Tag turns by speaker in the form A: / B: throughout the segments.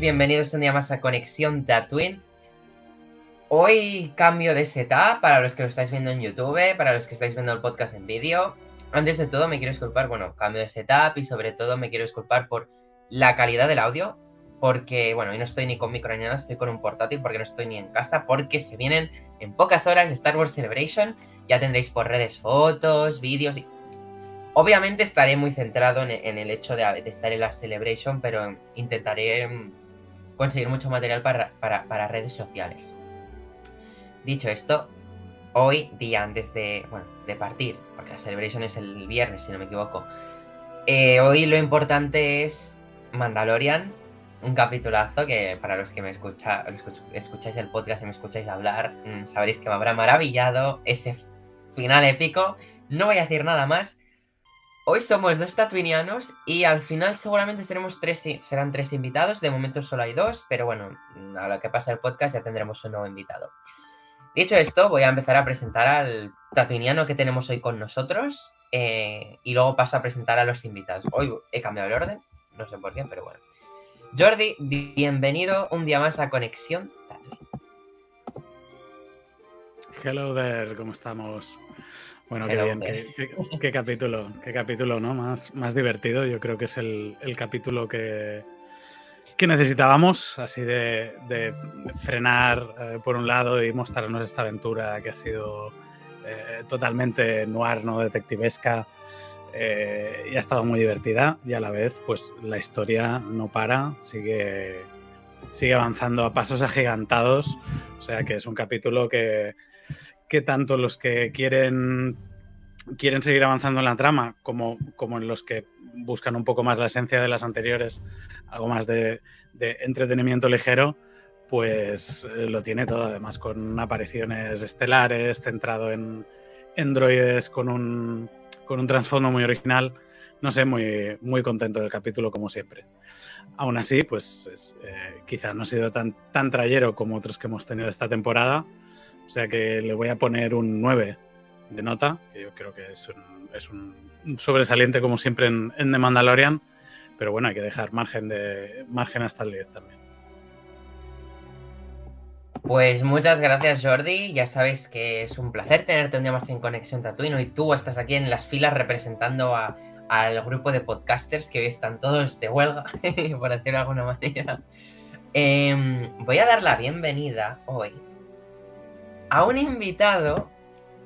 A: Bienvenidos un día más a Conexión Tatooine. Hoy cambio de setup para los que lo estáis viendo en YouTube, para los que estáis viendo el podcast en vídeo. Antes de todo me quiero disculpar, bueno, cambio de setup y sobre todo me quiero disculpar por la calidad del audio, porque bueno, hoy no estoy ni con micro ni nada, estoy con un portátil porque no estoy ni en casa, porque se vienen en pocas horas Star Wars Celebration, ya tendréis por redes fotos, vídeos y Obviamente estaré muy centrado en, el hecho de, de, estar en la Celebration, pero intentaré mm, conseguir mucho material para, para, para, redes sociales. Dicho esto, hoy, día antes de, bueno, de partir, porque la Celebration es el viernes, si no me equivoco, eh, hoy lo importante es Mandalorian, un capitulazo que para los que me escucha, escucháis el podcast y me escucháis hablar, mmm, sabréis que me habrá maravillado ese final épico. No voy a decir nada más. Hoy somos dos tatuinianos y al final seguramente seremos tres, serán tres invitados. De momento solo hay dos, pero bueno, a lo que pasa el podcast ya tendremos un nuevo invitado. Dicho esto, voy a empezar a presentar al tatuiniano que tenemos hoy con nosotros eh, y luego paso a presentar a los invitados. Hoy he cambiado el orden, no sé por qué, pero bueno. Jordi, bienvenido un día más a Conexión Tatooine.
B: Hello there, ¿cómo estamos? Bueno, qué bien, qué, qué, qué, capítulo, qué capítulo, ¿no? Más, más divertido. Yo creo que es el, el capítulo que, que necesitábamos, así de, de frenar eh, por un lado y mostrarnos esta aventura que ha sido eh, totalmente noir, ¿no? Detectivesca. Eh, y ha estado muy divertida y a la vez, pues la historia no para, sigue, sigue avanzando a pasos agigantados. O sea que es un capítulo que, que tanto los que quieren, quieren seguir avanzando en la trama como, como en los que buscan un poco más la esencia de las anteriores, algo más de, entretenimiento ligero, pues eh, lo tiene todo, además con apariciones estelares, centrado en, en droides, con un, con un trasfondo muy original. No sé, muy, muy contento del capítulo como siempre. Aún así, pues es, eh, quizás no ha sido tan, tan trayero como otros que hemos tenido esta temporada, o sea que le voy a poner un 9 de nota, que yo creo que es un, es un sobresaliente como siempre en, en, The Mandalorian, pero bueno, hay que dejar margen, de, margen hasta el 10 también.
A: Pues muchas gracias Jordi, ya sabéis que es un placer tenerte un día más en Conexión Tatooine y tú estás aquí en las filas representando a, al grupo de podcasters que hoy están todos de huelga, por decirlo de alguna manera. Eh, voy a dar la bienvenida hoy a un invitado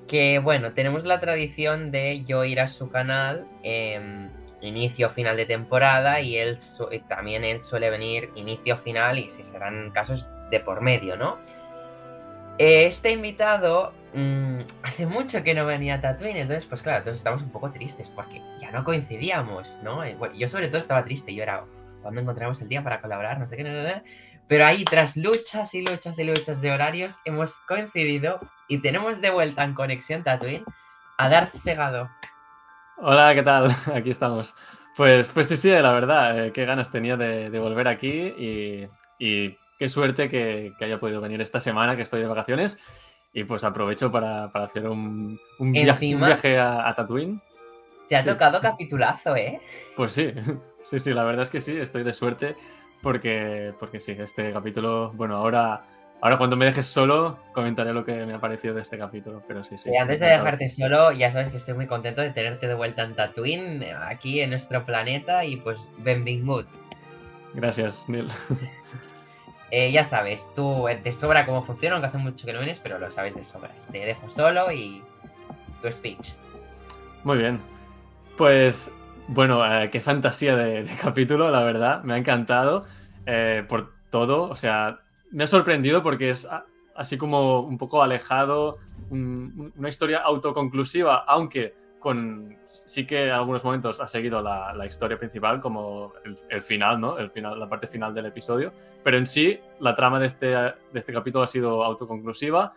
A: que, bueno, tenemos la tradición de yo ir a su canal eh, inicio final de temporada y él también él suele venir inicio final y si serán casos de por medio, ¿no? Este invitado mmm, hace mucho que no venía a Tatooine, entonces pues claro, todos estamos un poco tristes porque ya no coincidíamos, ¿no? Bueno, yo sobre todo estaba triste, yo era, cuando encontramos el día para colaborar? No sé qué, no, no, no. Pero ahí, tras luchas y luchas y luchas de horarios, hemos coincidido y tenemos de vuelta en Conexión Tatooine a Darth Segado.
C: Hola, ¿qué tal? Aquí estamos. Pues, pues sí, sí, la verdad, eh, qué ganas tenía de, de volver aquí y, y, qué suerte que, que, haya podido venir esta semana que estoy de vacaciones. Y pues aprovecho para, para hacer un, viaje, un viaje a, a, Tatooine.
A: Te ha sí. tocado capitulazo, ¿eh?
C: Pues sí, sí, sí, la verdad es que sí, estoy de suerte. Porque, porque sí, este capítulo, bueno, ahora, ahora cuando me dejes solo comentaré lo que me ha parecido de este capítulo, pero sí, sí.
A: Y antes de dejarte solo, ya sabes que estoy muy contento de tenerte de vuelta en Tatooine, aquí en nuestro planeta, y pues benvingut.
C: Gracias, Neil.
A: Eh, ya sabes, tú de sobra cómo funciona, aunque hace mucho que no vienes, pero lo sabes de sobra. Te dejo solo y tu speech.
C: Muy bien. Pues bueno, eh, qué fantasía de, capítulo, la verdad. Me ha encantado eh, por todo. O sea, me ha sorprendido porque es así como un poco alejado, un, una historia autoconclusiva, aunque con, sí que en algunos momentos ha seguido la, historia principal, como el, final, ¿no? El final, la parte final del episodio, pero en sí la trama de este, de este capítulo ha sido autoconclusiva,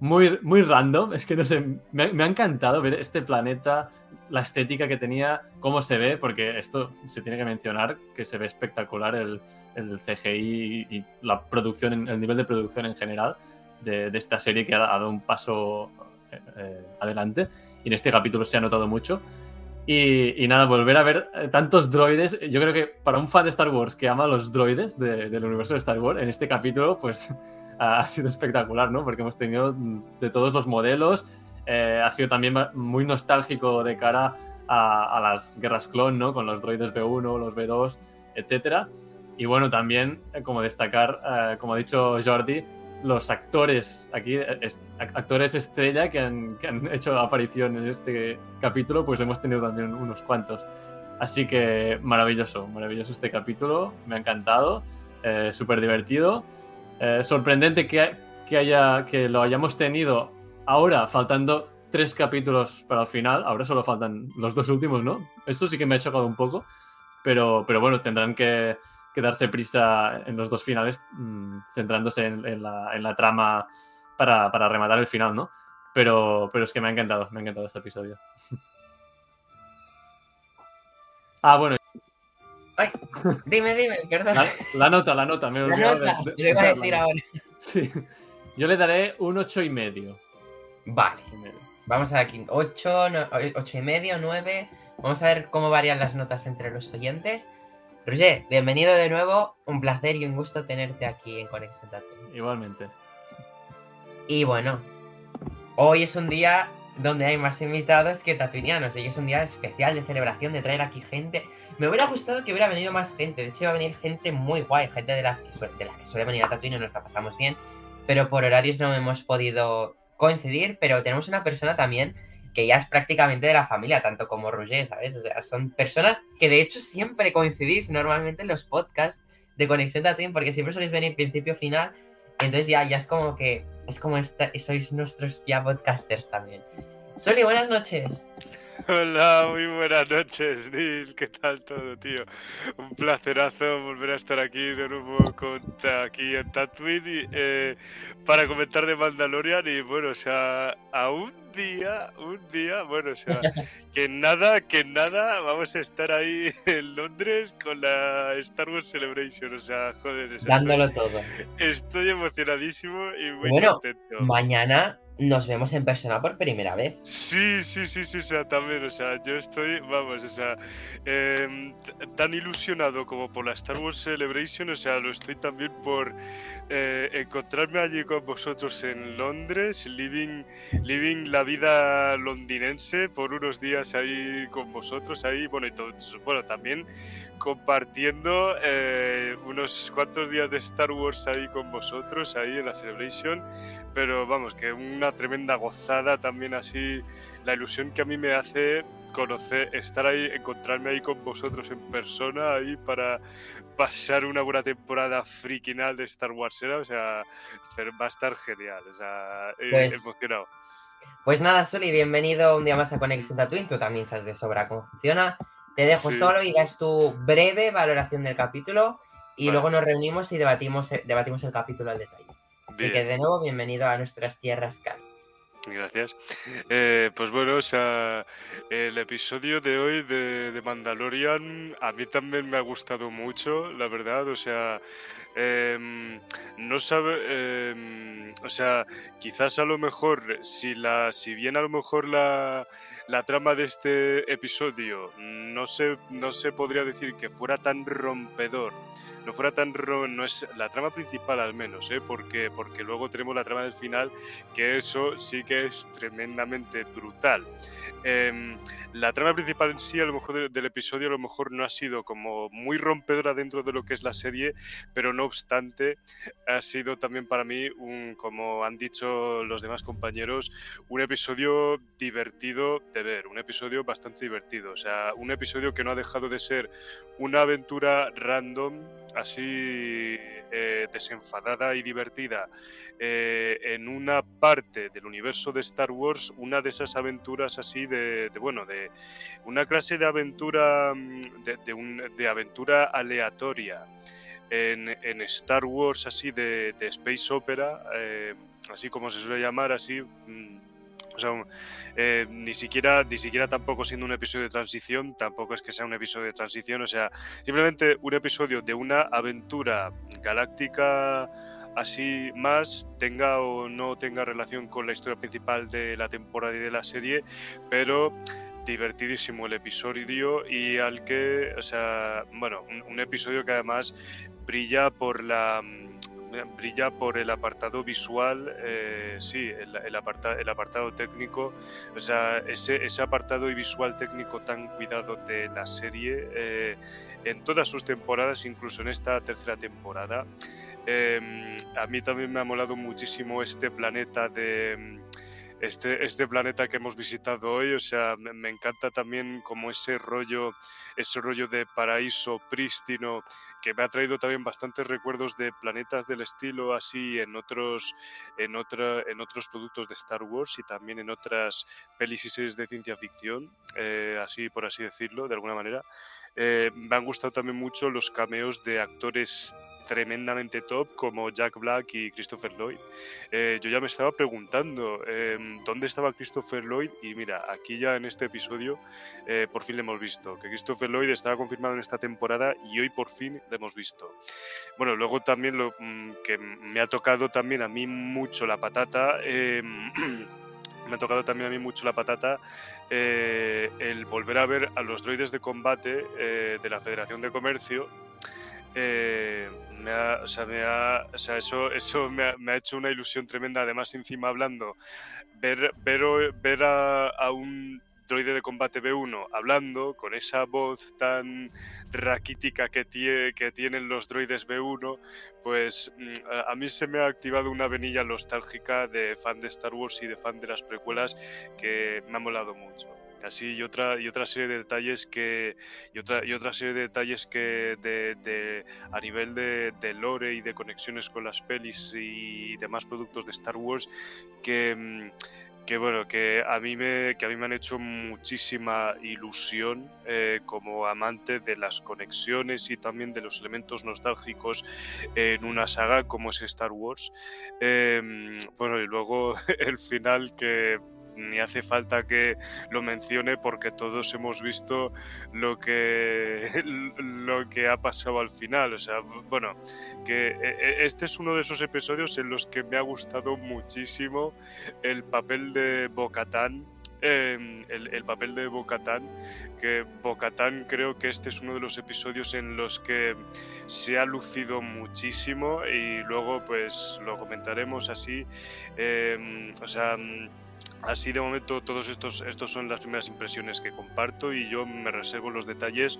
C: muy, muy random, es que no sé, me, ha encantado ver este planeta, la estética que tenía, cómo se ve, porque esto se tiene que mencionar, que se ve espectacular el, el CGI y, la producción, el nivel de producción en general de, de esta serie que ha, dado un paso eh, eh, adelante. Y en este capítulo se ha notado mucho. Y, nada, volver a ver eh, tantos droides. Yo creo que para un fan de Star Wars que ama los droides del universo de Star Wars, en este capítulo, pues ha sido espectacular, ¿no? Porque hemos tenido de todos los modelos. ha sido también muy nostálgico de cara a, las guerras clon, ¿no? Con los droides B1, los B2, etcétera. Y bueno, también, como destacar, como ha dicho Jordi, los actores aquí, actores estrella que han, hecho aparición en este capítulo, pues hemos tenido también unos cuantos. Así que maravilloso, maravilloso este capítulo, me ha encantado, eh, súper divertido, eh, sorprendente que, que, haya, que lo hayamos tenido ahora, faltando tres capítulos para el final, ahora solo faltan los dos últimos, ¿no? Esto sí que me ha chocado un poco, pero, pero bueno, tendrán que darse prisa en los dos finales, mm, centrándose en, la, trama para, rematar el final, ¿no? Pero, pero es que me ha encantado, me ha encantado este episodio. ah, bueno.
A: Ay, dime, dime, perdón.
C: La, nota, la nota, me he olvidado
A: de, decir ahora.
C: Sí. Yo le daré un ocho y medio.
A: Vale. Vamos a ver aquí. 8, 8 y medio, 9. Vamos a ver cómo varían las notas entre los oyentes. Roger, bienvenido de nuevo. Un placer y un gusto tenerte aquí en Conexión.
C: Igualmente.
A: Y bueno, hoy es un día donde hay más invitados que tatuinianos. Y es un día especial de celebración, de traer aquí gente. Me hubiera gustado que hubiera venido más gente. De hecho, iba a venir gente muy guay, gente de las que, suele, de las que suele venir a Tatooine y nos la pasamos bien. Pero por horarios no hemos podido coincidir. Pero tenemos una persona también que ya es prácticamente de la familia, tanto como Roger, ¿sabes? O sea, son personas que de hecho siempre coincidís normalmente en los podcasts de Conexión Tatooine, porque siempre soléis venir principio-final, entonces ya, ya es como que, es como esta, sois nuestros ya podcasters también. Soli, buenas noches.
D: Hola, muy buenas noches, Neil. ¿Qué tal todo, tío? Un placerazo volver a estar aquí de nuevo con, aquí en Tatooine eh, para comentar de Mandalorian. Y bueno, o sea, un día, un día, bueno, o sea, que nada, que nada, vamos a estar ahí en Londres con la Star Wars Celebration. O sea, joder,
A: dándolo todo.
D: Estoy emocionadísimo y muy
A: bueno, Mañana nos vemos en persona por primera vez.
D: Sí, sí, sí, sí, o sea, también, o sea, yo estoy, vamos, o sea, em, tan ilusionado como por la Star Wars Celebration, o sea, lo estoy también por eh, encontrarme allí con vosotros en Londres, living, living la vida londinense por unos días ahí con vosotros, ahí, bueno, y todo, bueno, también compartiendo eh, unos cuantos días de Star Wars ahí con vosotros, ahí en la Celebration, pero vamos, que una tremenda gozada también así, la ilusión que a mí me hace conocer, estar ahí, encontrarme ahí con vosotros en persona, ahí para pasar una buena temporada frikinal de Star Wars, o sea, va a estar genial, o sea, eh, pues emocionado.
A: Pues nada, Soli, bienvenido un día más a Conexión Twin, tú también sabes de sobra cómo funciona. Te dejo solo y das tu breve valoración del capítulo y luego nos reunimos y debatimos, debatimos el capítulo al detalle. Así que de nuevo, bienvenido a nuestras tierras Cal.
D: Gracias. Eh, pues bueno, o sea, el episodio de hoy de, Mandalorian a mí también me ha gustado mucho, la verdad. O sea, em, no sabe, em, o sea, quizás a lo mejor, si la, si bien a lo mejor la, la trama de este episodio no se, no se podría decir que fuera tan rompedor no fuera tan no es la trama principal al menos, ¿eh? porque, porque luego tenemos la trama del final, que eso sí que es tremendamente brutal. Em, la trama principal en sí, a lo mejor del, episodio, a lo mejor no ha sido como muy rompedora dentro de lo que es la serie, pero no obstante, ha sido también para mí, un, como han dicho los demás compañeros, un episodio divertido de ver, un episodio bastante divertido. O sea, un episodio que no ha dejado de ser una aventura random, así eh, desenfadada y divertida eh, en una parte del universo de Star Wars, una de esas aventuras así de, bueno, de una clase de aventura, mm, de, aventura aleatoria en, Star Wars así de, Space Opera, eh, así como se suele llamar, así... Mm, o sea, ni, siquiera, ni siquiera tampoco siendo un episodio de transición, tampoco es que sea un episodio de transición, o sea, simplemente un episodio de una aventura galáctica así más, tenga o no tenga relación con la historia principal de la temporada y de la serie, pero divertidísimo el episodio y al que, o sea, bueno, un, episodio que además brilla por la brilla por el apartado visual, eh, sí, el, el, apartado técnico, o sea, ese, ese apartado y visual técnico tan cuidado de la serie eh, en todas sus temporadas, incluso en esta tercera temporada. Em, a mí también me ha molado muchísimo este planeta de este, este planeta que hemos visitado hoy, o sea, me, encanta también como ese rollo, ese rollo de paraíso prístino que me ha traído también bastantes recuerdos de planetas del estilo así en otros, en otra, en otros productos de Star Wars y también en otras pelis y series de ciencia ficción, eh, así por así decirlo, de alguna manera. Eh, me han gustado también mucho los cameos de actores tremendamente top como Jack Black y Christopher Lloyd. Eh, yo ya me estaba preguntando em, dónde estaba Christopher Lloyd y mira, aquí ya en este episodio por fin le hemos visto, que Christopher Lloyd estaba confirmado en esta temporada y hoy por fin hemos visto. Bueno, luego también lo mm, que me ha tocado también a mí mucho la patata. Em, me ha tocado también a mí mucho la patata eh, el volver a ver a los droides de combate de la Federación de Comercio eh, me ha, o sea, me ha, o sea, eso, eso me ha, hecho una ilusión tremenda. Además, encima hablando, ver, ver, ver a un droide de combate B1 hablando con esa voz tan raquítica que, tie, que tienen los droides B1, pues mm, a, mí se me ha activado una venilla nostálgica de fan de Star Wars y de fan de las precuelas que me ha molado mucho. Así y otra, y otra serie de detalles que. Y otra, y otra serie de detalles que de, a nivel de, lore y de conexiones con las pelis y demás productos de Star Wars que. Que bueno, que a mí me, que a mí me han hecho muchísima ilusión eh, como amante de las conexiones y también de los elementos nostálgicos en una saga como es Star Wars. Em, bueno, y luego el final que ni hace falta que lo mencione porque todos hemos visto lo que, lo que ha pasado al final. O sea, bueno, que e, e, este es uno de esos episodios en los que me ha gustado muchísimo el papel de Bocatán eh, el, el, papel de Bocatán, que Bocatán creo que este es uno de los episodios en los que se ha lucido muchísimo y luego pues lo comentaremos así. Eh, o sea Así de momento todos estos, estos son las primeras impresiones que comparto y yo me reservo los detalles,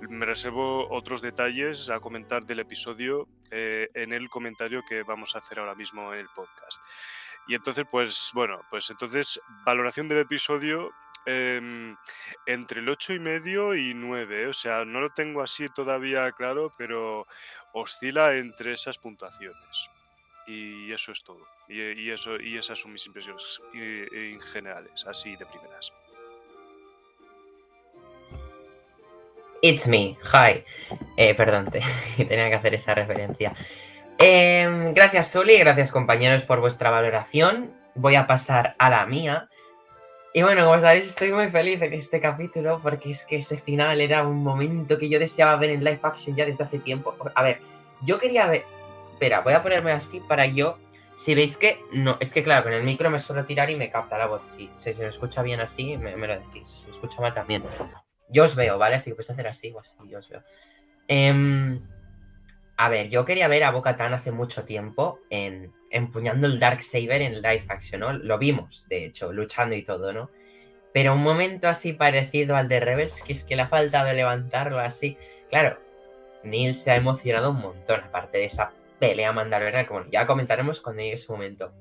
D: me reservo otros detalles a comentar del episodio eh, en el comentario que vamos a hacer ahora mismo en el podcast. Y entonces, pues bueno, pues entonces valoración del episodio eh, entre el 8 y medio y 9, o sea, no lo tengo así todavía claro, pero oscila entre esas puntuaciones. Y eso es todo. Y, eso, y esas son mis impresiones en generales, así de primeras.
A: It's me, hi. Eh, perdón, tenía que hacer esa referencia. Em, gracias, Suli, gracias, compañeros, por vuestra valoración. Voy a pasar a la mía. Y bueno, como sabéis, estoy muy feliz en este capítulo porque es que ese final era un momento que yo deseaba ver en live action ya desde hace tiempo. A ver, yo quería ver. Espera, voy a ponerme así para yo si veis que no, es que claro, con el micro me suelo tirar y me capta la voz. Si, se me escucha bien así, me, lo decís. Si se escucha mal también. Yo os veo, ¿vale? Así que puedes hacer así o así, yo os veo. Em, a ver, yo quería ver a Boca Tan hace mucho tiempo empuñando el Dark Saber en live action, ¿no? Lo vimos, de hecho, luchando y todo, ¿no? Pero un momento así parecido al de Rebels, que es que le ha faltado levantarlo así. Claro, Neil se ha emocionado un montón, aparte de esa pelea mandaloriana, como ya comentaremos cuando llegue su momento.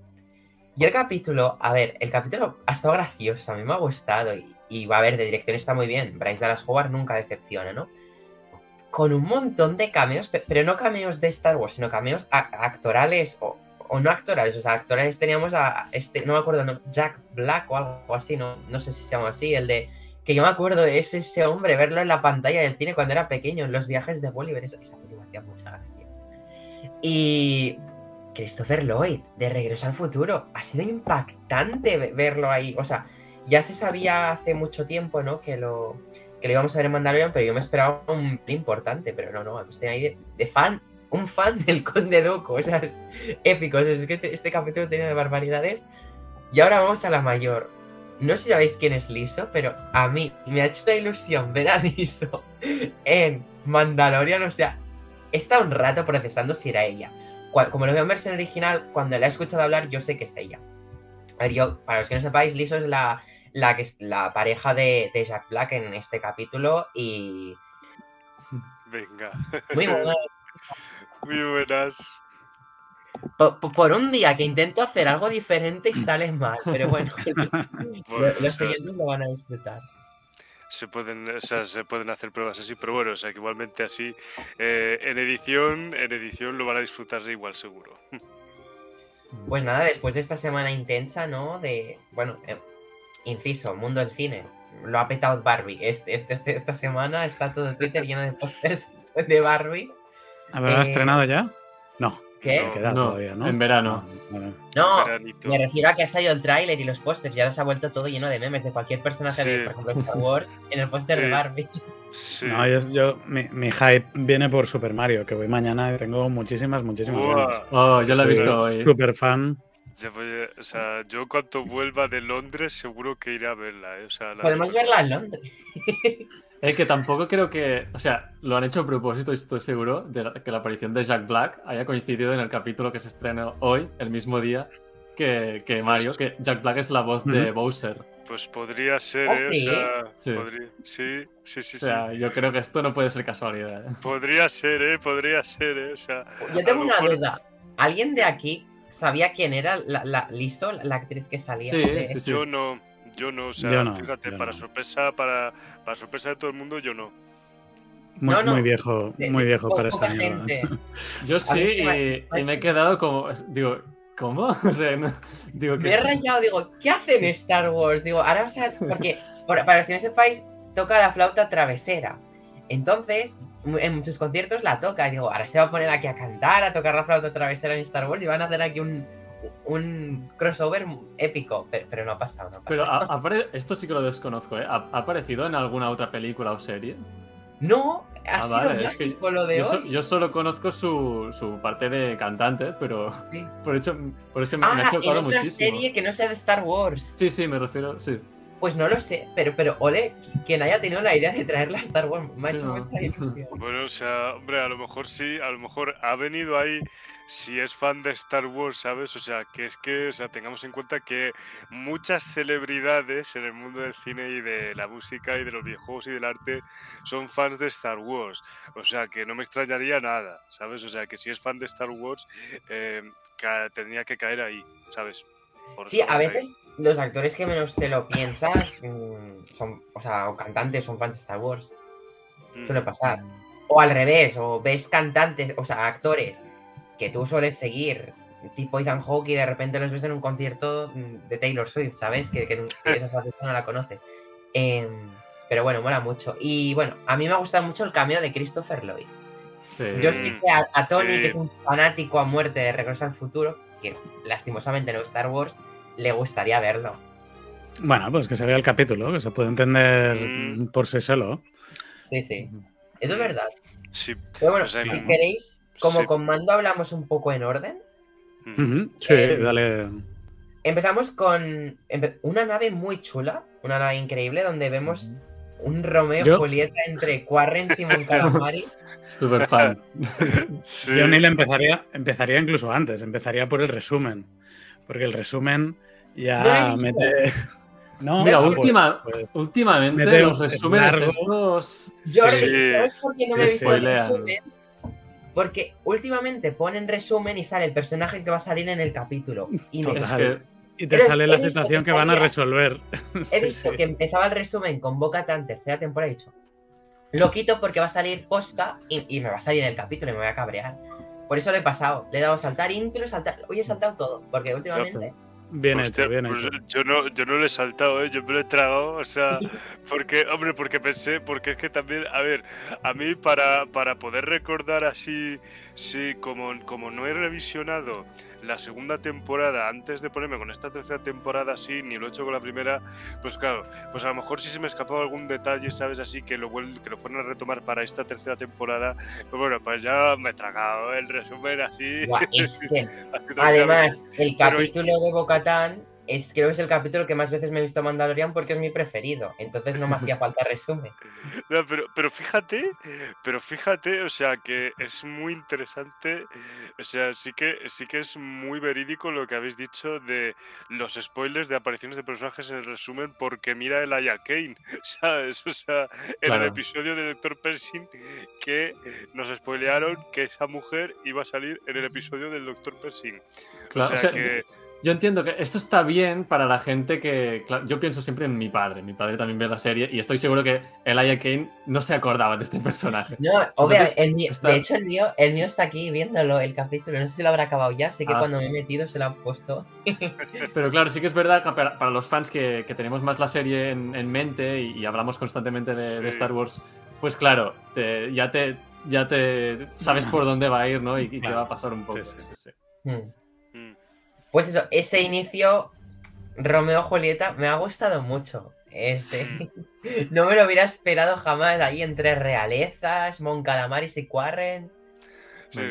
A: Y el capítulo, a ver, el capítulo ha estado gracioso, a mí me ha gustado y, va a ver, de dirección está muy bien. Bryce Dallas Howard nunca decepciona, ¿no? Con un montón de cameos, pero no cameos de Star Wars, sino cameos actorales o, no actorales. O sea, actorales teníamos a este, no me acuerdo, no, Jack Black o algo así, no, no sé si se llama así, el de que yo me acuerdo de ese, ese hombre, verlo en la pantalla del cine cuando era pequeño, en los viajes de Bolívar, esa, esa película hacía mucha gracia. Y Christopher Lloyd, de Regreso al Futuro, ha sido impactante verlo ahí, o sea, ya se sabía hace mucho tiempo, ¿no? Que lo, que lo íbamos a ver en Mandalorian, pero yo me esperaba un importante, pero no, no, estoy ahí de, fan, un fan del Conde Dooku, o sea, es épico, es que este, capítulo tenía de barbaridades. Y ahora vamos a la mayor. No sé si sabéis quién es Liso, pero a mí me ha hecho ilusión ver a Liso en Mandalorian. O sea, he estado un rato procesando si era ella. Como lo veo en versión original, cuando la he escuchado hablar, yo sé que es ella. A ver, yo, para los que no sepáis, Liso es la, la, que, la pareja de, de Jack Black en este capítulo y.
D: Venga.
A: Muy buenas.
D: Muy buenas.
A: Por, un día que intento hacer algo diferente y sale mal, pero bueno, los siguientes lo van a disfrutar.
D: Se pueden, o sea, se pueden hacer pruebas así, pero bueno, o sea, que igualmente así, eh, en edición, en edición lo van a disfrutar igual seguro.
A: Pues nada, después de esta semana intensa, ¿no? De, bueno, eh, inciso, mundo del cine, lo ha petado Barbie. Este, este, este esta semana está todo Twitter lleno de pósters de Barbie.
B: ¿Habrá eh, estrenado ya? No.
A: ¿Qué?
B: No, todavía, ¿no?
C: En verano.
A: No, me refiero a que ha salido el tráiler y los pósters. Ya nos ha vuelto todo lleno de memes de cualquier personaje de, por ejemplo, Star Wars en el póster de Barbie.
B: Sí. No, yo, mi, hype viene por Super Mario, que voy mañana y tengo muchísimas, muchísimas ganas.
C: Oh, yo la he visto hoy.
B: Super fan.
D: o sea, yo cuando vuelva de Londres seguro que iré a verla. ¿eh? O sea,
A: Podemos verla en Londres.
C: Es que tampoco creo que. O sea, lo han hecho a propósito, estoy seguro, de que la aparición de Jack Black haya coincidido en el capítulo que se estrena hoy, el mismo día que, que Mario, que Jack Black es la voz de Bowser.
D: Pues podría ser, ¿eh?
A: sí?
D: O sea, sí. sí, sí, sí,
C: o sea, yo creo que esto no puede ser casualidad. ¿eh?
D: Podría ser, ¿eh? Podría ser, ¿eh? O sea,
A: yo tengo una duda. ¿Alguien de aquí sabía quién era la, la Liso, la actriz que salía?
C: Sí, sí, sí.
D: Yo no. Yo no, o sea, fíjate, para sorpresa, para, para sorpresa de todo el mundo, yo no.
B: Muy, viejo, muy viejo para esta
C: Yo sí, y, me he quedado como. Digo, ¿cómo? O sea, digo
A: que. Me he rayado, digo, ¿qué hacen Star Wars? Digo, ahora, o sea, porque para los que no sepáis, toca la flauta travesera. Entonces, en muchos conciertos la toca. Digo, ahora se va a poner aquí a cantar, a tocar la flauta travesera en Star Wars y van a hacer aquí un, un crossover épico, pero, no ha pasado. No
C: Pero esto sí que lo desconozco, ¿eh? ¿Ha, aparecido en alguna otra película o serie?
A: No, ha ah, sido lo de
C: yo,
A: hoy.
C: yo solo conozco su, su, parte de cantante, pero por, hecho, por eso me,
A: ah,
C: ha chocado
A: en
C: otra
A: serie que no sea de Star Wars.
C: Sí, sí, me refiero, sí.
A: Pues no lo sé, pero, pero ole, quien haya tenido la idea de traerla a Star Wars, me ha hecho mucha ilusión.
D: Bueno, o sea, hombre, a lo mejor sí, a lo mejor ha venido ahí si es fan de Star Wars, ¿sabes? O sea, que es que, o sea, tengamos en cuenta que muchas celebridades en el mundo del cine y de la música y de los videojuegos y del arte son fans de Star Wars. O sea, que no me extrañaría nada, ¿sabes? O sea, que si es fan de Star Wars, eh, tendría que caer ahí, ¿sabes?
A: sí, a veces los actores que menos te lo piensas mm, son, o sea, o cantantes son fans de Star Wars. Suele mm. pasar. O al revés, o ves cantantes, o sea, actores que tú sueles seguir, tipo Ethan Hawke, y de repente los ves en un concierto de Taylor Swift, ¿sabes? Que, que, esa faceta no la conoces. Em, pero bueno, mola mucho. Y bueno, a mí me ha gustado mucho el cameo de Christopher Lloyd. Yo sé que a, Tony, que es un fanático a muerte de Regreso al Futuro, que lastimosamente no es Star Wars, le gustaría verlo.
B: Bueno, pues que se vea el capítulo, que se puede entender mm. por sí solo.
A: Sí, sí. Eso es verdad.
D: Sí.
A: Pero bueno, si queréis, como con mando hablamos un poco en orden.
B: Sí, eh, dale.
A: Empezamos con una nave muy chula, una nave increíble, donde vemos un Romeo y Julieta entre Quarren y Calamari.
C: Super fan.
B: Yo ni le empezaría, empezaría incluso antes, empezaría por el resumen. Porque el resumen ya mete.
C: No, Mira, pues, última, pues, últimamente los resúmenes estos.
A: Yo sí. ¿sabes por qué no me he visto el resumen? Porque últimamente ponen resumen y sale el personaje que va a salir en el capítulo. Y,
B: y te sale la situación que, van a resolver.
A: He visto que empezaba el resumen con Boca Tan tercera temporada y he dicho, lo quito porque va a salir Posca y, me va a salir en el capítulo y me voy a cabrear. Por eso lo he pasado. Le he dado a saltar intro, saltar. Hoy he saltado todo, porque últimamente.
B: Bien hecho, bien pues hecho.
D: Yo no, yo no lo he saltado, ¿eh? yo me lo he tragado, o sea, porque, hombre, porque pensé, porque es que también, a ver, a mí para, para poder recordar así, sí, como, como no he revisionado la segunda temporada, antes de ponerme con esta tercera temporada así, ni lo he hecho con la primera, pues claro, pues a lo mejor si se me escapaba algún detalle, ¿sabes? Así que lo, que lo fueron a retomar para esta tercera temporada, pues bueno, pues ya me he tragado el resumen así.
A: además, el capítulo de Bocatán es, creo que es el capítulo que más veces me he visto Mandalorian porque es mi preferido. Entonces no me hacía falta resumen.
D: No, pero, pero fíjate, pero fíjate, o sea, que es muy interesante. O sea, sí que, sí que es muy verídico lo que habéis dicho de los spoilers de apariciones de personajes en el resumen, porque mira el Aya Kane, ¿sabes? O sea, en el episodio del Doctor Pershing que nos spoilearon que esa mujer iba a salir en el episodio del Doctor Pershing.
C: Claro, o sea, que yo entiendo que esto está bien para la gente que. yo pienso siempre en mi padre. Mi padre también ve la serie y estoy seguro que Elijah Kane no se acordaba de este personaje.
A: No, obvio, de hecho el mío, el mío está aquí viéndolo, el capítulo. No sé si lo habrá acabado ya. Sé que ah. cuando me he metido se lo han puesto.
C: Pero claro, sí que es verdad que para, los fans que, tenemos más la serie en, mente y, hablamos constantemente de, Star Wars, pues claro, ya te ya te sabes por dónde va a ir, ¿no? Y, qué va a pasar un poco. Sí, sí, sí. Hmm.
A: Pues eso, ese inicio, Romeo Julieta, me ha gustado mucho. Ese. no me lo hubiera esperado jamás ahí entre realezas, Moncalamaris y Quarren.
D: Sí,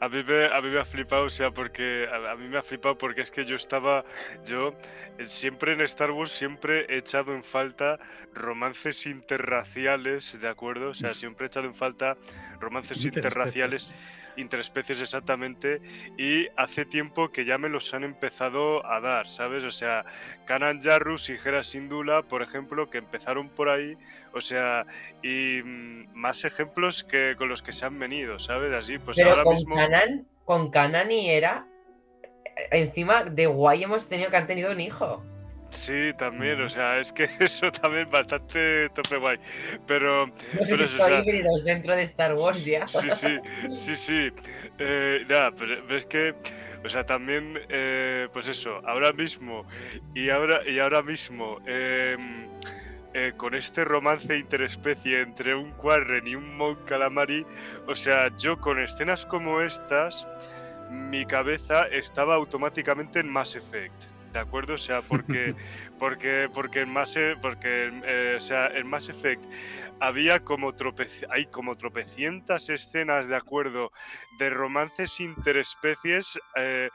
D: a, mí me, a, mí me, ha flipado, o sea, porque a, mí me ha flipado porque es que yo estaba, yo eh, siempre en Star Wars siempre he echado en falta romances interraciales, ¿de acuerdo? O sea, siempre he echado en falta romances interraciales interespecies exactamente y hace tiempo que ya me los han empezado a dar, ¿sabes? O sea, Kanan Jarrus y Hera Sindula, por ejemplo, que empezaron por ahí, o sea, y mm, más ejemplos que con los que se han venido, ¿sabes? Así, pues
A: Pero ahora con mismo... con Kanan y Hera, encima de guay hemos tenido que han tenido un hijo.
D: Sí, también, o sea, es que eso también bastante tope guay. Pero.
A: pero eso, híbridos dentro de Star Wars ya.
D: Sí, sí, sí, sí. Eh, nada, pero, es que. O sea, también, eh, pues eso, ahora mismo y ahora, y ahora mismo, em, eh, con este romance interespecie entre un Quarren y un Mon Calamari, o sea, yo con escenas como estas, mi cabeza estaba automáticamente en Mass Effect. ¿De acuerdo? O sea, porque, porque, porque en Mass, e, porque, eh, o sea, en Mass Effect había como hay como tropecientas escenas, ¿de acuerdo? De romances interespecies, eh,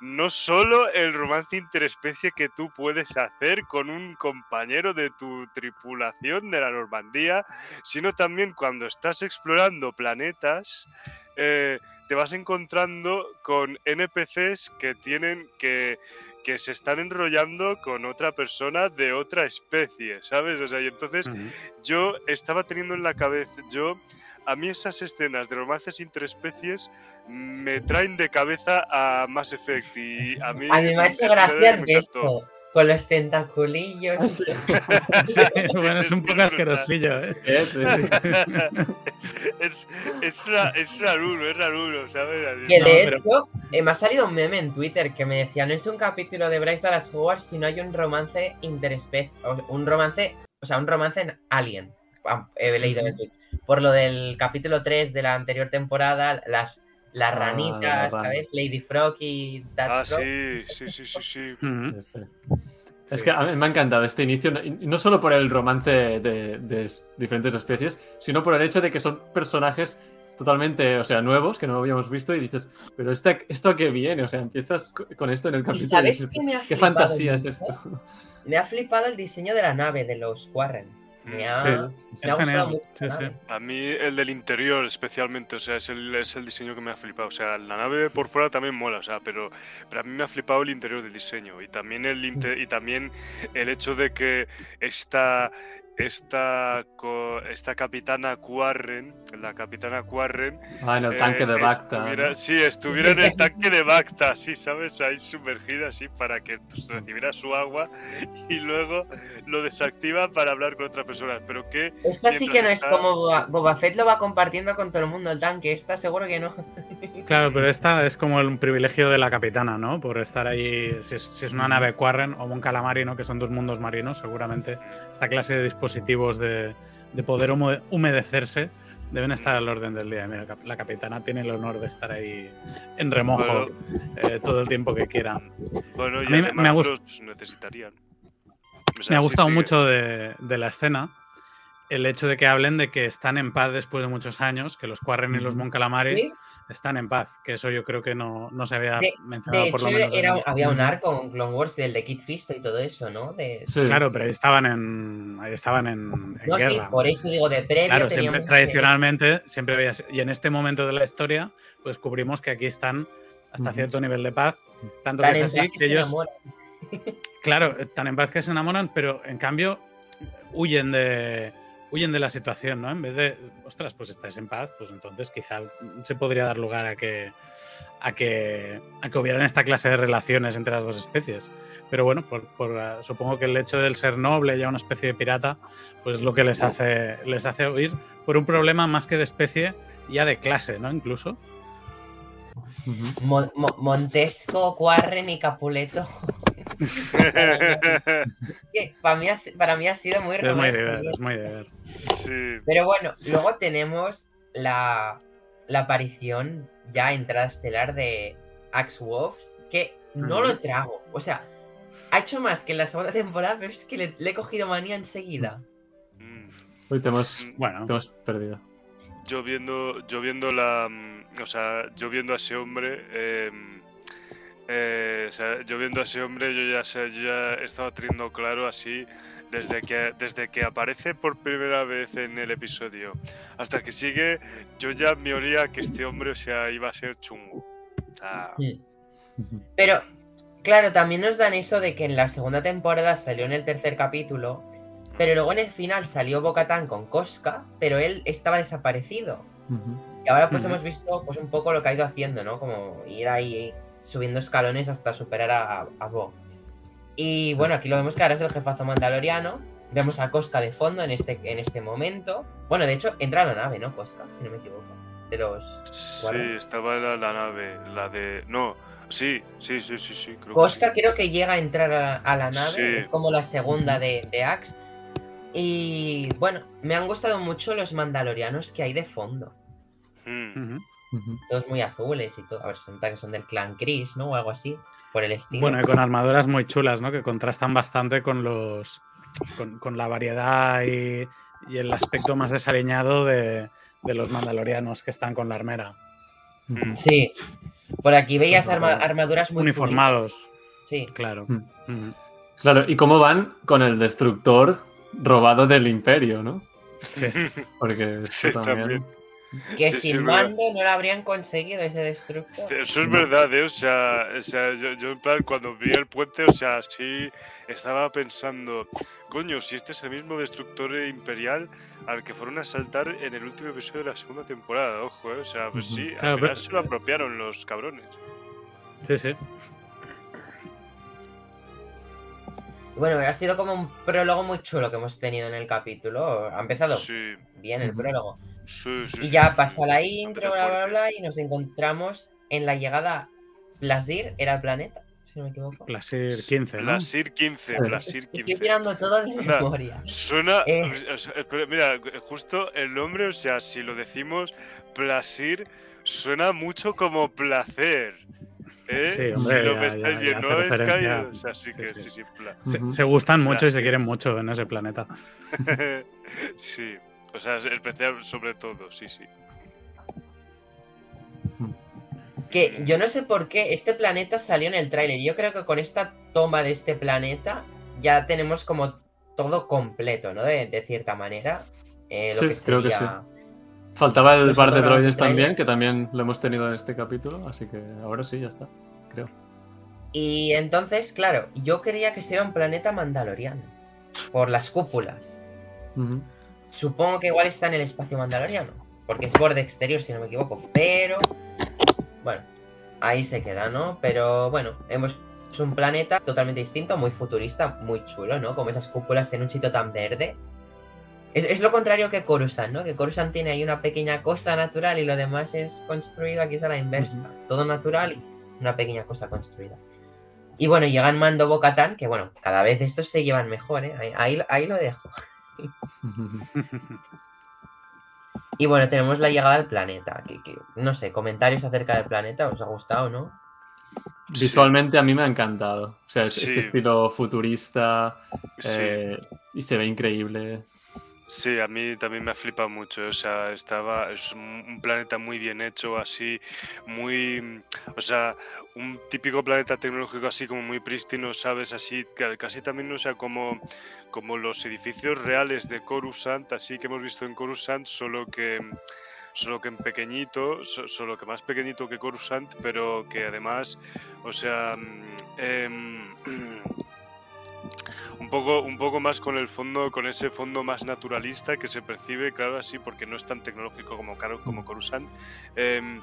D: no solo el romance interespecie que tú puedes hacer con un compañero de tu tripulación de la Normandía, sino también cuando estás explorando planetas, eh, te vas encontrando con NPCs que tienen que que se están enrollando con otra persona de otra especie, ¿sabes? O sea, y entonces yo estaba teniendo en la cabeza, yo, a mí esas escenas de romances interespecies me traen de cabeza a Mass Effect y a mí...
A: A mí me ha hecho gracia esto con los tentaculillos.
B: Ah, sí. bueno, es un poco asquerosillo, ¿eh?
D: es, es, es raro, es raro, ¿sabes?
A: Que de hecho, eh, me ha salido un meme en Twitter que me decía, no es un capítulo de Bryce Dallas Howard si no hay un romance interespecie, un romance, o sea, un romance en Alien. He leído en el tweet. Por lo del capítulo 3 de la anterior temporada, las las ah, ranitas, ¿sabes? Lady Frog y
D: Ah, sí, sí, sí, sí, sí.
C: Es que a mí me ha encantado este inicio, no solo por el romance de, diferentes especies, sino por el hecho de que son personajes totalmente, o sea, nuevos que no habíamos visto y dices, pero este, ¿esto a qué viene? O sea, empiezas con esto en el capítulo.
A: sabes qué me ha
C: ¿Qué fantasía es esto?
A: Me ha flipado el diseño de la nave de los Warren. Me ha,
B: Sí,
A: me ha
B: es genial.
A: mucho
B: Sí,
A: la
B: sí.
A: nave.
D: A mí el del interior especialmente, o sea, es el, es el diseño que me ha flipado. O sea, la nave por fuera también mola, o sea, pero, pero a mí me ha flipado el interior del diseño y también el inte- y también el hecho de que esta esta esta capitana Quarren, la capitana Quarren,
C: Ah, en el tanque
D: eh,
C: de Bacta.
D: estuviera-
C: ¿no?
D: Sí, estuviera en el tanque de Bacta, sí, ¿sabes? Ahí sumergida, así, para que pues, recibiera su agua y luego lo desactiva para hablar con otras personas. Pero que
A: Esta sí que no es
D: está-
A: como Boba, Fett lo va compartiendo con todo el mundo el tanque. Esta seguro que no.
B: Claro, pero esta es como un privilegio de la capitana, ¿no? Por estar ahí, si es, si es una nave Quarren o un calamari, ¿no? Que son dos mundos marinos, seguramente esta clase de dispositivos de, de poder humedecerse deben estar al orden del día. Mira, la capitana tiene el honor de estar ahí en remojo eh, todo el tiempo que quiera.
D: Bueno, y
B: A mí me- ha Me gustado mucho de, de la escena el hecho de que hablen de que están en paz después de muchos años, que los Quarren y los Mon Calamari
A: Sí,
B: están en paz, que eso yo creo que no, no se había
A: De-
B: mencionado
A: De
B: por
A: hecho,
B: lo menos.
A: era, había un arco con Clone Wars del de Kid Fisto y todo eso, ¿no? De...
C: Sí.
B: Claro, pero ahí estaban en, ahí estaban en, en
A: No, sí, por eso digo, de previo
B: Claro, siempre, tradicionalmente siempre veías. Y en este momento de la historia, pues cubrimos que aquí están hasta cierto nivel de paz. Tanto
A: Tan
B: que es así que ellos,
A: enamoran.
B: claro, tan en paz que se enamoran, pero en cambio huyen de huyen de la situación, ¿no? En vez de, ostras, pues estáis en paz, pues entonces quizá se podría dar lugar a que a que a que hubieran esta clase de relaciones entre las dos especies. Pero bueno, por, por, ah, supongo que el hecho del ser noble, ya una especie de pirata, pues es lo que les hace les hace huir por un problema más que de especie, ya de clase, ¿no? Incluso.
C: Ujú.
A: Mo- Mo- Montesco, Quarren y Capuleto. Para, mí ha, si- para mí ha sido muy
B: Es muy de
A: romántico.
B: ver, es muy de ver.
D: sí.
A: Pero bueno, luego tenemos la, la aparición ya entrada estelar de Axe Wolves, que no lo trago. O sea, ha hecho más que en la segunda temporada, pero es que le, le he cogido manía enseguida.
D: Mm.
C: Uy, te hemos,
B: Bueno,
C: te hemos perdido.
D: Yo viendo, yo viendo la, mm, o sea, yo viendo a ese hombre, em, eh, o sea, yo viendo a ese hombre, yo ya, sé- yo ya estaba teniendo claro así desde que, desde que aparece por primera vez en el episodio hasta que sigue, yo ya me olía que este hombre, o sea, iba a ser chungo. O sea,
C: Ujú.
A: Pero, claro, también nos dan eso de que en la segunda temporada salió en el tercer capítulo, pero luego en el final salió Bocatán con Cosca, pero él estaba desaparecido.
C: Ujú.
A: Y ahora pues hemos visto pues un poco lo que ha ido haciendo, ¿no? Como ir ahí subiendo escalones hasta superar a, a Bo. Y bueno, aquí lo vemos que ahora es el jefazo mandaloriano. Vemos a Cosca de fondo en este, en este momento. Bueno, de hecho, entra a la nave, ¿no? Cosca, si no me equivoco. De los.
D: sí, estaba la, la nave, la de, no, sí, sí, sí, sí, sí, creo que
A: Cosca
D: sí.
A: creo que llega a entrar a, a la nave.
D: Sí.
A: Es como la segunda de, de Axe. Y bueno, me han gustado mucho los mandalorianos que hay de fondo.
D: Mm.
A: Todos muy azules y todo. A ver, que son del clan Chris, ¿no? O algo así. Por el estilo.
B: Bueno, y con armaduras muy chulas, ¿no? Que contrastan bastante con los. con, con la variedad y, y el aspecto más desaliñado de, de los mandalorianos que están con la armera.
C: Ujú.
A: Sí. Por aquí
C: Esto
A: veías arma- armaduras muy
B: Uniformados.
A: Sí.
B: claro.
C: Mm. Claro, ¿y cómo van con el destructor robado del imperio, no?
B: Sí.
C: Porque eso
D: Sí,
C: también...
D: también.
A: Que
D: Sí, sí,
A: sin
D: es verdad.
A: mando no lo habrían conseguido ese destructor.
D: Eso es verdad, ¿eh? O sea, o sea yo, yo en plan, cuando vi el puente, o sea, sí estaba pensando, coño, si este es el mismo destructor imperial al que fueron a saltar en el último episodio de la segunda temporada, ojo, ¿eh? O sea, pues sí,
B: Claro,
D: al final
B: pero-
D: se lo apropiaron los cabrones.
B: Sí, sí.
A: Bueno, ha sido como un prólogo muy chulo que hemos tenido en el capítulo. Ha empezado
D: Sí,
A: bien el prólogo.
D: Sí, sí.
A: Y
D: sí,
A: ya
D: sí,
A: pasa la intro, bla, bla, bla, y nos encontramos en la llegada. Plasir era el planeta, si no me equivoco.
B: Plasir 15, ¿no?
D: Blasir 15,
C: Sí.
D: Blasir
A: Estoy
D: 15.
A: tirando todo de
D: Anda.
A: memoria.
D: Suena,
A: Eh.
D: pero mira, justo el nombre, o sea, si lo decimos Plasir, suena mucho como placer. ¿eh?
B: Sí,
D: si
B: hombre,
D: lo
B: ya-
D: no es
B: referencia.
D: que, o sea, sí
B: Sí,
D: que
B: sí.
D: sí, sí, pla-
B: Se, gustan mucho y se
D: Plasir.
B: quieren mucho en ese planeta.
D: sí, o sea, es especial sobre todo, sí, sí.
A: Que yo no sé por qué este planeta salió en el tráiler. Yo creo que con esta toma de este planeta ya tenemos como todo completo, ¿no? De, cierta manera.
C: Eh, sí, creo que sí. Faltaba el par de droides también, que también lo hemos tenido en este capítulo, así que ahora sí, ya está, creo.
A: Y entonces, claro, yo quería que sea un planeta mandaloriano, por las cúpulas. Supongo que igual está en el espacio mandaloriano, porque es borde exterior, si no me equivoco, pero... Bueno, ahí se queda, ¿no? Pero bueno, hemos es un planeta totalmente distinto, muy futurista, muy chulo, ¿no? Como esas cúpulas en un sitio tan verde. Es, lo contrario que Coruscant, ¿no? Que Coruscant tiene ahí una pequeña cosa natural y lo demás es construido, aquí es a la inversa. Todo natural y una pequeña cosa construida. Y bueno, llegan Mando Bocatán, que bueno, cada vez estos se llevan mejor, ¿eh? Ahí, ahí, lo dejo. y bueno, tenemos la llegada al planeta. Que, no sé, comentarios acerca del planeta, ¿os ha gustado, no?
C: Visualmente a mí me ha encantado. O sea, es este estilo futurista eh, y se ve increíble.
D: Sí, a mí también me ha flipado mucho. O sea, estaba. Es un planeta muy bien hecho, así, muy. O sea, un típico planeta tecnológico así como muy prístino, ¿sabes? Así, casi también, o sea, como, como los edificios reales de Coruscant, así que hemos visto en Coruscant, solo que solo que en pequeñito, solo que más pequeñito que Coruscant, pero que además, o sea, eh, un poco, un poco más con el fondo, con ese fondo más naturalista que se percibe, claro, así, porque no es tan tecnológico como, como Coruscant. Em,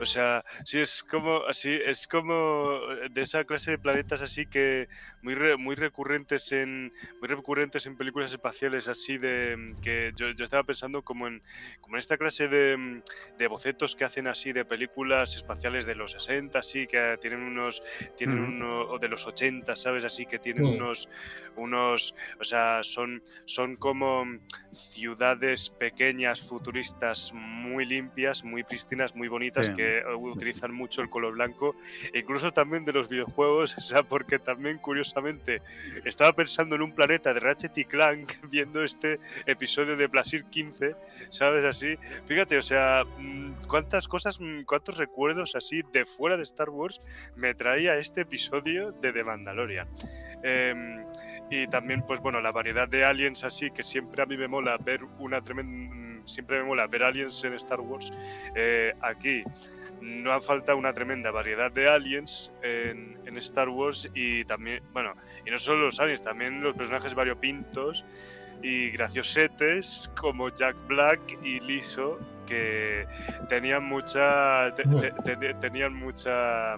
D: o sea, sí, es como, así, es como de esa clase de planetas así que muy, muy recurrentes en, muy recurrentes en películas espaciales, así de, que yo, yo estaba pensando como en, como en esta clase de, de, bocetos que hacen así de películas espaciales de los 60, así, que tienen unos, tienen uno, o de los 80, ¿sabes? Así que tienen unos unos, o sea, son, son como ciudades pequeñas, futuristas, muy limpias, muy prístinas, muy bonitas, que utilizan mucho el color blanco, e incluso también de los videojuegos, o sea, porque también curiosamente estaba pensando en un planeta de Ratchet y Clank viendo este episodio de Blasir 15, ¿sabes? Así, fíjate, o sea, mm, cuántas cosas, mm, cuántos recuerdos así de fuera de Star Wars me traía este episodio de The Mandalorian. Em, y también, pues bueno, la variedad de aliens así, que siempre a mí me mola ver una tremenda... Siempre me mola ver aliens en Star Wars. Eh, aquí no ha falta una tremenda variedad de aliens en, en, Star Wars y también, bueno, y no solo los aliens, también los personajes variopintos y graciosetes como Jack Black y Liso que tenían mucha tenían mucha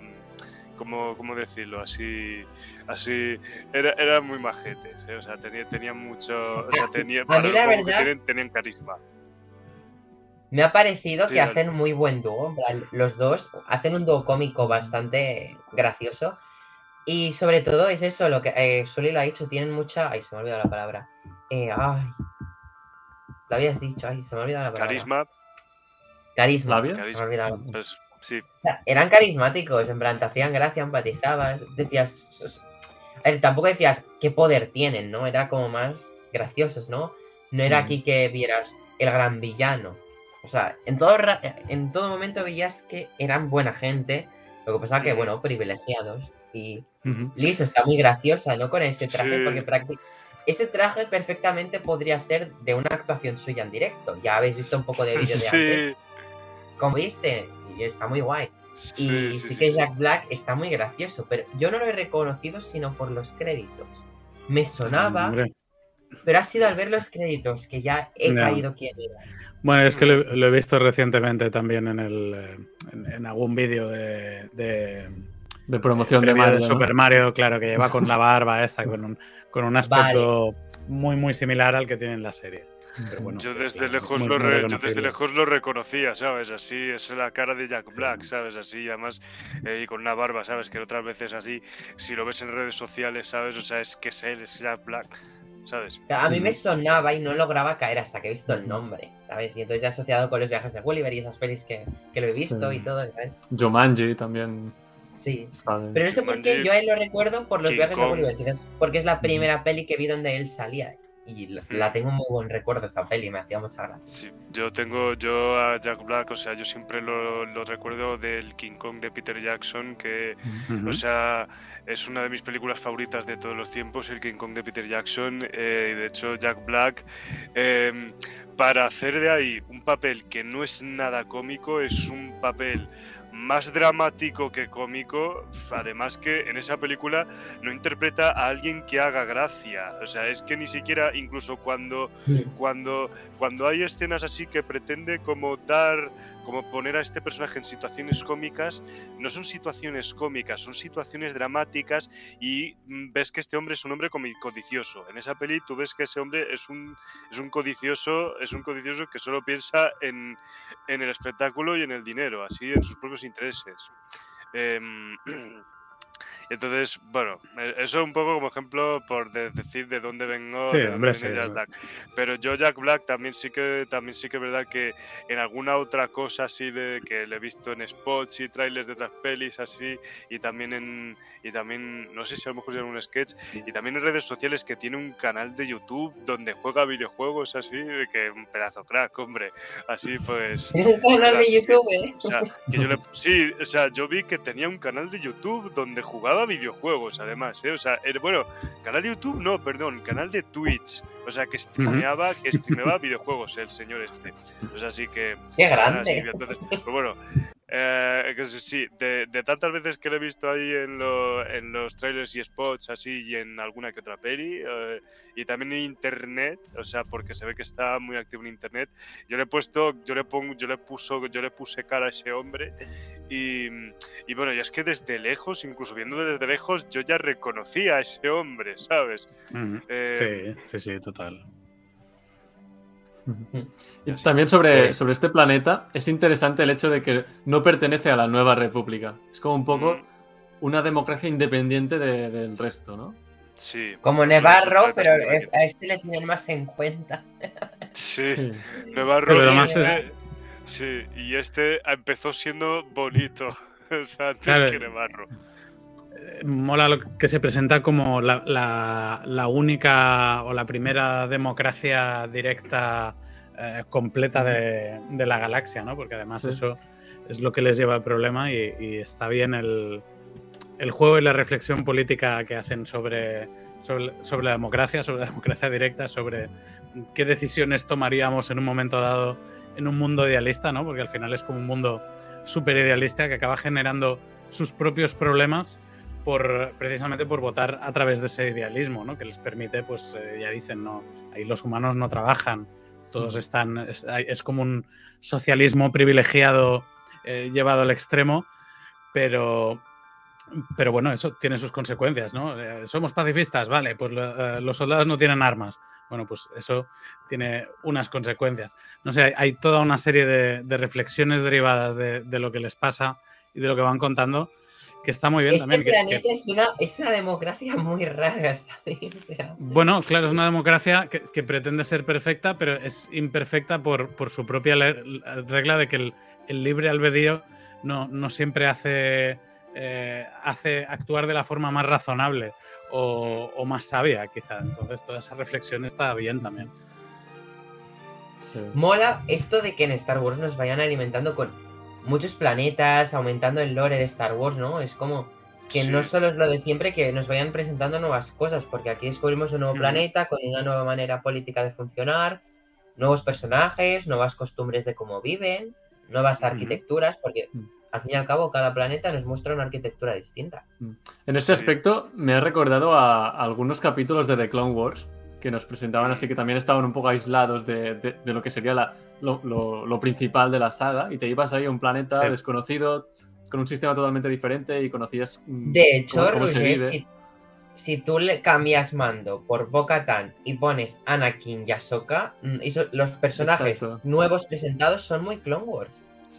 D: ¿cómo, decirlo? Así, así, era, eran muy majetes, ¿eh? o sea, tenían, mucho, o sea, tenían, tenían, carisma.
A: Me ha parecido que hacen muy buen dúo, los dos hacen un dúo cómico bastante gracioso y sobre todo es eso, lo que eh, lo ha dicho, tienen mucha, ay, se me ha olvidado la palabra, eh, ay, lo habías dicho, ay, se me ha olvidado la palabra.
D: Carisma.
A: Carisma.
D: Carisma. Pues, Sí.
A: eran carismáticos, en plan, te hacían gracia, empatizabas, decías... A ver, tampoco decías qué poder tienen, ¿no? Era como más graciosos, ¿no? No era aquí que vieras el gran villano. O sea, en todo, en todo momento veías que eran buena gente, lo que pasa que, bueno, privilegiados. Y Liz está muy graciosa, ¿no? Con ese traje, porque ese traje perfectamente podría ser de una actuación suya en directo. Ya habéis visto un poco de vídeo de sí. Como viste, y está muy guay. y sí, que Jack Black está muy gracioso, pero yo no lo he reconocido sino por los créditos. Me sonaba, pero ha sido al ver los créditos que ya he caído quién era.
B: Bueno, es que lo, he visto recientemente también en, el, eh, en, algún vídeo de,
C: de, promoción de,
B: Mario, Super Mario, claro, que lleva con la barba esa, con un, con un aspecto muy, muy similar al que tiene en la serie
D: yo desde lejos lo desde lejos lo reconocía, ¿sabes? Así es la cara de Jack Black, ¿sabes? Así, además, eh, y con una barba, ¿sabes? Que otras veces así, si lo ves en redes sociales, ¿sabes? O sea, es que es él, es Jack Black, ¿sabes?
A: A mí me sonaba y no lograba caer hasta que he visto el nombre, ¿sabes? Y entonces he asociado con los viajes de Gulliver y esas pelis que, que lo he visto y todo, ¿sabes?
C: Jumanji también.
A: Sí. Pero no sé por qué yo a él lo recuerdo por los viajes de Gulliver, quizás porque es la primera peli que vi donde él salía. Y la, hmm. tengo muy buen recuerdo esa peli, me hacía mucha gracia.
D: Sí, yo tengo, yo a Jack Black, o sea, yo siempre lo, recuerdo del King Kong de Peter Jackson, que, o sea, es una de mis películas favoritas de todos los tiempos, el King Kong de Peter Jackson, eh, y de hecho Jack Black, em, para hacer de ahí un papel que no es nada cómico, es un papel más dramático que cómico, además que en esa película no interpreta a alguien que haga gracia, o sea, es que ni siquiera incluso cuando cuando cuando hay escenas así que pretende como dar como poner a este personaje en situaciones cómicas, no son situaciones cómicas, son situaciones dramáticas y mm, ves que este hombre es un hombre codicioso. En esa peli tú ves que ese hombre es un, es un codicioso, es un codicioso que solo piensa en, en el espectáculo y en el dinero, así en sus propios intereses. Em, Entonces, bueno, e, eso es un poco como ejemplo por decir de dónde vengo
B: sí, hombre, sí,
D: Jack Black. Pero yo Jack Black también sí que también sí que es verdad que en alguna otra cosa así de que le he visto en spots y trailers de otras pelis así y también en y también no sé si a lo mejor en un sketch y también en redes sociales que tiene un canal de YouTube donde juega videojuegos así que un pedazo crack, hombre. Así pues.
A: Un canal de YouTube, ¿eh?
D: O sea, que yo le, sí, o sea, yo vi que tenía un canal de YouTube donde jugaba videojuegos, además, ¿eh? O sea, bueno, canal de YouTube, no, perdón, canal de Twitch. O sea, que streameaba, que streameaba videojuegos el señor este. O sea, así que...
A: ¡Qué grande!
D: entonces, pues bueno, eh, sí, de, tantas veces que lo he visto ahí en, en, los trailers y spots así y en alguna que otra peli eh, y también en internet, o sea, porque se ve que está muy activo en internet. Yo le he puesto, yo le pongo, yo le puso, yo le puse cara a ese hombre y, y bueno, ya es que desde lejos, incluso viendo desde lejos, yo ya reconocía a ese hombre, ¿sabes?
B: Eh, sí, sí, sí, total.
C: Y también sobre, sobre este planeta es interesante el hecho de que no pertenece a la nueva república. Es como un poco mm. una democracia independiente del resto, ¿no?
D: Sí.
A: Como Nevarro, pero a este le tienen más en cuenta.
D: Sí, Nevarro. sí, y este empezó siendo bonito. o sea, antes que Nevarro
B: mola lo que se presenta como la, única o la primera democracia directa eh, completa de, la galaxia, ¿no? Porque además eso es lo que les lleva al problema y, está bien el, juego y la reflexión política que hacen sobre, sobre, la democracia, sobre la democracia directa, sobre qué decisiones tomaríamos en un momento dado en un mundo idealista, ¿no? Porque al final es como un mundo súper idealista que acaba generando sus propios problemas por, precisamente por votar a través de ese idealismo, ¿no? que les permite, pues eh, ya dicen, no, ahí los humanos no trabajan, todos están, es, como un socialismo privilegiado eh, llevado al extremo, pero, pero bueno, eso tiene sus consecuencias, ¿no? Eh, somos pacifistas, vale, pues los soldados no tienen armas. Bueno, pues eso tiene unas consecuencias. No sé, hay, toda una serie de, reflexiones derivadas de, de, lo que les pasa y de lo que van contando que está muy bien
A: este
B: también.
A: planeta Es, una, es, una, democracia muy rara, ¿sabes?
B: bueno, claro, es una democracia que, pretende ser perfecta, pero es imperfecta por, por su propia regla de que el, el libre albedrío no, no siempre hace, eh, hace actuar de la forma más razonable o, o, más sabia, quizá. Entonces, toda esa reflexión está bien también.
A: Mola esto de que en Star Wars nos vayan alimentando con muchos planetas, aumentando el lore de Star Wars, ¿no? Es como que no solo es lo de siempre, que nos vayan presentando nuevas cosas, porque aquí descubrimos un nuevo planeta con una nueva manera política de funcionar, nuevos personajes, nuevas costumbres de cómo viven, nuevas arquitecturas, porque mm. al fin y al cabo cada planeta nos muestra una arquitectura distinta.
C: Mm. En este aspecto me ha recordado a algunos capítulos de The Clone Wars, que nos presentaban así que también estaban un poco aislados de, lo que sería la, lo, principal de la saga y te ibas ahí a un planeta desconocido con un sistema totalmente diferente y conocías
A: mm, de hecho Si, tú le cambias mando por Bo-Katan y pones Anakin y Ahsoka mm, los personajes nuevos presentados son muy Clone Wars.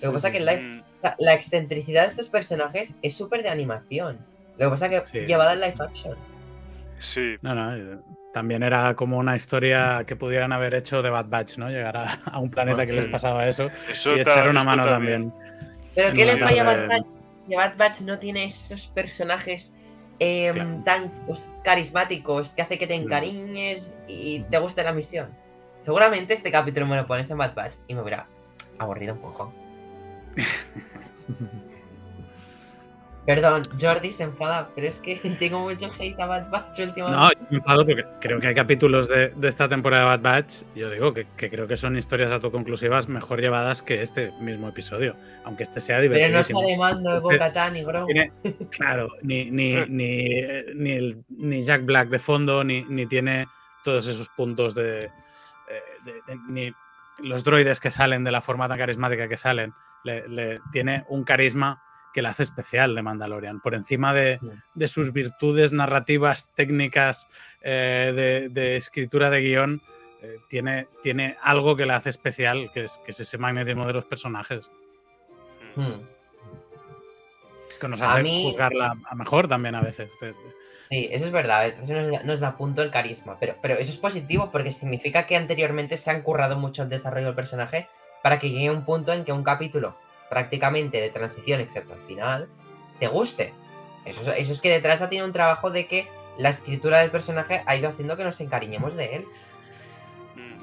A: Lo que pasa es que la, la, excentricidad de estos personajes es súper de animación. Lo que pasa es que llevada en live action.
D: Sí.
B: No, no, eh, también era como una historia que pudieran haber hecho de Bad Batch, ¿no? Llegar a, un planeta que les pasaba eso, y echar una mano también.
A: Pero ¿qué le falla a Bad Batch? Bad Batch no tiene esos personajes em, tan pues, carismáticos que hace que te mm. encariñes y te guste la misión. Seguramente este capítulo me lo pones en Bad Batch y me hubiera aburrido un poco. Perdón, Jordi se enfada, pero es que tengo mucho hate a Bad Batch últimamente.
B: No, yo me enfado porque creo que hay capítulos de, esta temporada de Bad Batch, yo digo que, creo que son historias autoconclusivas mejor llevadas que este mismo episodio, aunque este sea divertido.
A: Pero no está de mando de Boca ni Grom.
B: Claro, ni, ni, ni, ni, Jack Black de fondo, ni, ni tiene todos esos puntos de, eh, ni los droides que salen de la forma tan carismática que salen, le tiene un carisma que la hace especial de Mandalorian, por encima de, sus virtudes narrativas, técnicas, eh, de, escritura de guion, eh, tiene, tiene algo que la hace especial, que es, que es ese magnetismo de los personajes. Hmm. Que nos hace juzgarla a mejor también a veces.
A: Sí, eso es verdad, eso nos, da punto el carisma, pero, pero eso es positivo porque significa que anteriormente se han currado mucho el desarrollo del personaje para que llegue un punto en que un capítulo prácticamente de transición, excepto al final, te guste. Eso, eso es que detrás ha tenido un trabajo de que la escritura del personaje ha ido haciendo que nos encariñemos de él.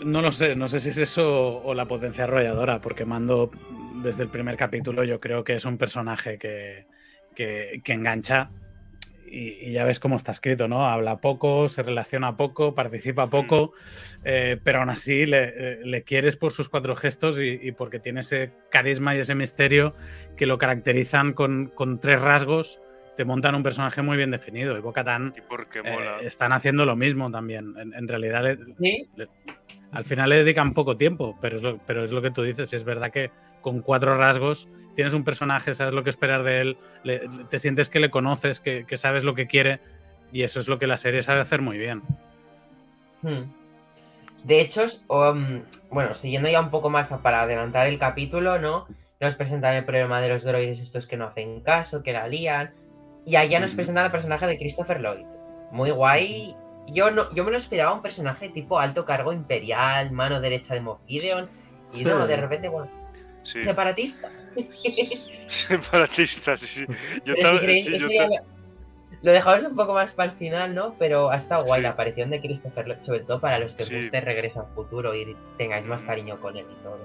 B: No lo sé, no sé si es eso o la potencia arrolladora, porque Mando desde el primer capítulo yo creo que es un personaje que, que, que engancha y, ya ves cómo está escrito, ¿no? Habla poco, se relaciona poco, participa mm. poco, eh, pero aún así le, le, quieres por sus cuatro gestos y, porque tiene ese carisma y ese misterio que lo caracterizan con, con tres rasgos. Te montan un personaje muy bien definido. Y Bocatán eh, están haciendo lo mismo también. En, realidad, al final le dedican poco tiempo, pero es, lo, pero es lo que tú dices. Es verdad que con cuatro rasgos tienes un personaje, sabes lo que esperar de él, te sientes que le conoces, que, sabes lo que quiere, y eso es lo que la serie sabe hacer muy bien.
A: Hmm. De hecho, um, bueno, siguiendo ya un poco más para adelantar el capítulo, ¿no? Nos presentan el problema de los droides estos que no hacen caso, que la lían. Y allá nos presentan el personaje de Christopher Lloyd. Muy guay. Yo, no, yo me lo esperaba un personaje tipo alto cargo imperial, mano derecha de Moff Gideon. Y no, de repente, bueno, Separatista.
D: Separatista, sí, sí. Yo
A: Lo dejamos un poco más para el final, ¿no? Pero ha estado guay la aparición de Christopher, sobre todo para los que sí. guste Regreso al Futuro y tengáis más cariño con él y todo.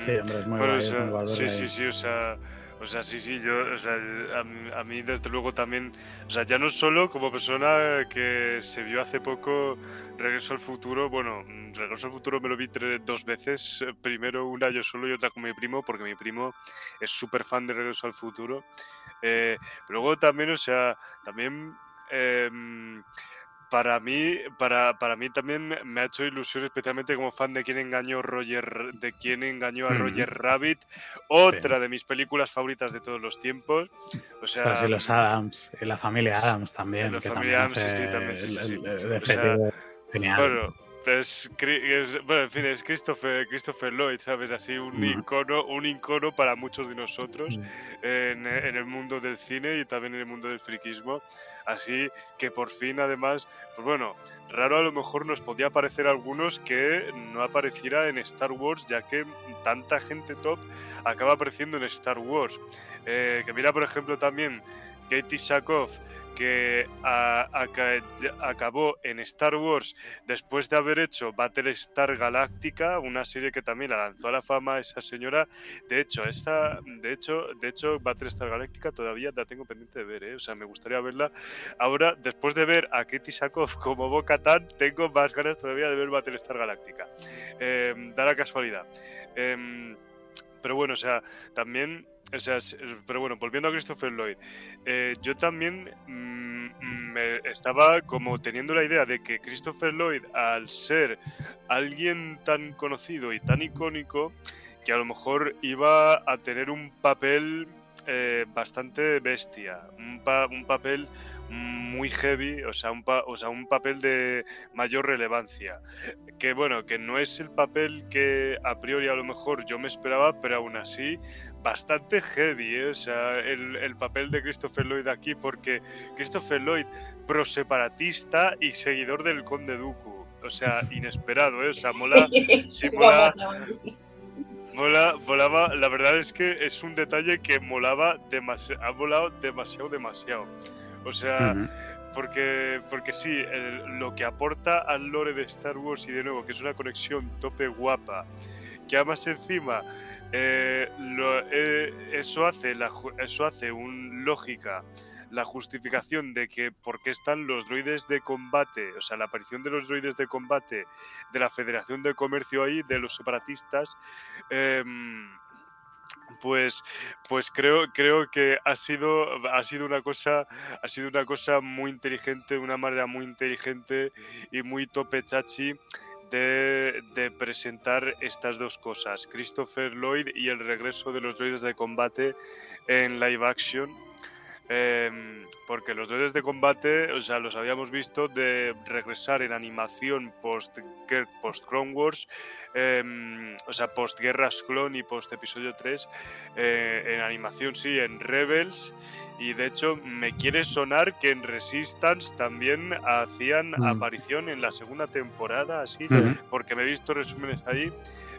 B: Sí, hombre, es muy guay.
D: sí, sí, sí, o sea, o sea, sí, sí, yo, o sea, a, mí desde luego también, o sea, ya no solo como persona que se vio hace poco Regreso al Futuro, bueno, Regreso al Futuro me lo vi dos veces, primero una yo solo y otra con mi primo, porque mi primo es súper fan de Regreso al Futuro. Eh, luego también, o sea, también... Eh, para mí, para, para, mí también me ha hecho ilusión, especialmente como fan de quien engañó Roger, de quien engañó a Roger Rabbit, otra de mis películas favoritas de todos los tiempos. O sea,
B: y los Adams, y la familia Adams también.
D: La familia Adams, sí, también, sí, sí. genial. Pues, bueno, en fin, es Christopher, Christopher Lloyd, ¿sabes? Así un icono, un icono para muchos de nosotros en, el mundo del cine y también en el mundo del friquismo. Así que por fin, además, pues bueno, raro a lo mejor nos podía parecer algunos que no apareciera en Star Wars, ya que tanta gente top acaba apareciendo en Star Wars. Eh, que mira, por ejemplo, también Katie Sackhoff que acabó en Star Wars después de haber hecho Battlestar Galactica, una serie que también la lanzó a la fama esa señora. De hecho, esta, de hecho, de hecho, Battlestar Galactica todavía la tengo pendiente de ver, ¿eh? o sea, me gustaría verla. Ahora, después de ver a Katie Sackhoff como Boca tengo más ganas todavía de ver Battlestar Galactica. Eh, da la casualidad. Em, pero bueno, o sea, también o sea, pero bueno, volviendo a Christopher Lloyd, eh, yo también mm, me estaba como teniendo la idea de que Christopher Lloyd, al ser alguien tan conocido y tan icónico, que a lo mejor iba a tener un papel eh, bastante bestia, un, papel muy heavy, o sea, un papel de mayor relevancia. Que bueno, que no es el papel que a priori a lo mejor yo me esperaba, pero aún así bastante heavy, ¿eh? o sea, el, papel de Christopher Lloyd aquí, porque Christopher Lloyd, pro-separatista y seguidor del Conde Dooku. O sea, inesperado, ¿eh? O sea, mola. Sí, mola. Mola, volaba, la verdad es que es un detalle que molaba demasiado, ha volado demasiado, demasiado. O sea, porque, porque sí, lo que aporta al lore de Star Wars y de nuevo, que es una conexión tope guapa, que además encima eh, eh, eso hace, la, eso hace un lógica la justificación de que por qué están los droides de combate, o sea, la aparición de los droides de combate de la Federación de Comercio ahí, de los separatistas, em, pues, pues creo, creo que ha sido, ha sido una cosa, ha sido una cosa muy inteligente, una manera muy inteligente y muy tope chachi. De, de, presentar estas dos cosas, Christopher Lloyd y el regreso de los droides de combate en live action, Em, porque los droides de combate, o sea, los habíamos visto de regresar en animación post, post Clone Wars, em, o sea, post Guerras Clone y post Episodio 3, eh, en animación sí, en Rebels, y de hecho me quiere sonar que en Resistance también hacían mm. aparición en la segunda temporada, así, porque me he visto resúmenes ahí.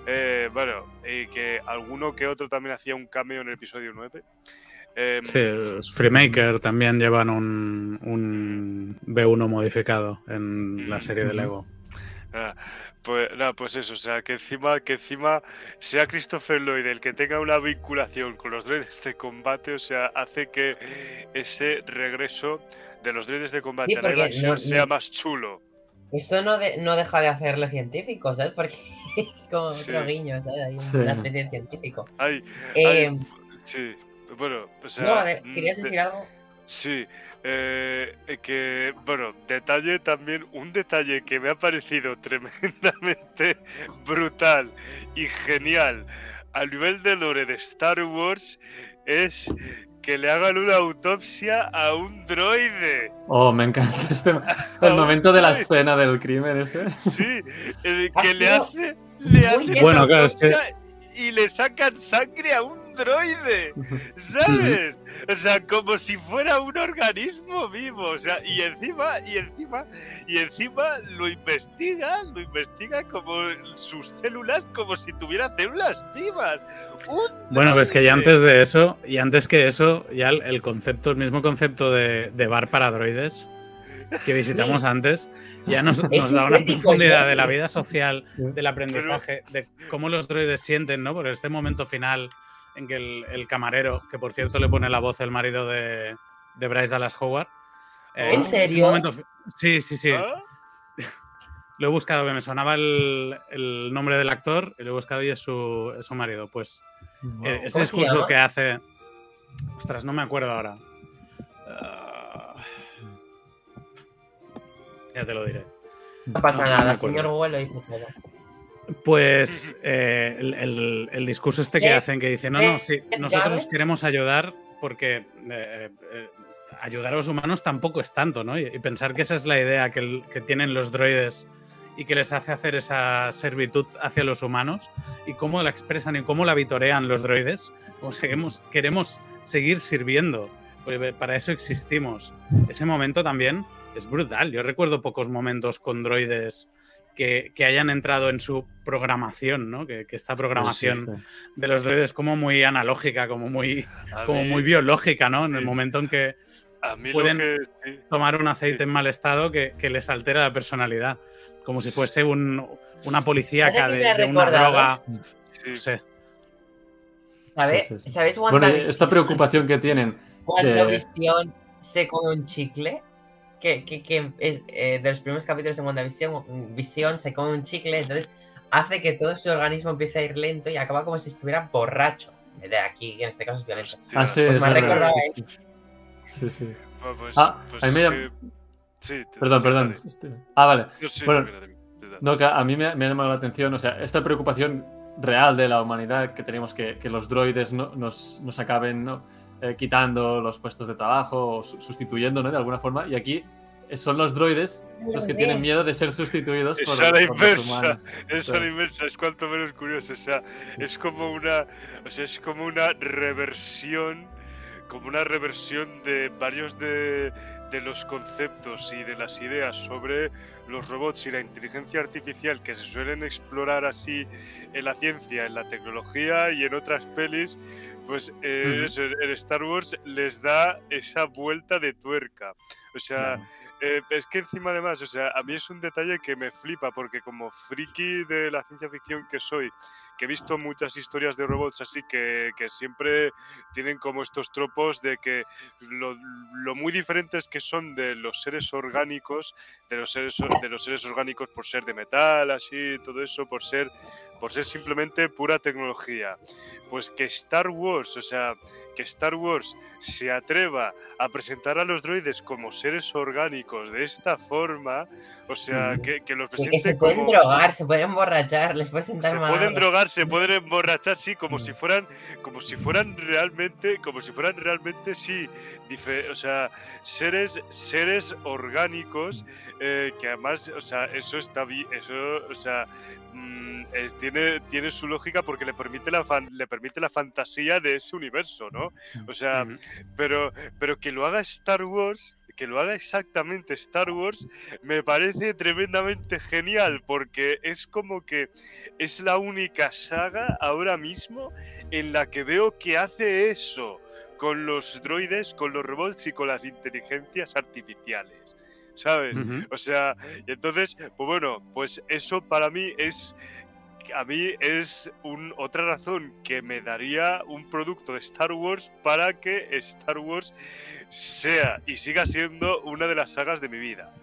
D: Eh, bueno, y que alguno que otro también hacía un cameo en el episodio 9.
B: Em, sí, los Freemaker también llevan un, un B1 modificado en la serie de Lego.
D: Ah, pues, no, pues eso, o sea, que encima, que encima sea Christopher Lloyd el que tenga una vinculación con los droides de combate, o sea, hace que ese regreso de los droides de combate a la acción sea más chulo.
A: Eso no, no deja de hacerle científico, ¿sabes? Porque es como otro guiño, ¿sabes? Hay una especie de científico.
D: Em, sí. Bueno, o sea.
A: No, ¿querías decir algo?
D: Sí, eh, que, bueno, detalle también, un detalle que me ha parecido tremendamente brutal y genial a nivel de lore de Star Wars es que le hagan una autopsia a un droide.
C: Oh, me encanta este el momento de la escena del crimen ese.
D: Sí, que le hace, le hace bueno, claro, es que... y le sacan sangre a un androide, ¿sabes? O sea, como si fuera un organismo vivo, o sea, y encima, y encima, y encima lo investiga, lo investiga como sus células, como si tuviera células vivas.
B: bueno, pues que ya antes de eso, y antes que eso, ya el, concepto, el mismo concepto de, bar para droides que visitamos antes, ya nos, da una profundidad de la vida social, del aprendizaje, de cómo los droides sienten, ¿no? Por este momento final en que el, camarero, que por cierto le pone la voz el marido de, de Bryce Dallas Howard.
A: ¿En eh, serio?
B: sí, sí, sí. ¿Ah? Lo he buscado, me sonaba el, el, nombre del actor y lo he buscado y es su, su marido. Pues eh, ese discurso que hace. Ostras, no me acuerdo ahora. Ah, ya te lo diré.
A: No pasa nada, señor Google dice
B: pues eh, el, discurso este que hacen, que dice, no, no, sí, nosotros queremos ayudar porque eh, eh, ayudar a los humanos tampoco es tanto, ¿no? Y, pensar que esa es la idea que, tienen los droides y que les hace hacer esa servitud hacia los humanos y cómo la expresan y cómo la vitorean los droides, como seguimos, queremos seguir sirviendo, pues, para eso existimos. Ese momento también es brutal. Yo recuerdo pocos momentos con droides que, hayan entrado en su programación, ¿no? Que, esta programación de los droides es como muy analógica, como muy, como muy biológica, ¿no? En el momento en que pueden tomar un aceite en mal estado que, les altera la personalidad, como si fuese un, una policíaca de, una droga. No sé.
A: ¿Sabes? ¿Sabes
C: bueno, esta preocupación que tienen.
A: Cuando Visión se come un chicle que, es, eh, de los primeros capítulos de WandaVision, Visión se come un chicle, entonces hace que todo su organismo empiece a ir lento y acaba como si estuviera borracho. De aquí, en este caso es violento.
C: Ah, sí, pues me recordado sí, sí. sí, Pues, ah, pues me sí, perdón, perdón. Este, ah, vale. bueno, no, que a mí me, me, ha llamado la atención, o sea, esta preocupación real de la humanidad que tenemos que, que los droides no, nos, nos acaben ¿no? Eh, quitando los puestos de trabajo o sustituyendo, ¿no? De alguna forma. Y aquí son los droides los que tienen miedo de ser sustituidos
D: por, la inversa, Es a la inversa, es cuanto menos curioso. O sea, es como una, o sea, es como una reversión, como una reversión de varios de, de los conceptos y de las ideas sobre los robots y la inteligencia artificial que se suelen explorar así en la ciencia, en la tecnología y en otras pelis, pues eh, en Star Wars les da esa vuelta de tuerca. O sea, eh, es que encima además, o sea, a mí es un detalle que me flipa porque como friki de la ciencia ficción que soy, que he visto muchas historias de robots así que, que siempre tienen como estos tropos de que lo, lo, muy diferentes que son de los seres orgánicos, de los seres, de los seres orgánicos por ser de metal, así, todo eso, por ser por ser simplemente pura tecnología. Pues que Star Wars, o sea, que Star Wars se atreva a presentar a los droides como seres orgánicos de esta forma, o sea, que, que los presente
A: que se pueden drogar, se pueden emborrachar, les pueden sentar
D: Se pueden drogar, se pueden emborrachar, sí, como si fueran, como si fueran realmente, como si fueran realmente, sí, o sea, seres, seres orgánicos, eh, que además, o sea, eso está bien, eso, o sea, mm, tiene, tiene su lógica porque le permite, la le permite la fantasía de ese universo, ¿no? O sea, pero, pero que lo haga Star Wars que lo haga exactamente Star Wars me parece tremendamente genial porque es como que es la única saga ahora mismo en la que veo que hace eso con los droides, con los robots y con las inteligencias artificiales. ¿Sabes? O sea, y entonces, pues bueno, pues eso para mí es a mí es un, otra razón que me daría un producto de Star Wars para que Star Wars sea y siga siendo una de las sagas de mi vida.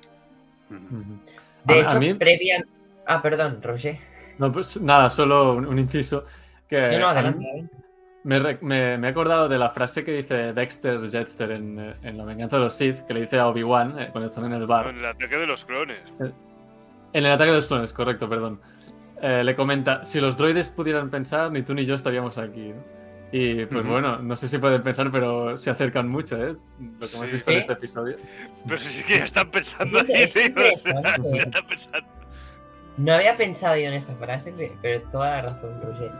A: De hecho, previa... Ah, perdón, Roger.
C: No, pues nada, solo un, inciso. Que no, adelante. Me, me, he acordado de la frase que dice Dexter Jetster en, en La venganza de los Sith, que le dice a Obi-Wan eh, cuando están en el bar.
D: En el ataque de los clones.
C: En el ataque de los clones, correcto, perdón. Eh, le comenta, si los droides pudieran pensar, ni tú ni yo estaríamos aquí. Y pues bueno, no sé si pueden pensar, pero se acercan mucho, ¿eh? Lo que hemos visto en este episodio.
D: Pero sí que ya están pensando ahí, tío. ya están
A: pensando. No había pensado yo en esta frase, pero toda la razón, Roger.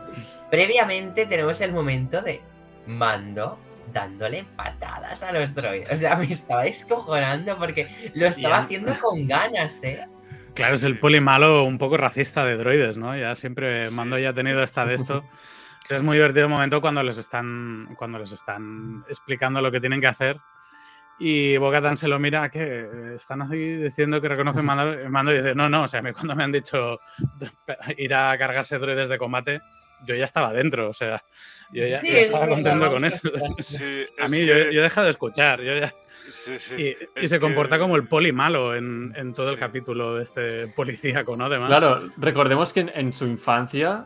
A: Previamente tenemos el momento de Mando dándole patadas a los droides. O sea, me estaba escojonando porque lo estaba haciendo con ganas, ¿eh?
B: Claro, es el poli malo un poco racista de droides, ¿no? Ya siempre Mando ya ha tenido esta de esto. es muy divertido el momento cuando les están cuando les están explicando lo que tienen que hacer. Y Bogatan se lo mira que están así diciendo que reconocen mando, mando y dice, no, no, o sea, cuando me han dicho ir a cargarse droides de combate, yo ya estaba dentro, o sea, yo ya, estaba contento con eso. a mí yo, he dejado de escuchar, yo ya... y, se comporta como el poli malo en, en todo el capítulo de este policíaco, ¿no? Además.
C: Claro, recordemos que en, su infancia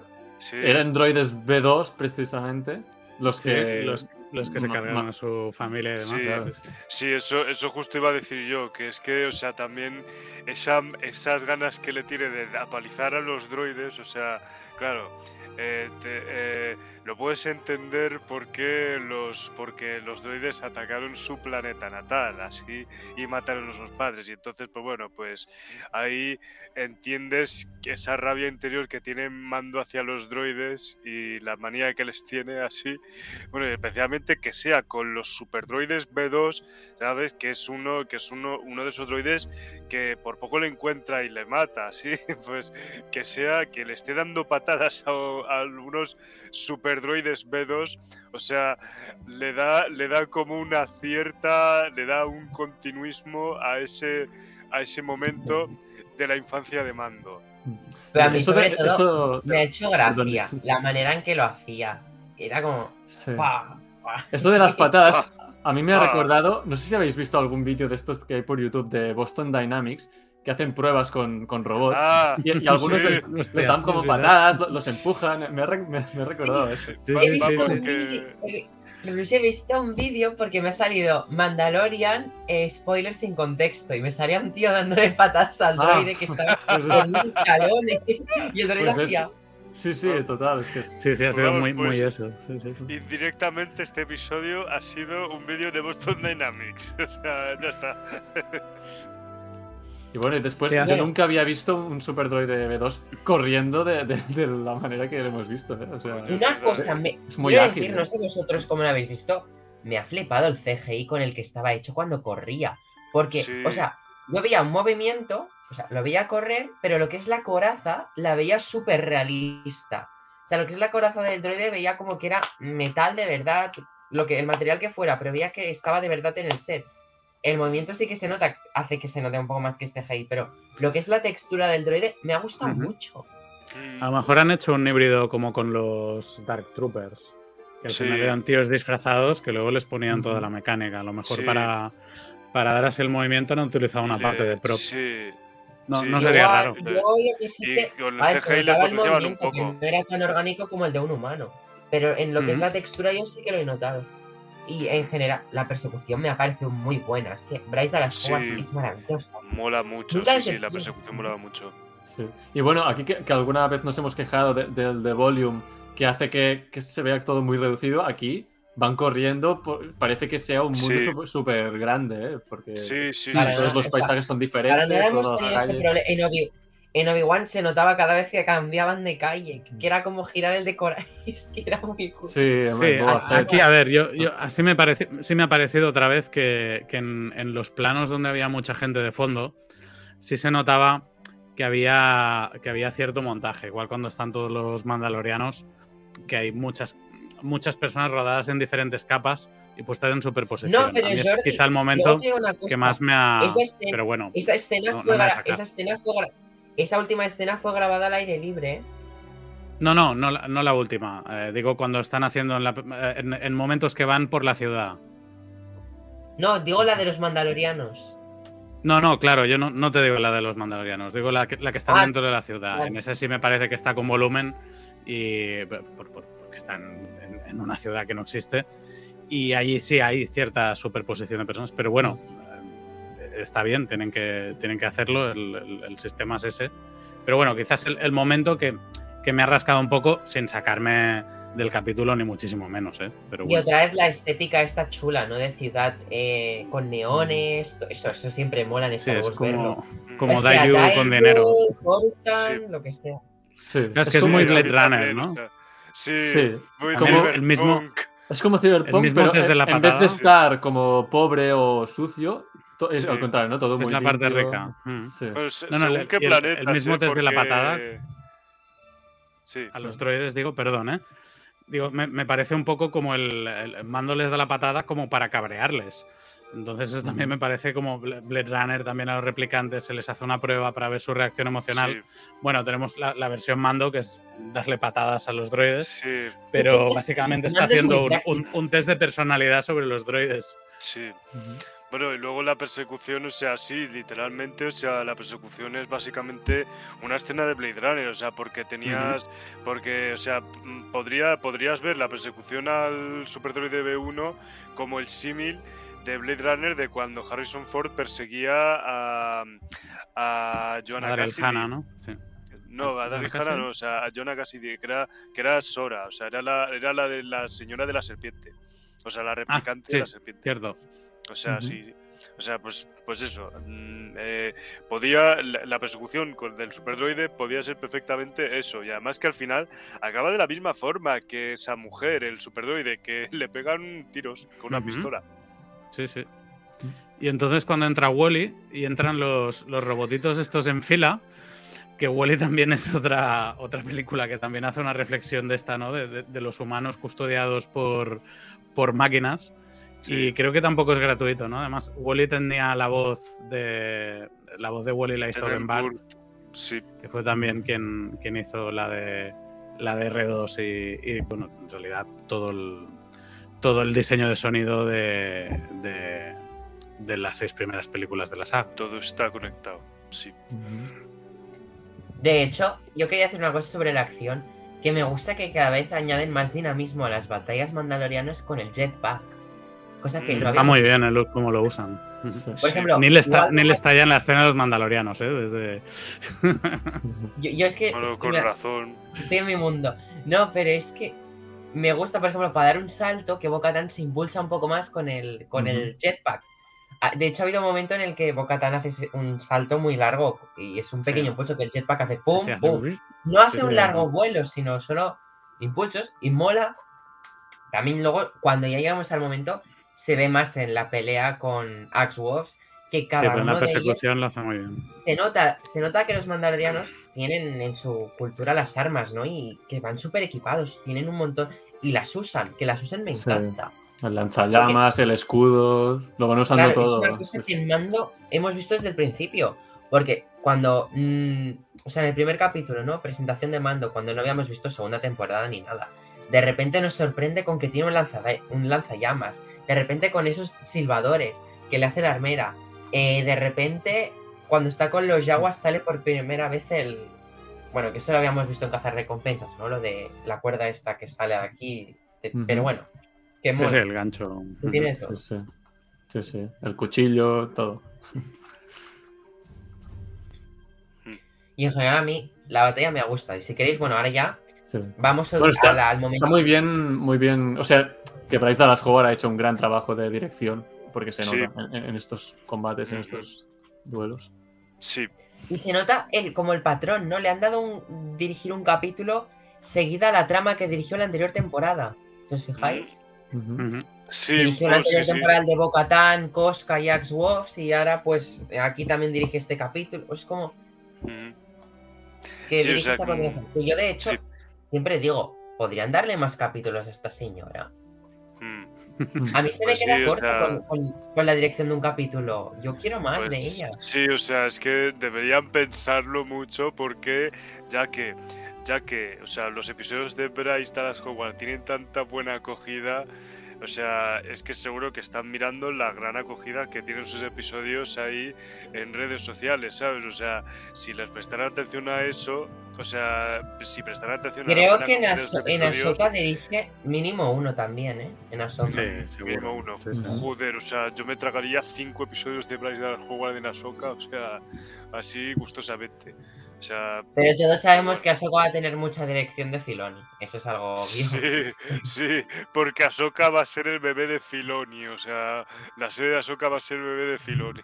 C: eran droides B2 precisamente. Los que,
B: los, los, que se cargaron a su familia y demás.
D: Sí, eso, eso justo iba a decir yo, que es que, o sea, también esa, esas ganas que le tiene de apalizar a los droides, o sea, claro, eh, eh, lo puedes entender porque los, porque los droides atacaron su planeta natal así y mataron a sus padres. Y entonces, pues bueno, pues ahí entiendes esa rabia interior que tiene Mando hacia los droides y la manía que les tiene así. Bueno, especialmente que sea con los super droides B2, ¿sabes? Que es uno, que es uno, uno de esos droides que por poco le encuentra y le mata, ¿sí? Pues que sea, que le esté dando patadas a algunos super droides B2, o sea, le da, le da como una cierta, le da un continuismo a ese, a ese momento de la infancia de Mando.
A: Pero a mí sobre todo me ha hecho gracia la manera en que lo hacía. Era como...
C: Esto de las patadas, a mí me ha recordado, no sé si habéis visto algún vídeo de estos que hay por YouTube de Boston Dynamics, que hacen pruebas con, con robots ah, y, algunos les, dan como patadas, los, empujan. Me, me, he recordado eso.
A: he, visto un vídeo porque me ha salido Mandalorian, eh, spoilers sin contexto, y me salía un tío dándole patadas al ah. droide que estaba con unos escalones y el droide pues hacía.
C: Sí, sí, total, es que
B: Sí, sí, ha sido muy, muy pues, eso.
D: Indirectamente este episodio ha sido un vídeo de Boston Dynamics. O sea, ya está.
C: Y bueno, y después yo nunca había visto un Super Droid de B2 corriendo de, de, la manera que lo hemos visto. ¿eh? O sea,
A: Una cosa, me, es muy ágil. Decir, no sé vosotros cómo lo habéis visto, me ha flipado el CGI con el que estaba hecho cuando corría. Porque, o sea, yo veía un movimiento, o sea, lo veía correr, pero lo que es la coraza la veía súper realista. O sea, lo que es la coraza del droide veía como que era metal de verdad, lo que, el material que fuera, pero veía que estaba de verdad en el set. El movimiento sí que se nota, hace que se note un poco más que este ahí, pero lo que es la textura del droide me ha gustado mucho.
B: A lo mejor han hecho un híbrido como con los Dark Troopers. Que al final eran tíos disfrazados que luego les ponían toda la mecánica. A lo mejor para, para dar así el movimiento han utilizado una parte de prop.
D: Sí.
B: No, no sería raro.
A: Yo lo que sí que,
D: con el CGI le potenciaban un poco.
A: Que no era tan orgánico como el de un humano. Pero en lo que es la textura yo sí que lo he notado. Y en general, la persecución me ha parecido muy buena. Es que Bryce de las es maravillosa.
D: Mola mucho, sí, sí, la persecución mola mucho.
C: Sí. Y bueno, aquí que, alguna vez nos hemos quejado del de, volume, que hace que, que, se vea todo muy reducido, aquí van corriendo, parece que sea un mundo súper grande, ¿eh? porque todos los paisajes son diferentes, todas las calles
A: en Obi-Wan se notaba cada vez que cambiaban de calle, que era como girar el de que era muy
C: cool. Sí,
B: aquí, a ver, yo, así me parece, sí me ha parecido otra vez que, en, los planos donde había mucha gente de fondo, sí se notaba que había, que había cierto montaje, igual cuando están todos los mandalorianos, que hay muchas, muchas personas rodadas en diferentes capas y puestas en superposición.
A: No, pero
B: a mí es quizá el momento que más me ha... pero bueno,
A: esa escena, fue, esa escena fue esa última escena fue grabada al aire libre. ¿eh?
B: No, no, no, no la última. Eh, digo cuando están haciendo eh, en, momentos que van por la ciudad.
A: No, digo la de los mandalorianos.
B: No, no, claro, yo no, te digo la de los mandalorianos, digo la que, la que está ah, dentro de la ciudad. En ese sí me parece que está con volumen y porque están en, una ciudad que no existe. Y allí sí hay cierta superposición de personas, pero bueno, está bien, tienen que, tienen que hacerlo, el, sistema es ese. Pero bueno, quizás el, momento que, me ha rascado un poco sin sacarme del capítulo, ni muchísimo menos. ¿eh? Pero
A: Y otra vez la estética está chula, ¿no? De ciudad eh, con neones, eso, eso siempre mola en
B: sí, es como, como Dayu con dinero.
A: lo que sea.
B: Sí. Es, que es muy Blade Runner, ¿no?
D: Sí, sí.
B: como el mismo.
C: Es como Cyberpunk, pero en vez de estar como pobre o sucio, es al contrario, ¿no? Todo
B: es la parte rica. Mm.
D: Pues, no, no, el, el,
B: mismo test
D: de
B: la patada.
D: Sí.
B: A los droides digo, perdón, ¿eh? Digo, me, parece un poco como el, el mándoles de la patada como para cabrearles. Entonces eso también me parece como Blade Runner, también a los replicantes se les hace una prueba para ver su reacción emocional. Bueno, tenemos la, versión mando, que es darle patadas a los droides,
D: sí.
B: pero básicamente está haciendo un, un, test de personalidad sobre los droides.
D: Sí. Bueno, y luego la persecución, o sea, sí, literalmente, o sea, la persecución es básicamente una escena de Blade Runner, o sea, porque tenías, porque, o sea, mm, podría, podrías ver la persecución al Super Droid B1 como el símil de Blade Runner de cuando Harrison Ford perseguía a, a Joanna
B: a
D: Cassidy.
B: ¿no? Sí.
D: No, a Daryl Hannah no, o sea, a Joanna Cassidy, que era, que era Sora, o sea, era la, era la de la señora de la serpiente. O sea, la ah, replicante de la serpiente.
B: Cierto.
D: O sea, sí. O sea, pues, pues eso. Mm, eh, podía. La, persecución del superdroide podía ser perfectamente eso. Y además que al final acaba de la misma forma que esa mujer, el superdroide, que le pegan tiros con una pistola.
B: Sí, sí. Y entonces cuando entra Wally y entran los, los robotitos estos en fila, que Wally también es otra, otra película que también hace una reflexión de esta, ¿no? De, de los humanos custodiados por, por máquinas y creo que tampoco es gratuito, ¿no? Además, Wally tenía la voz de. La voz de Wally la hizo Ben Bart.
D: Sí.
B: Que fue también quien, quien hizo la de la de R2 y, bueno, en realidad todo el, todo el diseño de sonido de, de, las seis primeras películas de la saga.
D: Todo está conectado, sí.
A: De hecho, yo quería hacer una cosa sobre la acción, que me gusta que cada vez añaden más dinamismo a las batallas mandalorianas con el jetpack.
B: Está muy bien el look como lo usan.
A: Por ejemplo,
B: ni le está, ni le está ya en la escena de los mandalorianos, ¿eh? Desde...
A: yo, es que.
D: con razón.
A: Estoy en mi mundo. No, pero es que me gusta, por ejemplo, para dar un salto, que Bocatan se impulsa un poco más con el, con el jetpack. Ah, de hecho, ha habido un momento en el que Bocatan hace un salto muy largo y es un pequeño impulso que el jetpack hace pum, pum. No hace un largo vuelo, sino solo impulsos y mola. También luego, cuando ya llegamos al momento, se ve más en la pelea con Axe Wolves, que cada
B: sí,
A: uno
B: la persecución lo hace muy bien.
A: Se nota, se nota que los mandalorianos tienen en su cultura las armas, ¿no? Y que van súper equipados, tienen un montón. Y las usan, que las usen me encanta.
C: El lanzallamas, el escudo, lo van usando todo.
A: Es una cosa que en mando hemos visto desde el principio. Porque cuando. Mmm, o sea, en el primer capítulo, ¿no? Presentación de mando, cuando no habíamos visto segunda temporada ni nada. De repente nos sorprende con que tiene un, lanza, un lanzallamas. De repente con esos silbadores que le hace la armera. Eh, de repente, cuando está con los Yaguas, sale por primera vez el. Bueno, que eso lo habíamos visto en Cazar Recompensas, ¿no? Lo de la cuerda esta que sale de aquí. De, uh -huh. Pero bueno. Que
B: sí, sí, el gancho.
A: Tiene eso.
C: Sí, sí. sí, sí. El cuchillo, todo.
A: Y en general a mí la batalla me gusta. Y si queréis, bueno, ahora ya
C: Sí.
A: vamos a,
C: Bueno, está,
A: a la- al momento.
C: está muy bien, muy bien. O sea, que Bryce Dallas Howard ha hecho un gran trabajo de dirección, porque se
D: Sí.
C: nota en, en estos combates, en estos duelos.
D: Sí,
A: Y se nota el, como el patrón, ¿no? Le han dado un dirigir un capítulo seguida a la trama que dirigió la anterior temporada. ¿Os fijáis?
D: Sí,
A: dirigió la
D: pues, sí,
A: anterior
D: sí.
A: temporada el de Bocatán, Cosca y Axe Wolves y ahora pues aquí también dirige este capítulo. Es como que
D: Sí, o
A: dirige
D: sea, como-
A: yo de hecho
D: sí.
A: Siempre digo, podrían darle más capítulos a esta señora.
D: Mm.
A: A mí se
D: Pues
A: me queda
D: sí, o
A: corto
D: sea-
A: con, con- con la dirección de un capítulo. Yo quiero más de
D: Pues,
A: ella.
D: Sí, o sea, es que deberían pensarlo mucho porque ya que, ya que, o sea, los episodios de Bryce Dallas Howard tienen tanta buena acogida, o sea, es que seguro que están mirando la gran acogida que tienen sus episodios ahí en redes sociales, ¿sabes? O sea, si les prestaran atención a eso, o sea, si prestaran atención a la
A: Creo que en,
D: acogida de los
A: Aso- en
D: episodios,
A: Ahsoka dirige mínimo uno también, ¿eh? En Ahsoka.
B: Sí,
D: Mínimo
B: seguro.
D: uno.
B: Sí, sí.
D: Joder, o sea, yo me tragaría cinco episodios de Bryce Dallas Howard en Ahsoka, o sea, así gustosamente. Sea,
A: Pero todos sabemos que Ahsoka va a tener mucha dirección de Filoni. Eso es algo obvio.
D: sí, sí, porque Ahsoka va a ser el bebé de Filoni, o sea, la serie de Ahsoka va a ser el bebé de Filoni.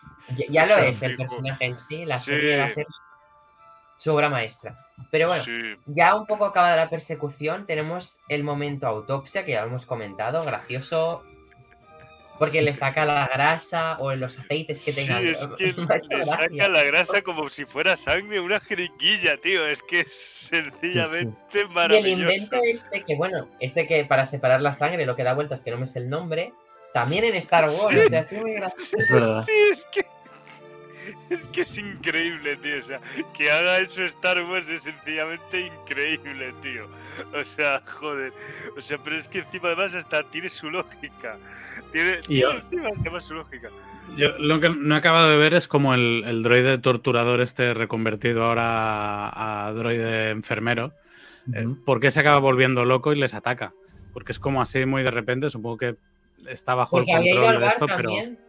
A: Ya, lo es el personaje en sí. La
D: Sí.
A: serie va a ser su obra maestra. Pero bueno,
D: Sí,
A: ya un poco acabada la persecución, tenemos el momento autopsia, que ya lo hemos comentado, gracioso. Porque le saca la grasa o los aceites que
D: sí,
A: tenga.
D: es que le saca la grasa como si fuera sangre, una jeringuilla, tío. Es que es sencillamente
A: Y el
D: maravilloso.
A: invento este que, bueno, este que para separar la sangre, lo que da vueltas, que no me es el nombre, también en Star Wars,
D: Sí.
A: o sea, sí, muy gracioso.
C: Es verdad.
D: Sí, es que. Es que es increíble, tío. O sea, que haga eso Star Wars es sencillamente increíble, tío. O sea, joder. O sea, pero es que encima además hasta tiene su lógica. Tiene,
B: Y yo-
D: encima hasta su lógica.
B: Yo lo que no he acabado de ver es como el, el droide torturador este reconvertido ahora a, a droide enfermero. eh. ¿Por qué se acaba volviendo loco y les ataca? Porque es como así muy de repente, supongo que está bajo
A: Porque
B: el control de esto, pero,
A: también.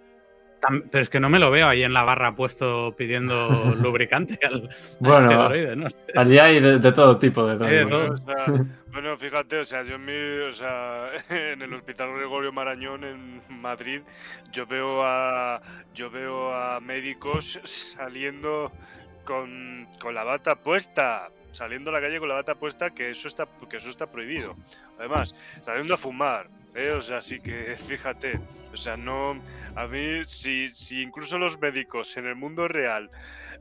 B: Pero es que no me lo veo ahí en la barra puesto pidiendo lubricante al, a
C: Bueno,
B: ese no.
C: Allí hay de, de todo tipo de
B: de
C: droides.
B: todo.
D: Bueno, o sea, bueno, fíjate, o sea, yo en, mi, o sea, en el Hospital Gregorio Marañón en Madrid, yo veo a, yo veo a médicos saliendo con, con la bata puesta, saliendo a la calle con la bata puesta, que eso está, que eso está prohibido. Además, saliendo a fumar, ¿eh? o sea, así que fíjate, o sea, no, a mí, si, si incluso los médicos en el mundo real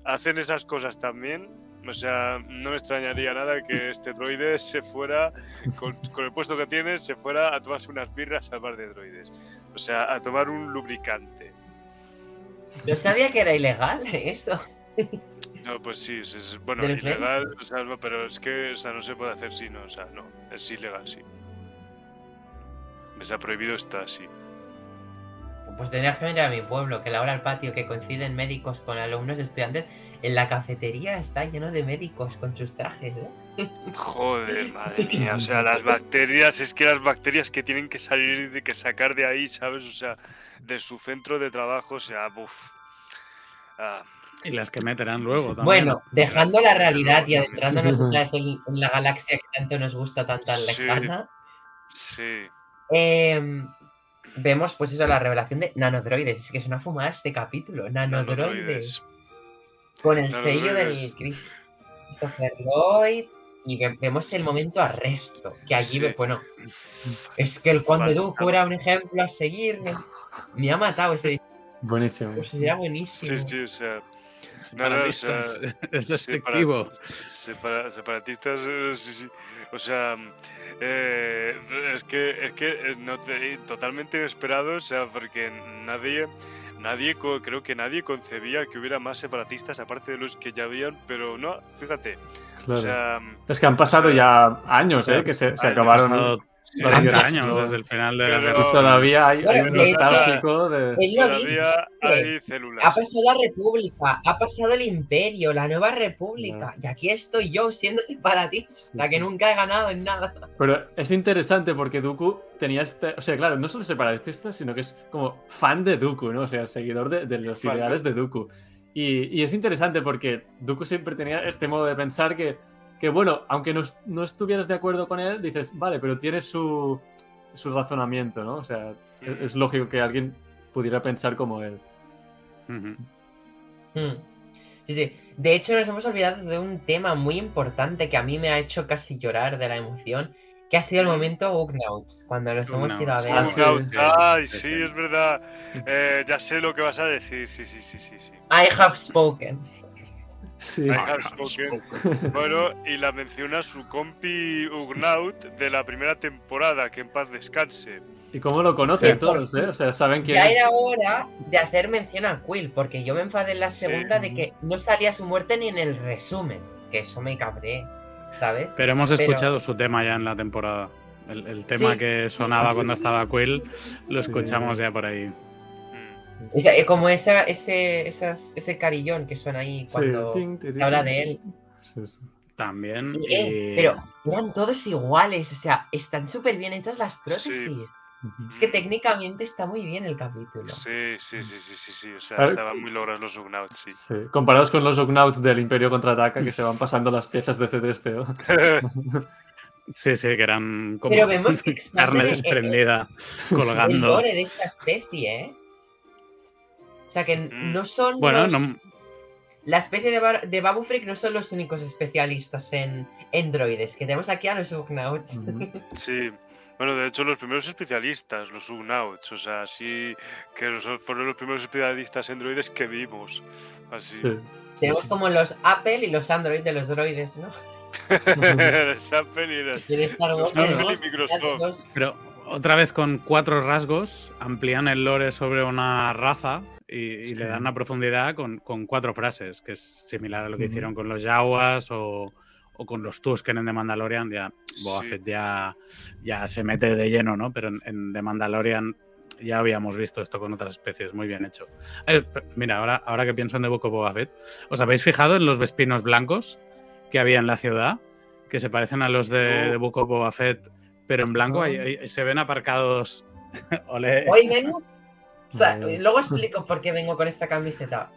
D: hacen esas cosas también, o sea, no me extrañaría nada que este droide se fuera, con, con el puesto que tiene, se fuera a tomarse unas birras al bar de droides. O sea, a tomar un lubricante.
A: Yo sabía que era ilegal eso.
D: No, pues sí, es, es- bueno,
A: ¿Del
D: ilegal, o sea, no, pero es que o sea, no se puede hacer si no, o sea, no, es ilegal, sí. Les ha prohibido está así.
A: Pues tendrías que venir a mi pueblo, que la hora al patio que coinciden médicos con alumnos estudiantes, en la cafetería está lleno de médicos con sus trajes, ¿eh?
D: Joder, madre mía, o sea, las bacterias, es que las bacterias que tienen que salir, de que sacar de ahí, ¿sabes? O sea, de su centro de trabajo, o sea, buf. Ah,
B: Y las que meterán luego también.
A: Bueno, dejando la realidad y adentrándonos en, en la galaxia que tanto nos gusta, tan tan
D: Sí.
A: lejana,
D: sí.
A: Em, vemos pues eso, la revelación de nanodroides. Es que es una fumada este capítulo, nanodroides.
D: nanodroides.
A: Con el sello del Christopher Lloyd. Y ve- vemos el momento arresto. Que allí,
D: Sí.
A: bueno, es que el
D: Faltaba.
A: Dooku era un ejemplo a seguir. Me, me ha matado ese.
C: Buenísimo.
A: Pues sería buenísimo.
D: Sí, sí, o sea.
B: Separatistas, es despectivo.
D: Separa, separatistas, eh, sí, sí. O sea, eh, es que, es que eh, no te, totalmente inesperado, o sea, porque nadie, nadie, creo que nadie concebía que hubiera más separatistas aparte de los que ya habían, pero no, fíjate. O sea,
C: es que han pasado
D: o sea,
C: ya años, ¿eh? Que se, se acabaron.
B: Sí, años desde el final de
C: pero, la Todavía hay, hay un nostálgico de.
D: Todavía hay células.
A: Ha pasado la República, ha pasado el Imperio, la Nueva República. No. Y aquí estoy yo siendo separatista, sí, que sí. nunca he ganado en nada.
C: Pero es interesante porque Dooku tenía este. O sea, claro, no solo separatista, sino que es como fan de Dooku, ¿no? O sea, seguidor de, de los ideales de Dooku. Y, y es interesante porque Dooku siempre tenía este modo de pensar que que bueno, aunque no, no, estuvieras de acuerdo con él, dices, vale, pero tiene su, su razonamiento, ¿no? O sea, es, es, lógico que alguien pudiera pensar como él.
A: Uh -huh. sí, sí. De hecho, nos hemos olvidado de un tema muy importante que a mí me ha hecho casi llorar de la emoción, que ha sido el momento Ugnauts, cuando nos hemos ido a ver.
D: Ugnauts, ay, sí, es verdad. Eh, ya sé lo que vas a decir, sí, sí, sí, sí. sí.
A: I have spoken.
C: Sí.
D: bueno, y la menciona su compi Ugnaut de la primera temporada, que en paz descanse.
C: ¿Y cómo lo conocen sí, todos, eh? O sea, saben quién
A: ya
C: es.
A: era hora de hacer mención a Quill, porque yo me enfadé en la segunda sí. de que no salía su muerte ni en el resumen, que eso me cabré, ¿sabes?
B: Pero hemos escuchado Pero... su tema ya en la temporada. El, el tema sí. que sonaba cuando estaba Quill, lo escuchamos ya por ahí.
A: Sea, como esa, ese, esas, ese carillón que suena ahí cuando sí. se habla de él.
B: Sí, sí. También.
A: Eh, pero eran todos iguales, o sea, están súper bien hechas las prótesis. Es que técnicamente está muy bien el capítulo.
D: Sí, sí, sí, sí, sí, sí. O sea, estaban muy logrados los Ugnauts, sí.
C: sí. Comparados con los Ugnauts del Imperio Contraataca, que se van pasando las piezas de C3PO.
B: Sí, sí, que eran como
A: Pero vemos que
B: carne desprendida
A: el,
B: colgando.
A: El de esta especie, ¿eh? O sea que
D: Mm.
A: no son.
B: Bueno,
A: los...
B: no,
A: La especie de, Bar- de Babu Freak no son los únicos especialistas en, en droides, que tenemos aquí a los Ugnauts.
D: Sí. Bueno, de hecho, los primeros especialistas, los Ugnauts, o sea, sí que fueron los primeros especialistas en droides que vimos. Así.
C: Sí.
A: tenemos como los Apple y los Android de los droides, ¿no?
D: los Apple y los,
A: Y en Star Wars
D: los Apple
A: tenemos
D: y Microsoft.
A: los-
B: Pero otra vez con cuatro rasgos amplían el lore sobre una raza y, y
C: Sí.
B: le dan una profundidad con, con cuatro frases, que es similar a lo que
C: Ujú.
B: hicieron con los Yawas o, o con los Tusken en The Mandalorian. Ya Boba
D: Sí.
B: Fett ya, ya se mete de lleno, ¿no? Pero en, en The Mandalorian ya habíamos visto esto con otras especies, muy bien hecho. Eh, mira, ahora, ahora que pienso en The Book of Boba Fett, ¿os habéis fijado en los vespinos blancos que había en la ciudad? Que se parecen a los de
D: No.
B: The Book of Boba Fett, pero en blanco ahí- ahí se ven aparcados.
A: Hoy vengo. O sea,
C: Vale.
A: luego explico por qué vengo con esta camiseta.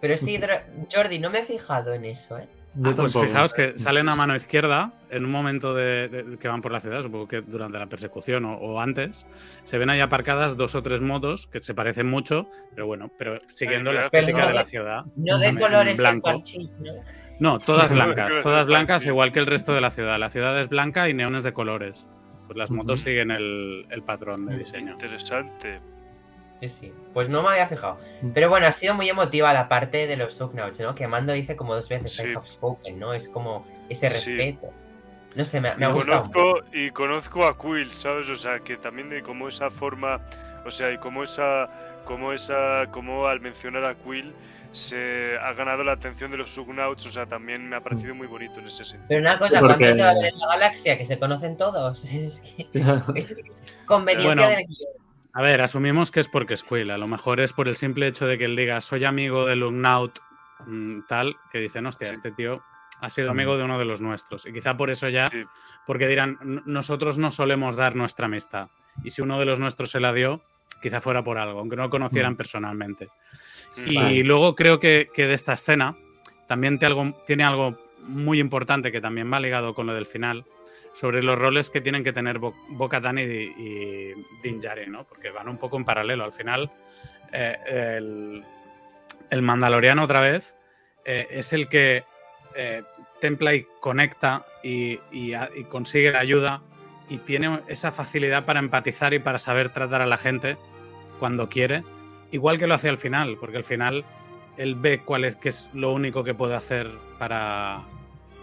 A: Pero sí, Jordi, no me he fijado en eso, ¿eh?
B: Ah, pues fijaos que salen a mano izquierda en un momento de, de- que van por la ciudad, supongo que durante la persecución o, o antes, se ven ahí aparcadas dos o tres motos que se parecen mucho, pero bueno, pero siguiendo la estética
A: no
B: de la ciudad.
A: No de colores de
B: blanco.
A: parchís, ¿no?
B: No, todas blancas, todas blancas igual que el resto de la ciudad. La ciudad es blanca y neones de colores. Pues las motos siguen el, el patrón de diseño.
D: Interesante.
A: Sí, sí. Pues no me había fijado.
C: Mm.
A: Pero bueno, ha sido muy emotiva la parte de los Ugnauts, ¿no? Que Mando dice como dos veces
D: Sí.
A: I have spoken, ¿no? Es como ese
D: Sí.
A: respeto. No sé, me, ha gustado.
D: conozco, y conozco a Quill, ¿sabes? O sea, que también de cómo esa forma, o sea, y cómo esa, cómo esa, cómo al mencionar a Quill se ha ganado la atención de los Ugnauts, o sea, también me ha parecido muy bonito en ese sentido.
A: Pero una cosa,
C: Porque-
A: ¿cuántos va a haber en la galaxia? Que se conocen todos. Es que eso es conveniencia
B: Bueno.
A: del guion.
B: A ver, asumimos que es porque es Quill. A lo mejor es por el simple hecho de que él diga soy amigo del Lugnaut mm, tal, que dicen, hostia,
D: Sí.
B: este tío ha sido amigo de uno de los nuestros. Y quizá por eso ya,
D: Sí,
B: porque dirán, "N- nosotros no solemos dar nuestra amistad. Y si uno de los nuestros se la dio, quizá fuera por algo, aunque no lo conocieran
C: Mm.
B: personalmente. Y luego creo que, que de esta escena también te algo, tiene algo muy importante que también va ligado con lo del final, sobre los roles que tienen que tener Bo- Bo-Katan y, y ¿no? Porque van un poco en paralelo. Al final, eh, el, Mandaloriano otra vez eh, es el que eh, templa y conecta y, y consigue la ayuda y tiene esa facilidad para empatizar y para saber tratar a la gente cuando quiere igual que lo hace al final, porque al final él ve cuál es, que es lo único que puede hacer para,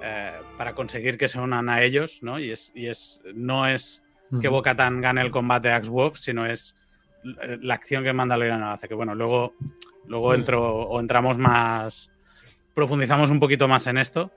B: eh, para conseguir que se unan a ellos, ¿no? Y es, y es no es que Bocatan gane el combate a Axe-Wolf, sino es la acción que Mandalorian hace. Que bueno, luego, luego entro, o entramos más, profundizamos un poquito más en esto,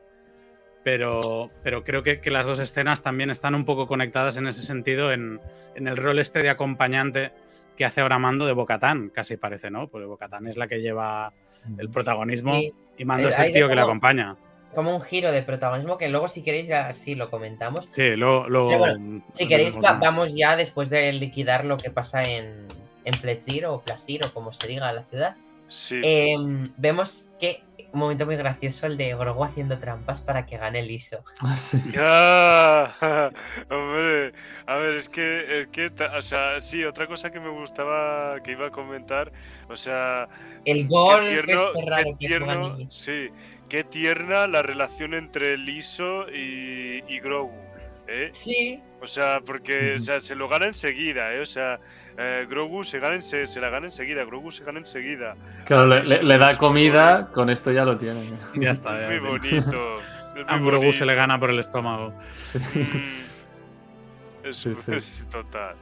B: pero, pero creo que, que, las dos escenas también están un poco conectadas en ese sentido, en, en el rol este de acompañante que hace ahora Mando de Bocatán, casi parece, ¿no? Porque Bocatán es la que lleva el protagonismo y Mando eh, es el tío que le acompaña.
A: Como un giro de protagonismo que luego, si queréis, ya sí lo comentamos.
B: Sí, luego.
A: si queréis, vamos ya después de liquidar lo que pasa en, en Plechir o Plasir o como se diga la ciudad.
D: Sí.
A: Em, vemos que un momento muy gracioso el de Grogu haciendo trampas para que gane el ISO.
C: Ah, sí.
D: hombre, a ver, es que, es que, o sea, sí, otra cosa que me gustaba, que iba a comentar, o sea...
A: El gol
D: qué tierno, qué tierno sí, qué tierna la relación entre el ISO y, y Grogu. ¿eh?
A: Sí.
D: O sea, porque o sea, se lo gana enseguida, ¿eh? O sea, eh, Grogu se, gana se, se, la gana enseguida, Grogu se gana enseguida.
C: Claro, le, le, da comida, con esto ya lo tiene.
B: Ya está.
D: Ya, muy bonito.
B: a Grogu se le gana por el estómago.
C: Sí.
D: Mm, es, sí, sí. es, total.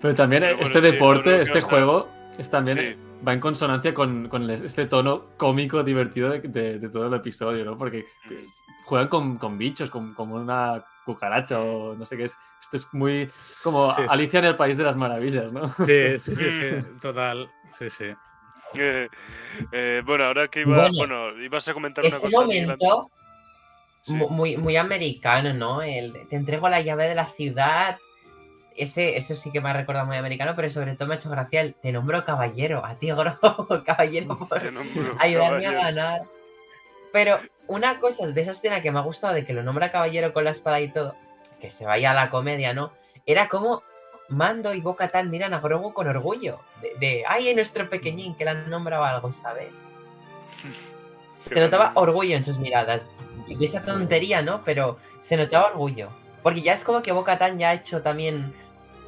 C: Pero también Pero este deporte, este juego, es también va en consonancia con, con, este tono cómico, divertido de, de, de, todo el episodio, ¿no? Porque juegan con, con bichos, con, como una cucaracha o no sé qué es. Esto es muy como sí, Alicia sí. en el País de las Maravillas, ¿no?
B: Sí, sí, sí, sí, total, sí, sí.
D: Eh, eh, bueno, ahora que iba, bueno, bueno, ibas a comentar una
A: ese
D: cosa.
A: momento sí. muy, muy americano, ¿no? El, te entrego la llave de la ciudad. Ese, eso sí que me ha recordado muy americano, pero sobre todo me ha hecho gracia el te nombro caballero, a ti, Gro, caballero, por ayudarme caballero. a ganar. Pero una cosa de esa escena que me ha gustado de que lo nombra caballero con la espada y todo, que se vaya a la comedia, ¿no? Era como Mando y Boca Tal miran a Grogu con orgullo. De, de ay, en nuestro pequeñín que le han nombrado algo, ¿sabes? Se notaba orgullo en sus miradas. Y esa tontería, ¿no? Pero se notaba orgullo. Porque ya es como que Boca Tan ya ha hecho también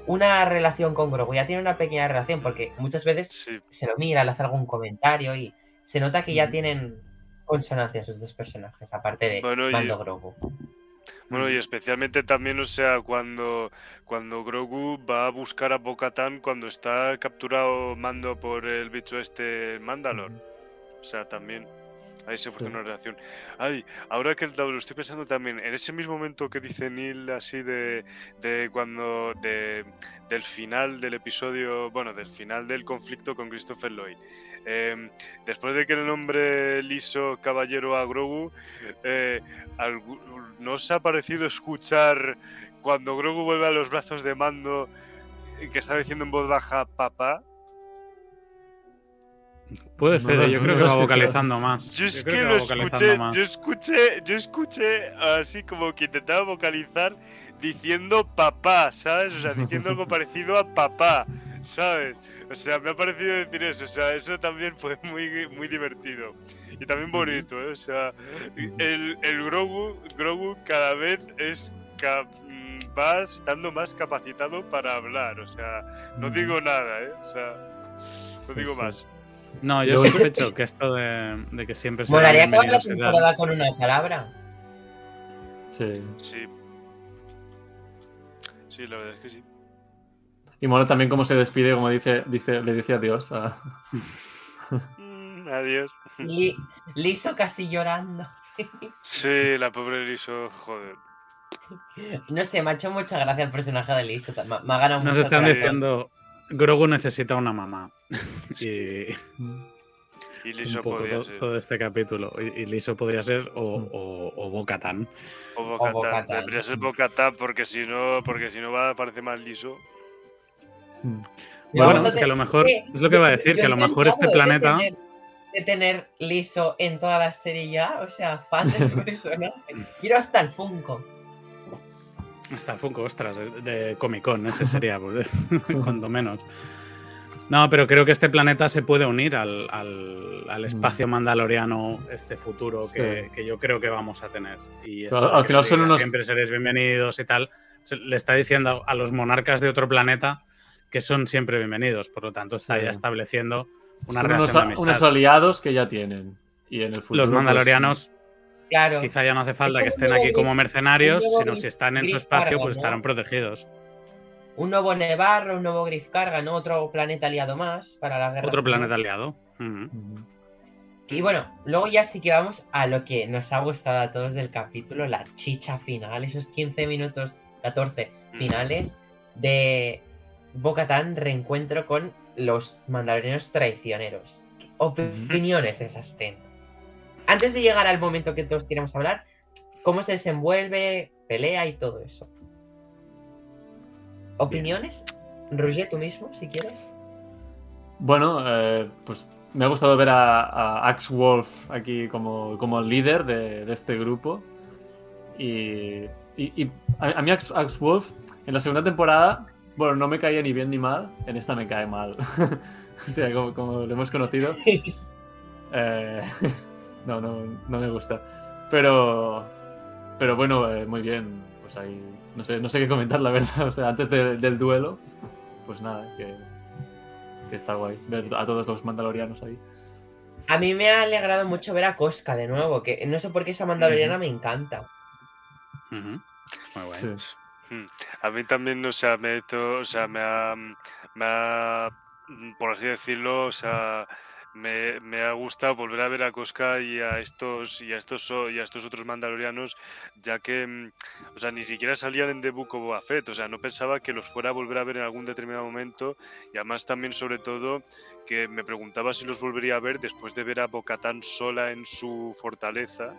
A: una relación con Grogu. Ya tiene una pequeña relación. Porque muchas veces
D: sí.
A: se lo mira, le hace algún comentario y se nota que ya tienen consonancia sus dos personajes, aparte de
D: bueno,
A: Mando
D: y,
A: Grogu.
D: Bueno, y especialmente también, o sea, cuando, cuando Grogu va a buscar a Bo-Katan cuando está capturado Mando por el bicho este Mandalor. O sea, también ahí se produce sí. una relación. Ay, ahora que lo estoy pensando también, en ese mismo momento que dice Neil así de, de cuando de, del final del episodio, bueno, del final del conflicto con Christopher Lloyd. Eh, después de que el nombre liso caballero a Grogu, eh, ¿no os ha parecido escuchar cuando Grogu vuelve a los brazos de mando que está diciendo en voz baja papá?
B: Puede ser, no, yo creo que va vocalizando más.
D: Yo es yo que, que lo escuché, más. yo escuché, yo escuché así como que intentaba vocalizar diciendo papá, ¿sabes? O sea, diciendo algo parecido a papá, ¿sabes? O sea, me ha parecido decir eso, o sea, eso también fue muy, muy divertido. Y también bonito, ¿eh? O sea, el, el Grogu, Grogu cada vez es va estando más capacitado para hablar, o sea, no digo nada, ¿eh? O sea, no
C: sí,
D: digo
C: sí.
D: más.
B: No, yo sospecho que esto de, de que siempre se.
A: Molaría acabar la temporada con una palabra.
C: Sí.
D: Sí. Sí, la verdad es que sí.
C: Y mola también cómo se despide, como dice, dice le dice adiós. A...
D: Mm, adiós.
A: Li Liso casi llorando.
D: sí, la pobre Liso, joder.
A: No sé, me ha hecho mucha gracia el personaje de Liso. Me, me ha ganado
B: Nos están gracia. diciendo, Grogu necesita una mamá. y...
D: Y Liso
B: un poco
D: podría
B: to,
D: ser.
B: todo este capítulo. Y, y Liso podría ser o, o, o Bocatan.
D: O Bocatán. Debería ser Bocatán porque si no, porque si no va parece más liso.
B: Bueno, es que a lo mejor es lo que va a decir, que a lo mejor este planeta.
A: De tener, de tener, liso en toda la serie ya, o sea, fan del personaje. Quiero hasta el Funko.
B: El Funko, ostras, de Comic Con, ese sería, pues, cuando menos. No, pero creo que este planeta se puede unir al, al, al espacio mandaloriano, este futuro sí. que, que, yo creo que vamos a tener. Y
C: esto al final son unos.
B: Siempre seréis bienvenidos y tal. Le está diciendo a los monarcas de otro planeta que son siempre bienvenidos. Por lo tanto, está ya estableciendo una relación
C: unos,
B: de amistad.
C: unos aliados que ya tienen. Y en el futuro,
B: Los
C: pues,
B: mandalorianos
A: Claro.
B: quizá ya no hace falta
A: Es
B: que estén aquí como mercenarios, sino si están en su espacio,
A: Carga,
B: pues
A: ¿no?
B: estarán protegidos.
A: Un nuevo Nevarro, un nuevo Griff Carga, ¿no? Otro planeta aliado más para la guerra.
B: Otro planeta aliado.
A: Y bueno, luego ya sí que vamos a lo que nos ha gustado a todos del capítulo, la chicha final, esos 15 minutos, 14 finales de Bocatán reencuentro con los mandalorianos traicioneros. Opiniones de esa escena. Antes de llegar al momento que todos queremos hablar, ¿cómo se desenvuelve, pelea y todo eso? ¿Opiniones? Roger, tú mismo, si quieres.
C: Bueno, eh, pues me ha gustado ver a, a Axe Wolf aquí como, como líder de, de este grupo. Y, y- y a, a mí Axe, Axe Wolf en la segunda temporada, bueno, no me caía ni bien ni mal. En esta me cae mal. o sea, como, como lo hemos conocido. eh, no, no, no me gusta. Pero, pero bueno, eh, muy bien. Pues ahí, no sé, no sé qué comentar, la verdad. O sea, antes de- del duelo, pues nada, que, que está guay ver a todos los mandalorianos ahí.
A: A mí me ha alegrado mucho ver a Cosca de nuevo, que no sé por qué esa mandaloriana me encanta.
B: Muy guay.
C: Sí.
D: Mm. A mí también, o sea, me, ha hecho- o sea, me ha, me ha, por así decirlo, o sea, me, me ha gustado volver a ver a Cosca y a estos y a estos o- y a estos otros mandalorianos, ya que, mm, o sea, ni siquiera salían en The Book of Boba Fett, o sea, no pensaba que los fuera a volver a ver en algún determinado momento y además también, sobre todo, que me preguntaba si los volvería a ver después de ver a Bocatán sola en su fortaleza.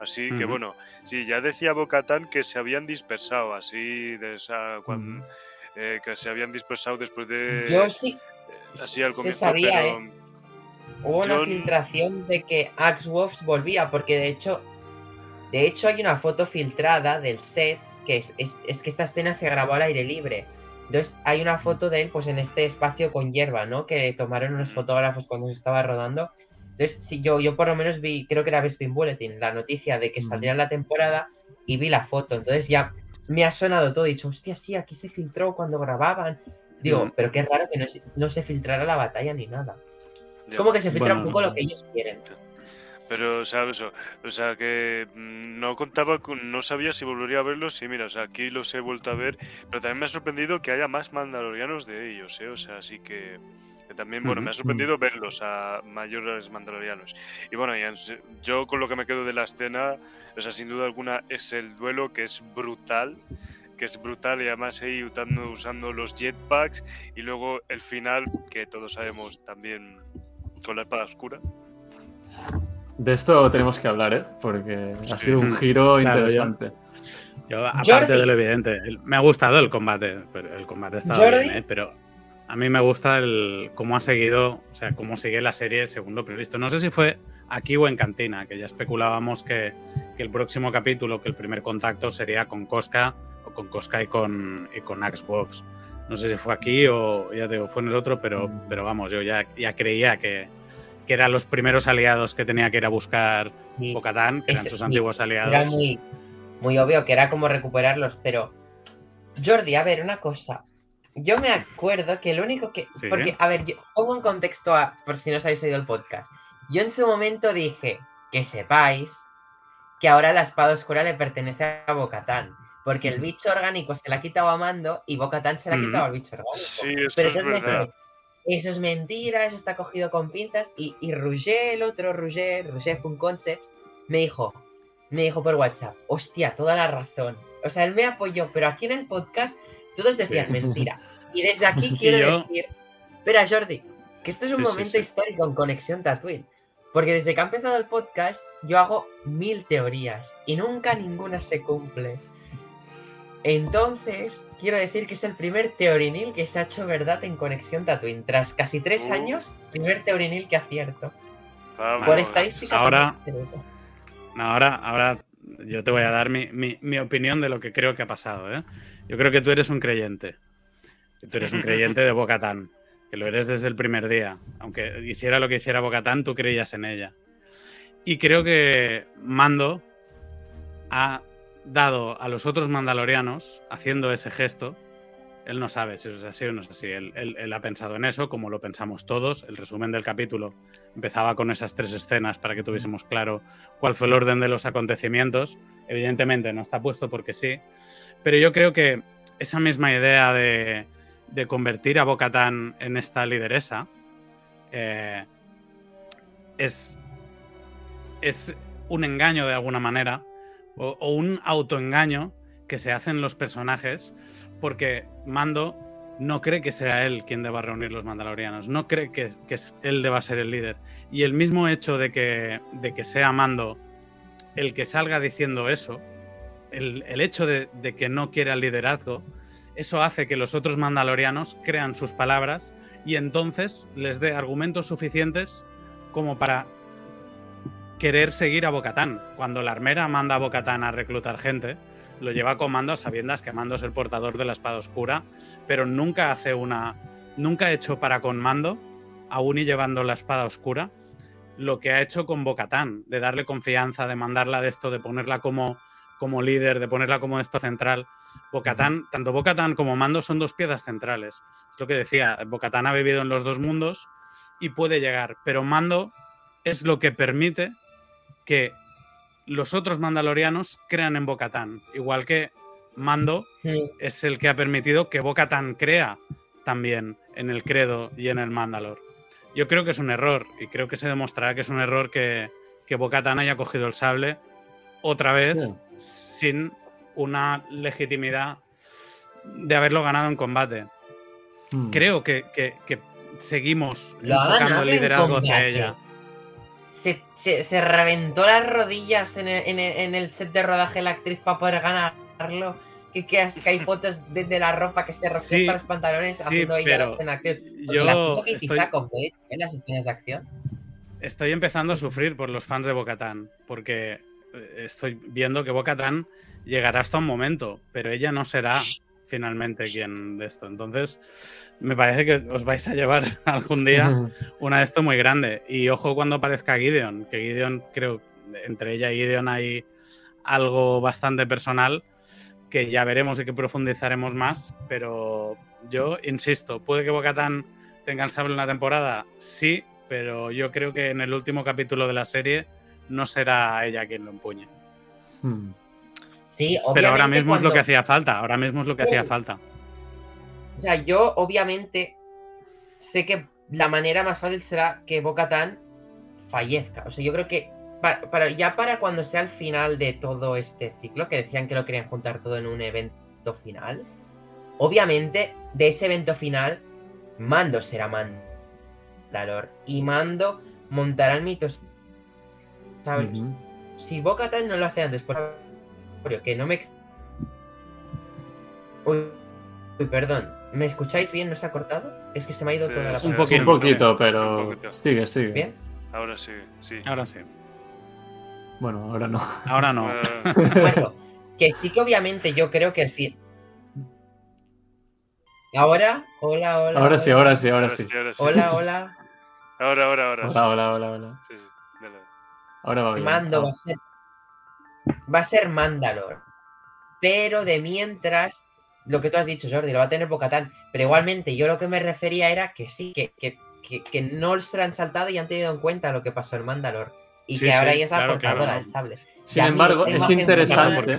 D: Así que bueno, sí, ya decía Bocatán que se habían dispersado, así de esa, eh, que se habían dispersado después de
A: Yo sí,
D: así al comienzo,
A: sabía,
D: pero
A: ¿eh? Hubo una
D: Yo-
A: filtración de que Axe Wolves volvía, porque de hecho, de hecho hay una foto filtrada del set, que es, es- es que esta escena se grabó al aire libre. Entonces hay una foto de él pues en este espacio con hierba, ¿no? Que tomaron unos fotógrafos cuando se estaba rodando. Entonces, sí, yo, yo por lo menos vi, creo que era Bespin Bulletin, la noticia de que saldría la temporada y vi la foto. Entonces ya me ha sonado todo. He dicho, hostia, sí, aquí se filtró cuando grababan. Digo, pero qué raro que no, no se filtrara la batalla ni nada.
D: Ya.
A: Como que se filtra
B: Bueno,
A: un poco lo que ellos quieren.
D: Pero. O, o sea, que mm, no contaba, con, no sabía si volvería a verlos. Y mira, o sea, aquí los he vuelto a ver. Pero también me ha sorprendido que haya más mandalorianos de ellos, ¿eh? O sea, así que, que también, bueno, me ha sorprendido verlos a mayores mandalorianos. Y bueno, yo con lo que me quedo de la escena, o sea, sin duda alguna, es el duelo que es brutal. Que es brutal y además ahí usando, usando los jetpacks. Y luego el final, que todos sabemos también con la espada oscura.
C: De esto tenemos que hablar, ¿eh? Porque ha
D: Sí.
C: sido un giro
B: Claro,
C: interesante.
B: Yo, aparte
A: Jordi.
B: de lo evidente, el- me ha gustado el combate, pero el combate estaba
A: Jordi.
B: bien, ¿eh? pero a mí me gusta el cómo ha seguido, o sea, cómo sigue la serie según lo previsto. No sé si fue aquí o en Cantina, que ya especulábamos que, que el próximo capítulo, que el primer contacto sería con Cosca, o con Cosca y con, y con Axe Wolves. No sé si fue aquí o ya te digo, fue en el otro, pero, pero vamos, yo ya, ya creía que, que eran los primeros aliados que tenía que ir a buscar
A: Y
B: Bocatán, que eran sus
A: sí,
B: antiguos aliados.
A: era muy, muy obvio que era como recuperarlos, pero Jordi, a ver, una cosa. Yo me acuerdo que lo único que.
B: Sí.
A: Porque, a ver, yo pongo en contexto a, por si no os habéis oído el podcast. Yo en su momento dije que sepáis que ahora la espada oscura le pertenece a Bocatán. Porque el bicho orgánico se la ha quitado a Mando y Bocatán se la ha quitado al bicho orgánico.
D: Sí, eso
A: Pero
D: es
A: eso es,
D: verdad.
A: mentira. Eso es mentira, eso está cogido con pinzas. Y, y Roger, el otro Roger, Roger Fun Concept, me dijo, me dijo por WhatsApp, hostia, toda la razón. O sea, él me apoyó, pero aquí en el podcast todos decían
B: Sí.
A: mentira. Y desde aquí quiero
B: yo-
A: decir, espera Jordi, que esto es un
B: Sí, sí,
A: momento
B: sí.
A: histórico en Conexión Tatooine. Porque desde que ha empezado el podcast, yo hago mil teorías y nunca ninguna se cumple. Entonces, quiero decir que es el primer teorinil que se ha hecho verdad en Conexión Tatooine. Tras casi tres
D: Uh.
A: años, primer teorinil que acierto.
D: Vamos.
A: Por estadística.
B: ahora-. No, ahora, ahora yo te voy a dar mi, mi- mi opinión de lo que creo que ha pasado. ¿eh? Yo creo que tú eres un creyente. Que tú eres un creyente de Bocatán. Que lo eres desde el primer día. Aunque hiciera lo que hiciera Bocatán, tú creías en ella. Y creo que Mando ha dado a los otros mandalorianos, haciendo ese gesto, Él no sabe si eso es así o no es así. Él, ha pensado en eso, como lo pensamos todos. El resumen del capítulo empezaba con esas tres escenas para que tuviésemos claro cuál fue el orden de los acontecimientos. Evidentemente no está puesto porque sí, pero yo creo que esa misma idea de, convertir a Bocatán en esta lideresa eh, es, es un engaño de alguna manera o, un autoengaño que se hacen los personajes porque Mando no cree que sea él quien deba reunir los mandalorianos, no cree que, él deba ser el líder. Y el mismo hecho de que, de que sea Mando el que salga diciendo eso, el, hecho de, que no quiera el liderazgo, eso hace que los otros mandalorianos crean sus palabras y entonces les dé argumentos suficientes como para querer seguir a Bocatán. Cuando la armera manda a Bocatán a reclutar gente, lo lleva con Mando a sabiendas que Mando es el portador de la espada oscura, pero nunca hace una. Nunca ha hecho para con Mando, aún y llevando la espada oscura, lo que ha hecho con Bocatán, de darle confianza, de mandarla de esto, de ponerla como, como líder, de ponerla como esto central. Bocatán, tanto Bocatán como Mando son dos piezas centrales. Es lo que decía, Bocatán ha vivido en los dos mundos y puede llegar, pero Mando es lo que permite que los otros mandalorianos crean en Bocatán, igual que Mando es el que ha permitido que Bocatán crea también en el credo y en el Mandalor. Yo creo que es un error y creo que se demostrará que es un error que, que Bocatán haya cogido el sable otra vez sin una legitimidad de haberlo ganado en combate. Hmm. Creo que, seguimos enfocando el liderazgo hacia ella
A: se, reventó las rodillas en el, set de rodaje la actriz para poder ganarlo. Que, que, hay fotos de, la ropa que se rompió para los pantalones haciendo ella la escena Yo estoy... en las escenas de acción.
B: Estoy empezando a sufrir por los fans de Bocatán, porque eh, estoy viendo que Bocatán llegará hasta un momento, pero ella no será finalmente quien de esto. Entonces, me parece que os vais a llevar algún día una de esto muy grande. Y ojo cuando aparezca Gideon, que Gideon, creo, entre ella y Gideon hay algo bastante personal que ya veremos y que profundizaremos más, pero yo insisto, puede que Bocatan tenga el sable una temporada, sí, pero yo creo que en el último capítulo de la serie no será ella quien lo empuñe. Hmm. Pero ahora mismo es lo que hacía falta, ahora mismo es lo que hacía falta.
A: O sea, yo obviamente sé que la manera más fácil será que Bocatan fallezca. O sea, yo creo que para, ya para cuando sea el final de todo este ciclo, que decían que lo querían juntar todo en un evento final, obviamente de ese evento final, Mando será Mandalor. Y Mando montará el mito. ¿Sabes? Si Bocatan no lo hace antes, que no me... Uy, perdón. ¿Me escucháis bien? ¿No se ha cortado? Es que se me ha ido toda la...
C: Un poquito, un poquito pero... Sigue, sigue.
A: ¿Bien?
D: Ahora sí, sí.
B: Ahora sí.
C: Bueno, ahora no.
B: Ahora no.
A: bueno, que sí que obviamente yo creo que el fin... Ahora, hola, hola.
C: Ahora sí, ahora sí, ahora, sí.
A: Hola, hola.
D: Ahora, ahora, ahora.
C: Hola, hola, hola, hola. Sí, sí. Ahora va bien.
A: Mando va a ser va a ser Mandalor. Pero de mientras, lo que tú has dicho, Jordi, lo va a tener Bocatán. Pero igualmente, yo lo que me refería era que sí, que, que, no se han saltado y han tenido en cuenta lo que pasó en Mandalor. Y que ahora ya es la portadora del sable.
C: Sin embargo, es interesante.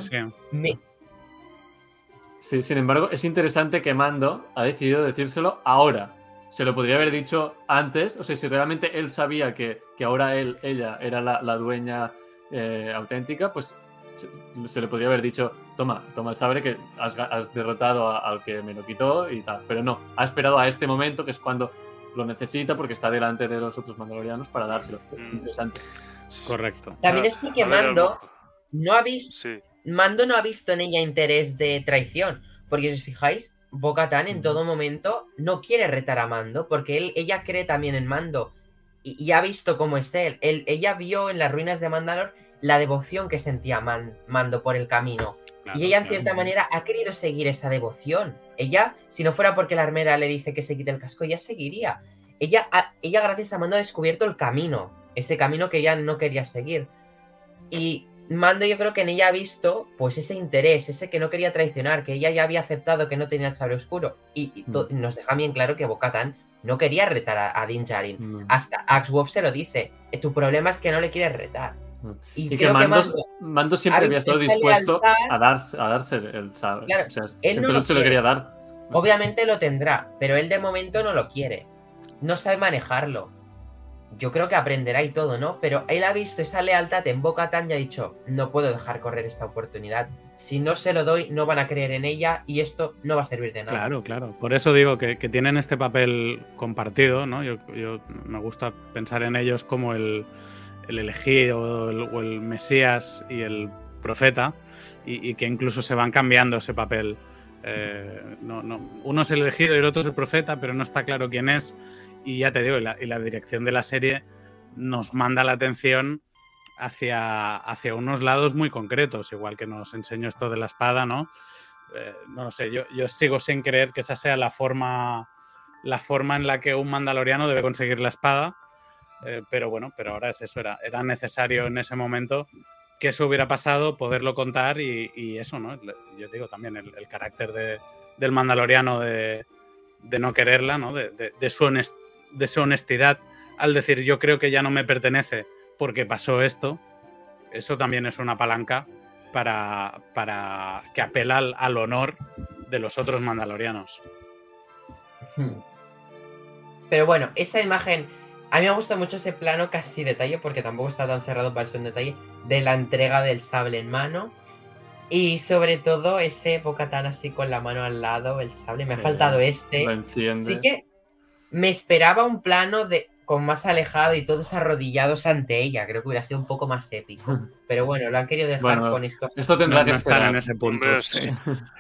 C: Sí, sin embargo, es interesante que Mando ha decidido decírselo ahora. Se lo podría haber dicho antes. O sea, si realmente él sabía que, ahora él, ella era la, la dueña eh, auténtica, pues se, le podría haber dicho, toma, toma el sabre que has, derrotado al que me lo quitó y tal. Pero no, ha esperado a este momento que es cuando lo necesita porque está delante de los otros mandalorianos para dárselo. Mm. Interesante.
B: Correcto.
A: También es porque Mando no ha visto. Mando no ha visto en ella interés de traición. Porque si os fijáis, Bo-Katan en todo momento no quiere retar a Mando. Porque él, ella cree también en Mando y, ha visto cómo es él. Ella vio en las ruinas de Mandalor la devoción que sentía Mando por el camino. y ella, en cierta manera, ha querido seguir esa devoción. Ella, si no fuera porque la armera le dice que se quite el casco, ella seguiría. Ella, ella gracias a Mando, ha descubierto el camino. Ese camino que ella no quería seguir. Y Mando yo creo que en ella ha visto pues ese interés, ese que no quería traicionar, que ella ya había aceptado que no tenía el sable oscuro. Y, mm. nos deja bien claro que Bocatan no quería retar a, Din Djarin. Mm. Hasta Axwolf se lo dice. Eh, tu problema es que no le quieres retar.
C: Mm. Y, que Mando, siempre había estado dispuesto a, darse, a darse el o sea, siempre se lo quería dar.
A: Obviamente lo tendrá, pero él de momento no lo quiere. No sabe manejarlo yo creo que aprenderá y todo, ¿no? Pero él ha visto esa lealtad en Boca Tan y ha dicho, no puedo dejar correr esta oportunidad. Si no se lo doy, no van a creer en ella y esto no va a servir de nada.
B: Claro, claro. Por eso digo que, tienen este papel compartido, ¿no? Yo, me gusta pensar en ellos como el, elegido o el, Mesías y el profeta y, que incluso se van cambiando ese papel. Eh, no, no. Uno es el elegido y el otro es el profeta, pero no está claro quién es y ya te digo, y la, dirección de la serie nos manda la atención hacia, hacia unos lados muy concretos, igual que nos enseñó esto de la espada, ¿no? Eh, no sé, yo, yo, sigo sin creer que esa sea la forma, la forma en la que un mandaloriano debe conseguir la espada, eh, pero bueno, pero ahora es eso, era, era necesario en ese momento que eso hubiera pasado, poderlo contar y, eso, ¿no? Yo digo también el, carácter de, del mandaloriano de, de, no quererla, ¿no? De, de su honestidad de su honestidad al decir yo creo que ya no me pertenece porque pasó esto, eso también es una palanca para, para que apela al, honor de los otros mandalorianos.
A: Hmm. Pero bueno, esa imagen, a mí me gusta mucho ese plano casi detalle, porque tampoco está tan cerrado para ser un detalle, de la entrega del sable en mano. Y sobre todo ese boca tan así con la mano al lado, el sable. Me ha faltado este. Sí que me esperaba un plano de con más alejado y todos arrodillados ante ella. Creo que hubiera sido un poco más épico. Pero bueno, lo han querido dejar con esto.
C: Esto tendrá que estar en ese punto.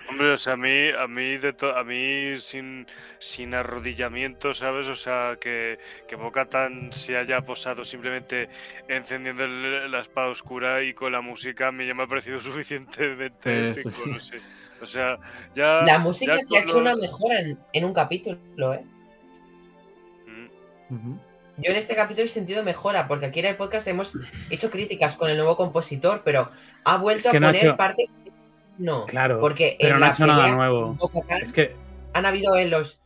D: Hombre, o sea, a mí, a mí, de a mí sin, sin arrodillamiento, ¿sabes? O sea, que, que Tan se haya posado simplemente encendiendo la espada oscura y con la música, a mí ya me ha parecido suficientemente épico, O sea, ya.
A: La música que ha hecho una mejora en, en un capítulo, ¿eh? Yo en este capítulo he sentido mejora, porque aquí en el podcast hemos hecho críticas con el nuevo compositor, pero ha vuelto a poner partes. No,
B: claro, porque pero no ha hecho nada nuevo. es que
A: han habido en los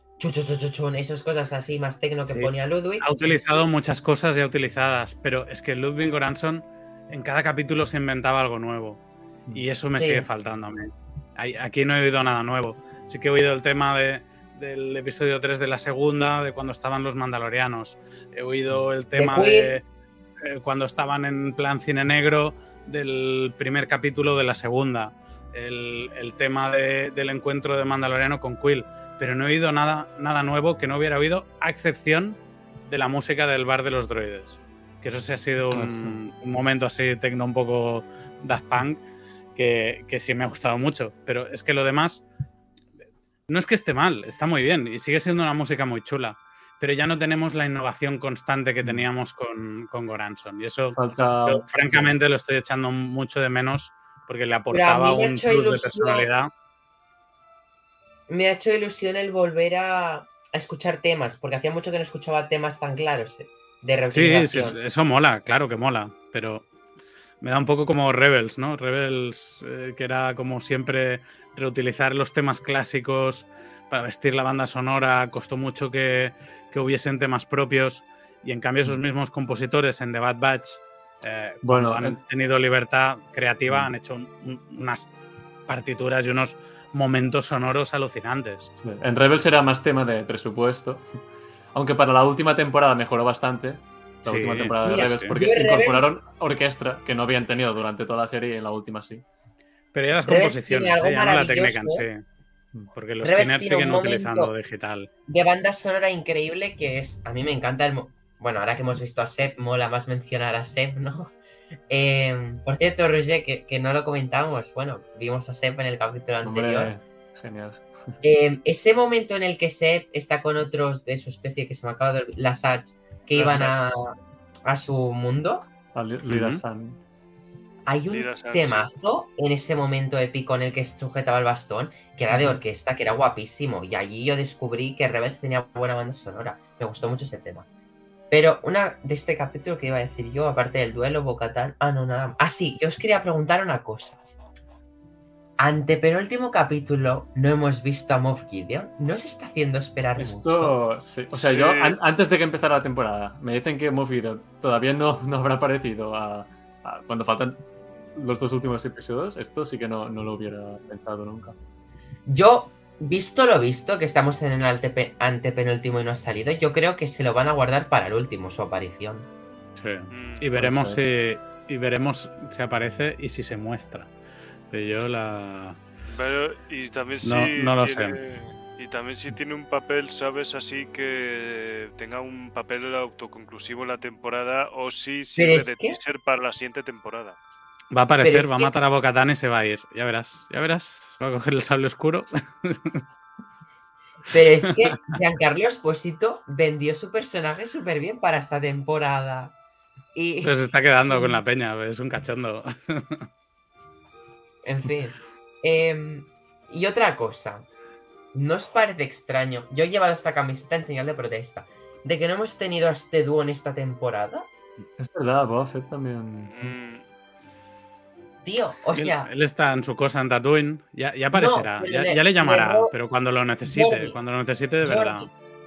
A: esas cosas así más tecno que ponía Ludwig.
B: Ha utilizado muchas cosas ya utilizadas, pero es que Ludwig Goranson en cada capítulo se inventaba algo nuevo. Y eso me sigue faltando a mí. Aquí no he oído nada nuevo. Sí que he oído el tema de, del episodio 3 de la segunda, de cuando estaban los mandalorianos. He oído el tema de, eh, cuando estaban en plan cine negro del primer capítulo de la segunda. El, tema del encuentro de Mandaloriano con Quill. Pero no he oído nada, nada nuevo que no hubiera oído, a excepción de la música del bar de los droides. Que eso sí ha sido un, un momento así tecno un poco Daft Punk que, que sí me ha gustado mucho. Pero es que lo demás no es que esté mal, está muy bien y sigue siendo una música muy chula, pero ya no tenemos la innovación constante que mm. teníamos con, con Goranson. Y eso, francamente, lo estoy echando mucho de menos porque le aportaba un plus de personalidad.
A: Me ha hecho ilusión el volver a, escuchar temas, porque hacía mucho que no escuchaba temas tan claros eh, de
B: Sí, sí, eso mola, claro que mola, pero me da un poco como Rebels, ¿no? Rebels, eh, que era como siempre reutilizar los temas clásicos para vestir la banda sonora, costó mucho que, hubiesen temas propios y en cambio esos mismos compositores en The Bad Batch, eh, bueno, han tenido libertad creativa, han hecho unas partituras y unos momentos sonoros alucinantes.
C: En Rebels era más tema de presupuesto, aunque para la última temporada mejoró bastante. La última temporada de Rebels, porque incorporaron orquesta que no habían tenido durante toda la serie y en la última sí.
B: Pero ya las composiciones, ¿eh? ya no la técnica en sí. Porque los Skinners siguen utilizando digital.
A: De banda sonora increíble que es. A mí me encanta el. Bueno, ahora que hemos visto a Seb, mola más mencionar a Seb, ¿no? Em, por cierto, Roger, que, no lo comentamos. Bueno, vimos a Seb en el capítulo anterior.
C: Genial.
A: Em, ese momento en el que Seb está con otros de su especie que se me acaba de las H, que iban a, a, su mundo.
C: A Lira San.
A: Hay un temazo en ese momento épico en el que sujetaba el bastón, que era de orquesta, que era guapísimo. Y allí yo descubrí que Rebels tenía buena banda sonora. Me gustó mucho ese tema. Pero una de este capítulo que iba a decir yo, aparte del duelo, Bocatán. Ah, no, nada más. Ah, sí, yo os quería preguntar una cosa. Ante penúltimo capítulo no hemos visto a Moff Gideon. ¿No se está haciendo esperar
C: Esto, sí. O sea, yo antes de que empezara la temporada, me dicen que Moff Gideon todavía no, no habrá aparecido a, cuando faltan los dos últimos episodios. Esto sí que no, no lo hubiera pensado nunca.
A: Yo visto lo visto, que estamos en el antepenúltimo y no ha salido, yo creo que se lo van a guardar para el último, su aparición.
B: Sí. Y veremos si. Y veremos si aparece y si se muestra. Yo la.
D: Pero, y también
B: no, lo sé.
D: Y también si tiene un papel, ¿sabes? Así que tenga un papel autoconclusivo en la temporada o si sirve de teaser para la siguiente temporada.
B: Va a aparecer, va a matar a Bocatán y se va a ir. Ya verás, ya verás. Se va a coger el sable oscuro.
A: Pero es que Giancarlo Esposito vendió su personaje súper bien para esta temporada. Y...
B: Pero se está quedando con la peña, es un cachondo.
A: En fin. Em, y otra cosa. ¿No os parece extraño? Yo he llevado esta camiseta en señal de protesta. ¿De que no hemos tenido a este dúo en esta temporada?
C: Es verdad, Buffett también.
A: Mm. Tío, o sea.
B: Él, está en su cosa en Tatooine. Ya, aparecerá. ya, le, llamará, pero cuando lo necesite. cuando lo necesite de verdad.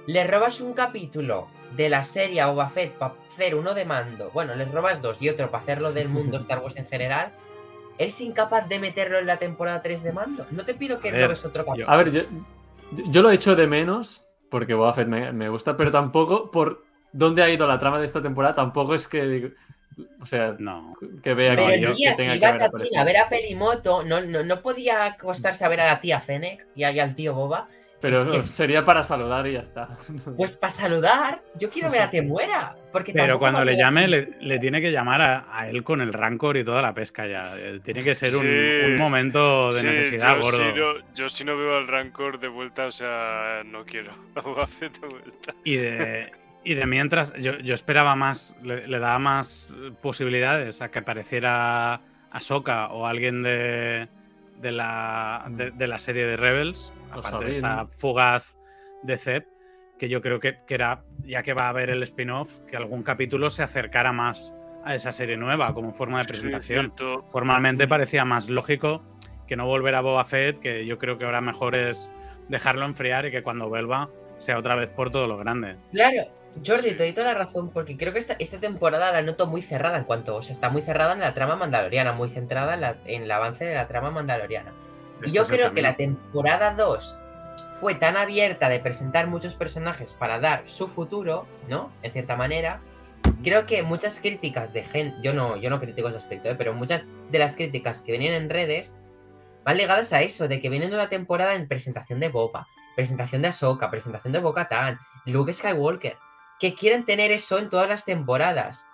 A: Le robas un capítulo de la serie a Boba Fett para hacer uno de mando. Bueno, le robas dos y otro para hacerlo del mundo Star Wars en general. ¿Eres incapaz de meterlo en la temporada 3 de mando? No te pido que robes otro capítulo.
C: A ver, yo, yo, lo he hecho de menos porque Boba Fett me, me gusta, pero tampoco por dónde ha ido la trama de esta temporada. Tampoco es que o sea, no. que vea que, yo, que tenga que
A: ver a, ver a Pelimoto, no, no, no, podía acostarse a ver a la tía Fennec y al tío Boba.
C: Pero sería para saludar y ya está.
A: Pues para saludar, yo quiero ver a que muera. Porque
B: Pero cuando le llame, le, tiene que llamar a, él con el rancor y toda la pesca ya. Eh, tiene que ser un, momento de necesidad gordo.
D: yo si no veo al rancor de vuelta, o sea, no quiero a Boba de vuelta.
B: Y de, y de mientras, yo, esperaba más, le, daba más posibilidades a que apareciera Ahsoka o alguien de, de, la, de, la serie de Rebels, aparte de esta fugaz de Zep, que yo creo que, que, era, ya que va a haber el spin-off, que algún capítulo se acercara más a esa serie nueva como forma de presentación. Formalmente parecía más lógico que no volver a Boba Fett, que yo creo que ahora mejor es dejarlo enfriar y que cuando vuelva sea otra vez por todo lo grande.
A: Claro, Jordi, te doy toda la razón, porque creo que esta, esta, temporada la noto muy cerrada en cuanto. O sea, está muy cerrada en la trama mandaloriana, muy centrada en, el avance de la trama mandaloriana. Y yo creo que la temporada 2 fue tan abierta de presentar muchos personajes para dar su futuro, ¿no? En cierta manera. Creo que muchas críticas de gente. Yo no, yo no critico ese aspecto, ¿eh? pero muchas de las críticas que venían en redes van ligadas a eso, de que vienen de una temporada en presentación de Boba, presentación de Ahsoka, presentación de Bo-Katan, Luke Skywalker que quieren tener eso en todas las temporadas.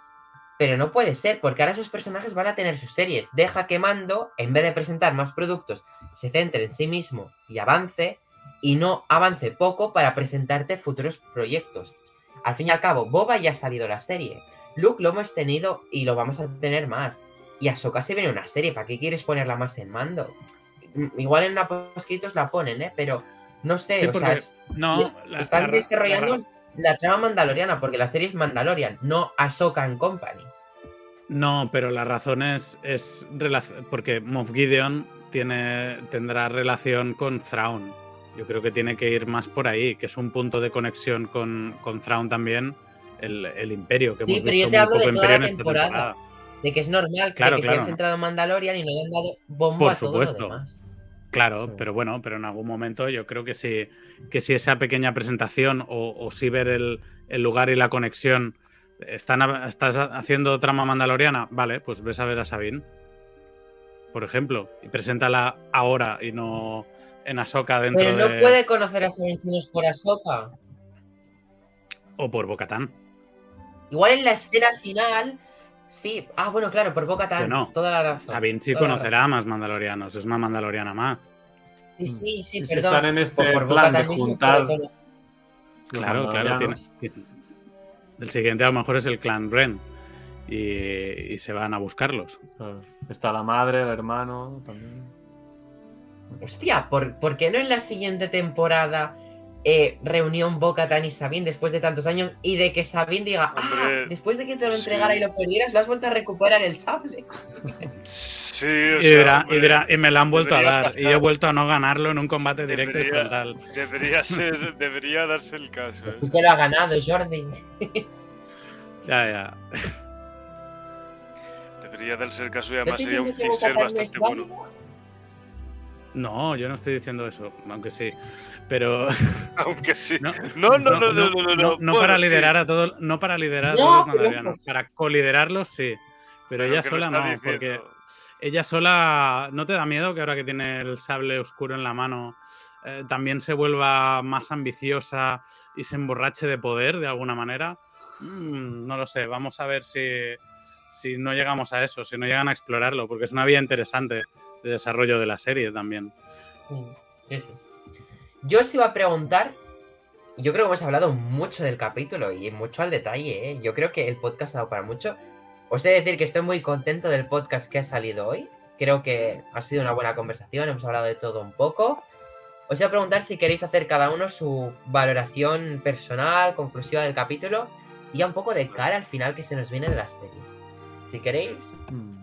A: Pero no puede ser, porque ahora esos personajes van a tener sus series. Deja que Mando, en vez de presentar más productos, se centre en sí mismo y avance, y no avance poco para presentarte futuros proyectos. Al fin y al cabo, Boba ya ha salido la serie. Luke lo hemos tenido y lo vamos a tener más. Y Ahsoka se viene una serie, ¿para qué quieres ponerla más en mando? Igual en la poscritos la ponen, ¿eh? Pero no sé, o sea,
B: no,
A: están desarrollando la trama mandaloriana, porque la serie es Mandalorian, no Ahsoka and Company.
B: No, pero la razón es, es porque Moff Gideon tiene, tendrá relación con Thrawn. Yo creo que tiene que ir más por ahí, que es un punto de conexión con, con Thrawn también, el, Imperio, que hemos visto muy poco Imperio en esta temporada.
A: De que es normal que, se hayan centrado en Mandalorian y no hayan dado bomba
B: por supuesto. Claro, pero bueno, pero en algún momento yo creo que si, que si esa pequeña presentación o, si ver el, lugar y la conexión están, estás haciendo trama mandaloriana, vale, pues ves a ver a Sabine, por ejemplo, y preséntala ahora y no en Ahsoka dentro
A: pero no puede conocer a Sabine si no es por Ahsoka.
B: O por Bocatán.
A: Igual en la escena final Sí, ah, bueno, claro, por Boca no. toda la razón.
B: Sabine sí conocerá más mandalorianos, es una mandaloriana más.
A: Sí, sí, sí,
C: perdón. están en este plan de juntar.
B: Claro, claro, tiene, El siguiente a lo mejor es el clan Ren. Y, se van a buscarlos.
C: Está la madre, el hermano también.
A: Hostia, ¿por, ¿por, qué no en la siguiente temporada eh, reunión Boca Tan y Sabine después de tantos años y de que Sabine diga, ah, después de que te lo entregara y lo perdieras, lo has vuelto a recuperar el sable.
D: Sí,
B: y, me lo han vuelto a dar y he vuelto a no ganarlo en un combate directo y frontal.
D: Debería, ser, debería darse el caso.
A: ¿eh? que lo ha ganado, Jordi.
B: ya, ya.
D: Debería darse el caso y además sería un teaser bastante bueno.
B: No, yo no estoy diciendo eso, aunque sí. Pero.
D: Aunque sí. No, no, no, no, no. No,
B: no, para liderar a todos, no para liderar a todos los mandalorianos. Para coliderarlos, sí. Pero, ella sola no, porque ella sola. ¿No te da miedo que ahora que tiene el sable oscuro en la mano eh, también se vuelva más ambiciosa y se emborrache de poder de alguna manera? Mm, no lo sé. Vamos a ver si, si no llegamos a eso, si no llegan a explorarlo, porque es una vía interesante de desarrollo de la serie también.
A: Sí, sí. Yo os iba a preguntar, yo creo que hemos hablado mucho del capítulo y mucho al detalle, ¿eh? yo creo que el podcast ha dado para mucho. Os he de decir que estoy muy contento del podcast que ha salido hoy. Creo que ha sido una buena conversación, hemos hablado de todo un poco. Os iba a preguntar si queréis hacer cada uno su valoración personal, conclusiva del capítulo y ya un poco de cara al final que se nos viene de la serie. Si queréis. Hmm.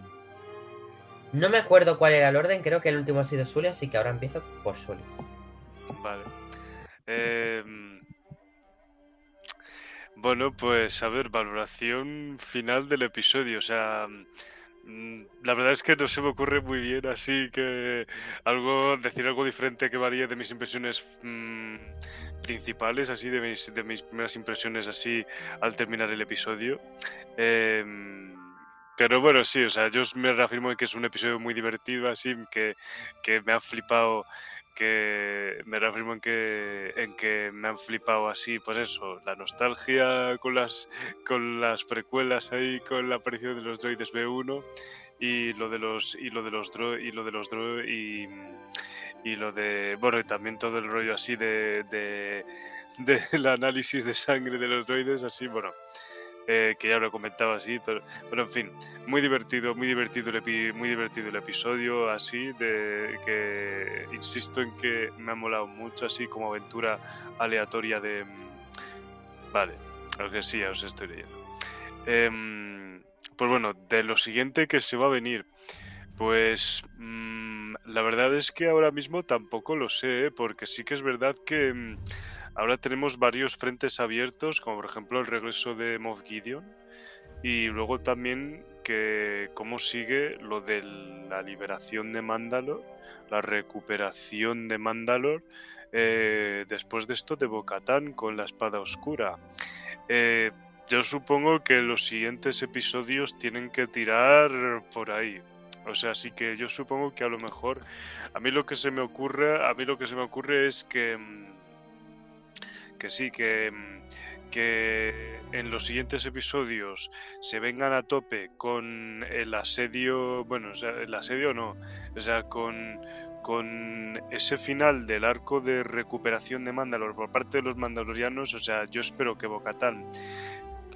A: No me acuerdo cuál era el orden, creo que el último ha sido Sully, así que ahora empiezo por Sully.
D: Vale. Em, bueno, pues a ver, valoración final del episodio. O sea, mm, la verdad es que no se me ocurre muy bien, así que algo, decir algo diferente que varíe de mis impresiones mm, principales, así de mis, de mis primeras impresiones así al terminar el episodio. Eh, pero bueno, sí, o sea, yo me reafirmo en que es un episodio muy divertido, así que, que me ha flipado, que me reafirmo en que, en que me han flipado así, pues eso, la nostalgia con las, con las precuelas ahí, con la aparición de los droides B1 y lo de los, y lo de los y lo de los y, y lo de, bueno, y también todo el rollo así de, de del análisis de sangre de los droides, así, bueno, eh, que ya lo comentaba así, pero, en fin, muy divertido, muy divertido, el muy divertido el episodio, así, de que insisto en que me ha molado mucho, así como aventura aleatoria de... Mm, vale, lo que sí, ya os estoy leyendo. Em, pues bueno, de lo siguiente que se va a venir, pues mm, la verdad es que ahora mismo tampoco lo sé, ¿eh? porque sí que es verdad que mm, Ahora tenemos varios frentes abiertos, como por ejemplo el regreso de Moff Gideon y luego también que cómo sigue lo de la liberación de Mandalor, la recuperación de Mandalor eh, después de esto de Bocatán con la espada oscura. Eh, yo supongo que los siguientes episodios tienen que tirar por ahí. O sea, así que yo supongo que a lo mejor a mí lo que se me ocurre, a mí lo que se me ocurre es que mm, que sí, que, mm, que en los siguientes episodios se vengan a tope con el asedio, bueno, el asedio no, o sea, con, con ese final del arco de recuperación de Mandalor por parte de los mandalorianos, o sea, yo espero que Bocatán,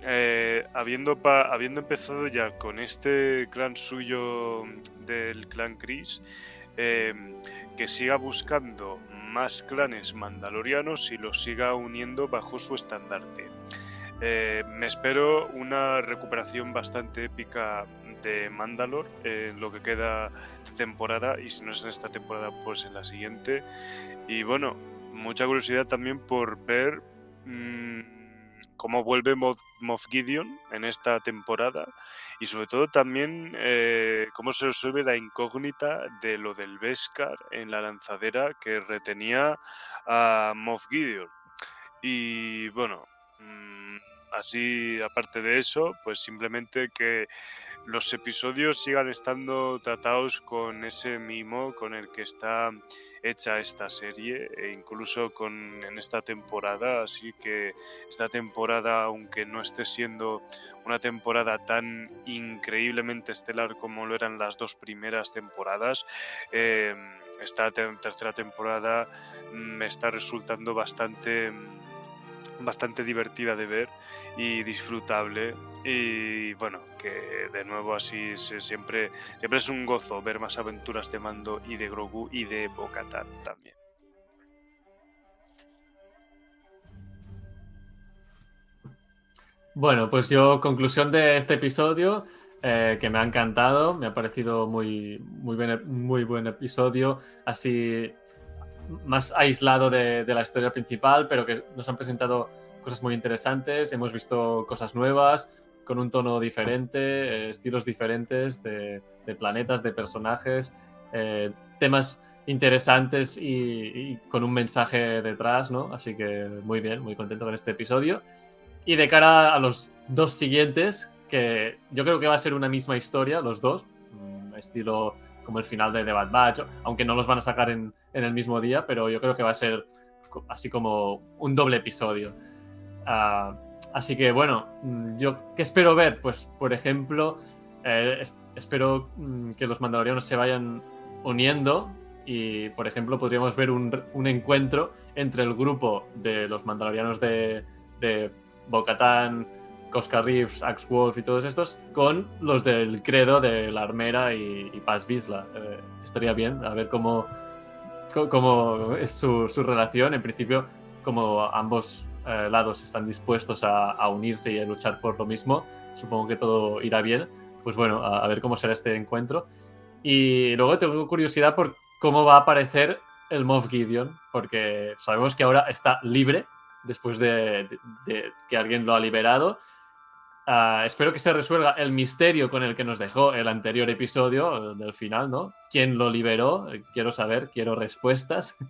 D: eh, habiendo, habiendo empezado ya con este clan suyo del clan Chris, eh, que siga buscando más clanes mandalorianos y los siga uniendo bajo su estandarte. Eh, me espero una recuperación bastante épica de Mandalor en lo que queda de temporada y si no es en esta temporada pues en la siguiente y bueno mucha curiosidad también por ver mm, cómo vuelve Moff Gideon en esta temporada y sobre todo también eh, cómo se resuelve la incógnita de lo del Beskar en la lanzadera que retenía a Moff Gideon. Y bueno, mm, así aparte de eso, pues simplemente que los episodios sigan estando tratados con ese mimo con el que está hecha esta serie e incluso con en esta temporada así que esta temporada aunque no esté siendo una temporada tan increíblemente estelar como lo eran las dos primeras temporadas em, esta tercera temporada me está resultando bastante bastante divertida de ver y disfrutable. Y bueno, que de nuevo así se, siempre, siempre es un gozo ver más aventuras de Mando y de Grogu y de Bocatan también.
C: Bueno, pues yo, conclusión de este episodio, eh, que me ha encantado, me ha parecido muy, muy, bien, muy buen episodio, así más aislado de, la historia principal, pero que nos han presentado cosas muy interesantes, hemos visto cosas nuevas, con un tono diferente, eh, estilos diferentes de, planetas, de personajes, eh, temas interesantes y, con un mensaje detrás, ¿no? Así que muy bien, muy contento con este episodio. Y de cara a los dos siguientes, que yo creo que va a ser una misma historia, los dos, estilo como el final de The Bad Batch, aunque no los van a sacar en, el mismo día, pero yo creo que va a ser así como un doble episodio. Ah, así que bueno, mm, yo qué espero ver, pues por ejemplo, eh, espero mm, que los mandalorianos se vayan uniendo y por ejemplo podríamos ver un, encuentro entre el grupo de los mandalorianos de, de Cosca Reeves, Axe Wolf y todos estos, con los del credo de la Armera y, Paz Visla. Eh, estaría bien a ver cómo, cómo es su, relación. En principio, como ambos eh, lados están dispuestos a, unirse y a luchar por lo mismo, supongo que todo irá bien. Pues bueno, a, ver cómo será este encuentro. Y luego tengo curiosidad por cómo va a aparecer el Moff Gideon, porque sabemos que ahora está libre después de, que alguien lo ha liberado. Ah, espero que se resuelva el misterio con el que nos dejó el anterior episodio del final, ¿no? ¿Quién lo liberó? Quiero saber, quiero respuestas.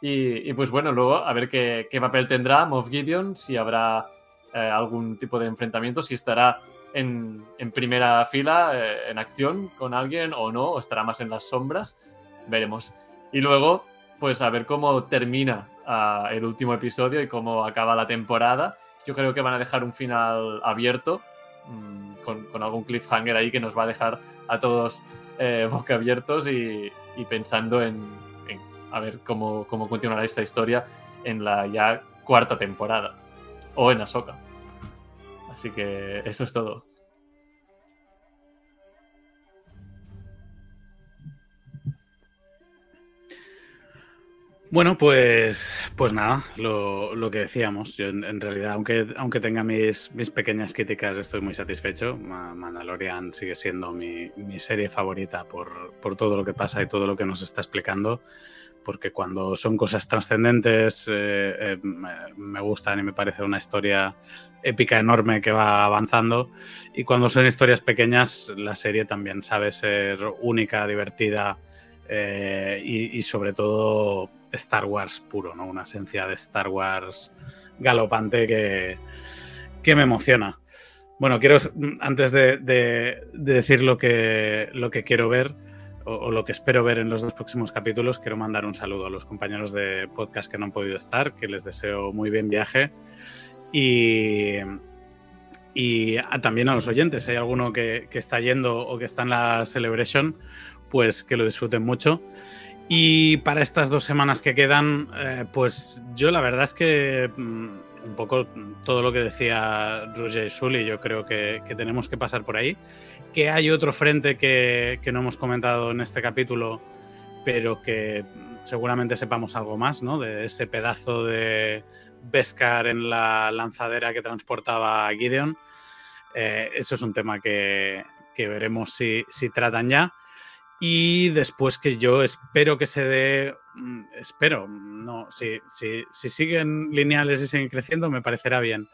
C: Y, pues bueno, luego a ver qué, papel tendrá Moff Gideon, si habrá eh, algún tipo de enfrentamiento, si estará en, primera fila, eh, en acción con alguien o no, o estará más en las sombras. Veremos. Y luego, pues a ver cómo termina el último episodio y cómo acaba la temporada. Yo creo que van a dejar un final abierto, mm, con, algún cliffhanger ahí que nos va a dejar a todos eh, boca abiertos y, pensando en, a ver cómo, cómo continuará esta historia en la ya cuarta temporada o en Ahsoka. Así que eso es todo.
B: Bueno, pues, pues nada, lo, que decíamos. Yo en, realidad, aunque, aunque tenga mis, mis, pequeñas críticas, estoy muy satisfecho. Mandalorian sigue siendo mi, serie favorita por, todo lo que pasa y todo lo que nos está explicando. Porque cuando son cosas trascendentes, eh, eh, me, gustan y me parece una historia épica enorme que va avanzando. Y cuando son historias pequeñas, la serie también sabe ser única, divertida eh, y sobre todo Star Wars puro, ¿no? Una esencia de Star Wars galopante que, que me emociona. Bueno, quiero, antes de, decir lo que, lo que quiero ver o, lo que espero ver en los dos próximos capítulos, quiero mandar un saludo a los compañeros de podcast que no han podido estar, que les deseo muy bien viaje. Y, y también a los oyentes, si hay alguno que, que, está yendo o que está en la Celebration, pues que lo disfruten mucho. Y para estas dos semanas que quedan, eh, pues yo la verdad es que mm, un poco todo lo que decía Roger y Sully, yo creo que, tenemos que pasar por ahí. Que hay otro frente que, no hemos comentado en este capítulo, pero que seguramente sepamos algo más, ¿no? De ese pedazo de Beskar en la lanzadera que transportaba Gideon. Eh, eso es un tema que, veremos si, si tratan ya. Y después que yo espero que se dé, mm, espero, no, si, si, si, siguen lineales y siguen creciendo me parecerá bien,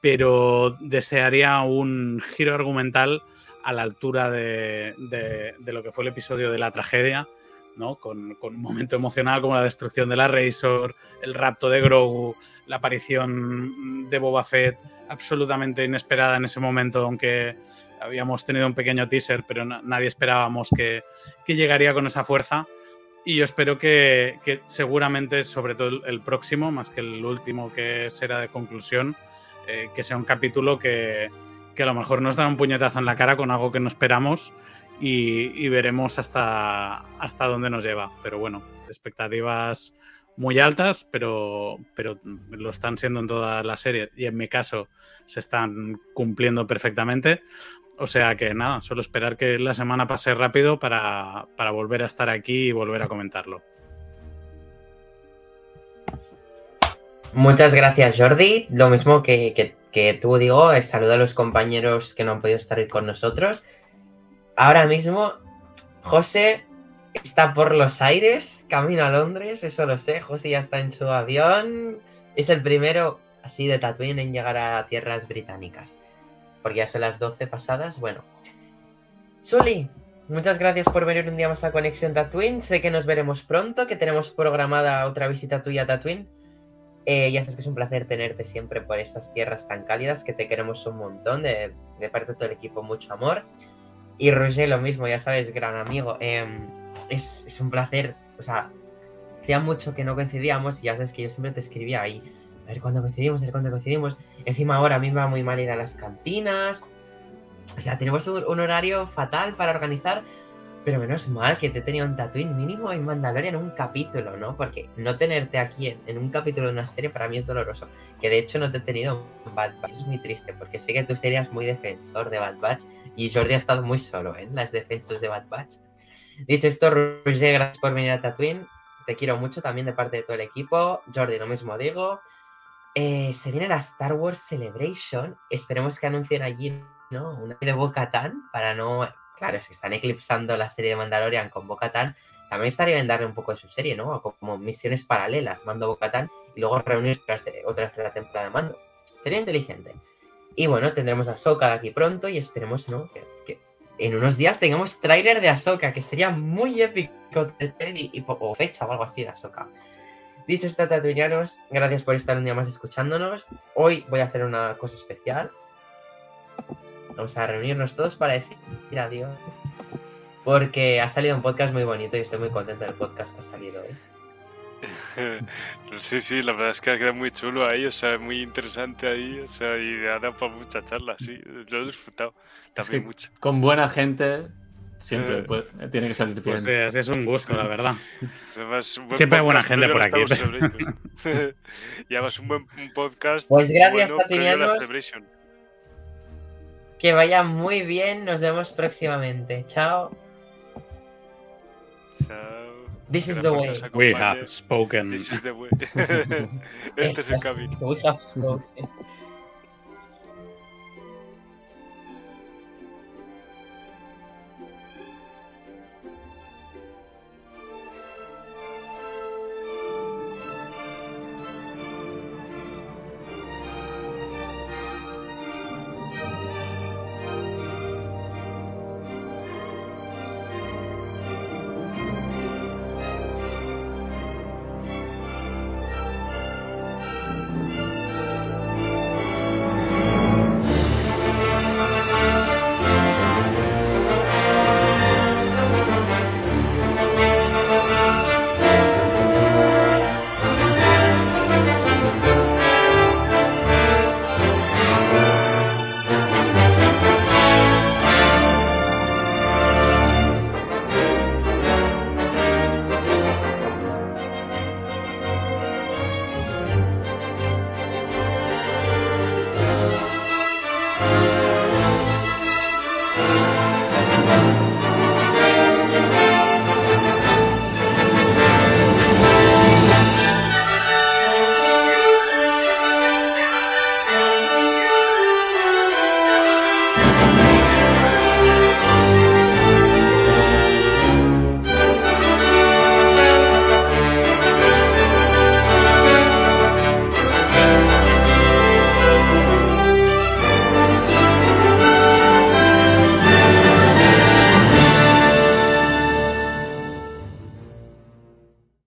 B: pero desearía un giro argumental a la altura de, de, lo que fue el episodio de la tragedia, ¿no? Con, con, un momento emocional como la destrucción de la Razor, el rapto de Grogu, la aparición de Boba Fett, absolutamente inesperada en ese momento, aunque habíamos tenido un pequeño teaser, pero nadie esperábamos que, llegaría con esa fuerza. Y yo espero que, seguramente, sobre todo el, próximo, más que el último que será de conclusión, eh, que sea un capítulo que, a lo mejor nos da un puñetazo en la cara con algo que no esperamos y, veremos hasta, hasta dónde nos lleva. Pero bueno, expectativas muy altas, pero, pero lo están siendo en toda la serie y en mi caso se están cumpliendo perfectamente. O sea que nada, solo esperar que la semana pase rápido para, volver a estar aquí y volver a comentarlo.
A: Muchas gracias, Jordi. Lo mismo que, que tú digo, eh, saludo a los compañeros que no han podido estar con nosotros. Ahora mismo, José está por los aires, camino a Londres, eso lo sé. José ya está en su avión. Es el primero así de Tatooine en llegar a tierras británicas. Porque ya son las 12 pasadas. Bueno. Sully, muchas gracias por venir un día más a Conexión Tatooine. Sé que nos veremos pronto, que tenemos programada otra visita tuya a Tatooine. Eh, ya sabes que es un placer tenerte siempre por estas tierras tan cálidas, que te queremos un montón, de, parte de todo el equipo, mucho amor. Y Roger, lo mismo, ya sabes, gran amigo. Em, es, es, un placer, o sea, hacía mucho que no coincidíamos y ya sabes que yo siempre te escribía ahí, ver cuándo coincidimos, a ver cuándo coincidimos. Encima ahora a mí me va muy mal ir a las cantinas. O sea, tenemos un, horario fatal para organizar, pero menos mal que te he tenido un Tatooine mínimo en Mandalorian un capítulo, ¿no? Porque no tenerte aquí en, un capítulo de una serie para mí es doloroso. Que de hecho no te he tenido en Bad Batch. Es muy triste porque sé que tú serías muy defensor de Bad Batch y Jordi ha estado muy solo en las defensas de Bad Batch. Dicho esto, Roger, gracias por venir a Tatooine. Te quiero mucho también de parte de todo el equipo. Jordi, lo mismo digo. Eh, se viene la Star Wars Celebration. Esperemos que anuncien allí, ¿no? Una de Boca Tan para no claro, si están eclipsando la serie de Mandalorian con Bo-Katan, también estaría bien darle un poco de su serie, ¿no? Como misiones paralelas, Mando Bo-Katan y luego reunir otra la temporada de Mando. Sería inteligente. Y bueno, tendremos a Ahsoka de aquí pronto y esperemos, ¿no? Que, en unos días tengamos tráiler de Ahsoka, que sería muy épico y, o fecha o algo así de Ahsoka. Dicho esto, tatuianos, gracias por estar un día más escuchándonos. Hoy voy a hacer una cosa especial. Vamos a reunirnos todos para decir adiós. Porque ha salido un podcast muy bonito y estoy muy contento del podcast que ha salido hoy.
D: Sí, sí, la verdad es que ha quedado muy chulo ahí, o sea, muy interesante ahí, o sea, y ha dado para mucha charla, sí, lo he disfrutado también mucho.
C: Con buena gente siempre eh, tiene que salir bien.
B: Pues es un gusto, la verdad. siempre hay buena gente por aquí.
D: y además un buen podcast.
A: Pues gracias, bueno, que vaya muy bien. Nos vemos próximamente. Chao.
D: Chao.
A: This is the way.
B: We have spoken.
D: This is the way. este es el camino.
A: We have spoken.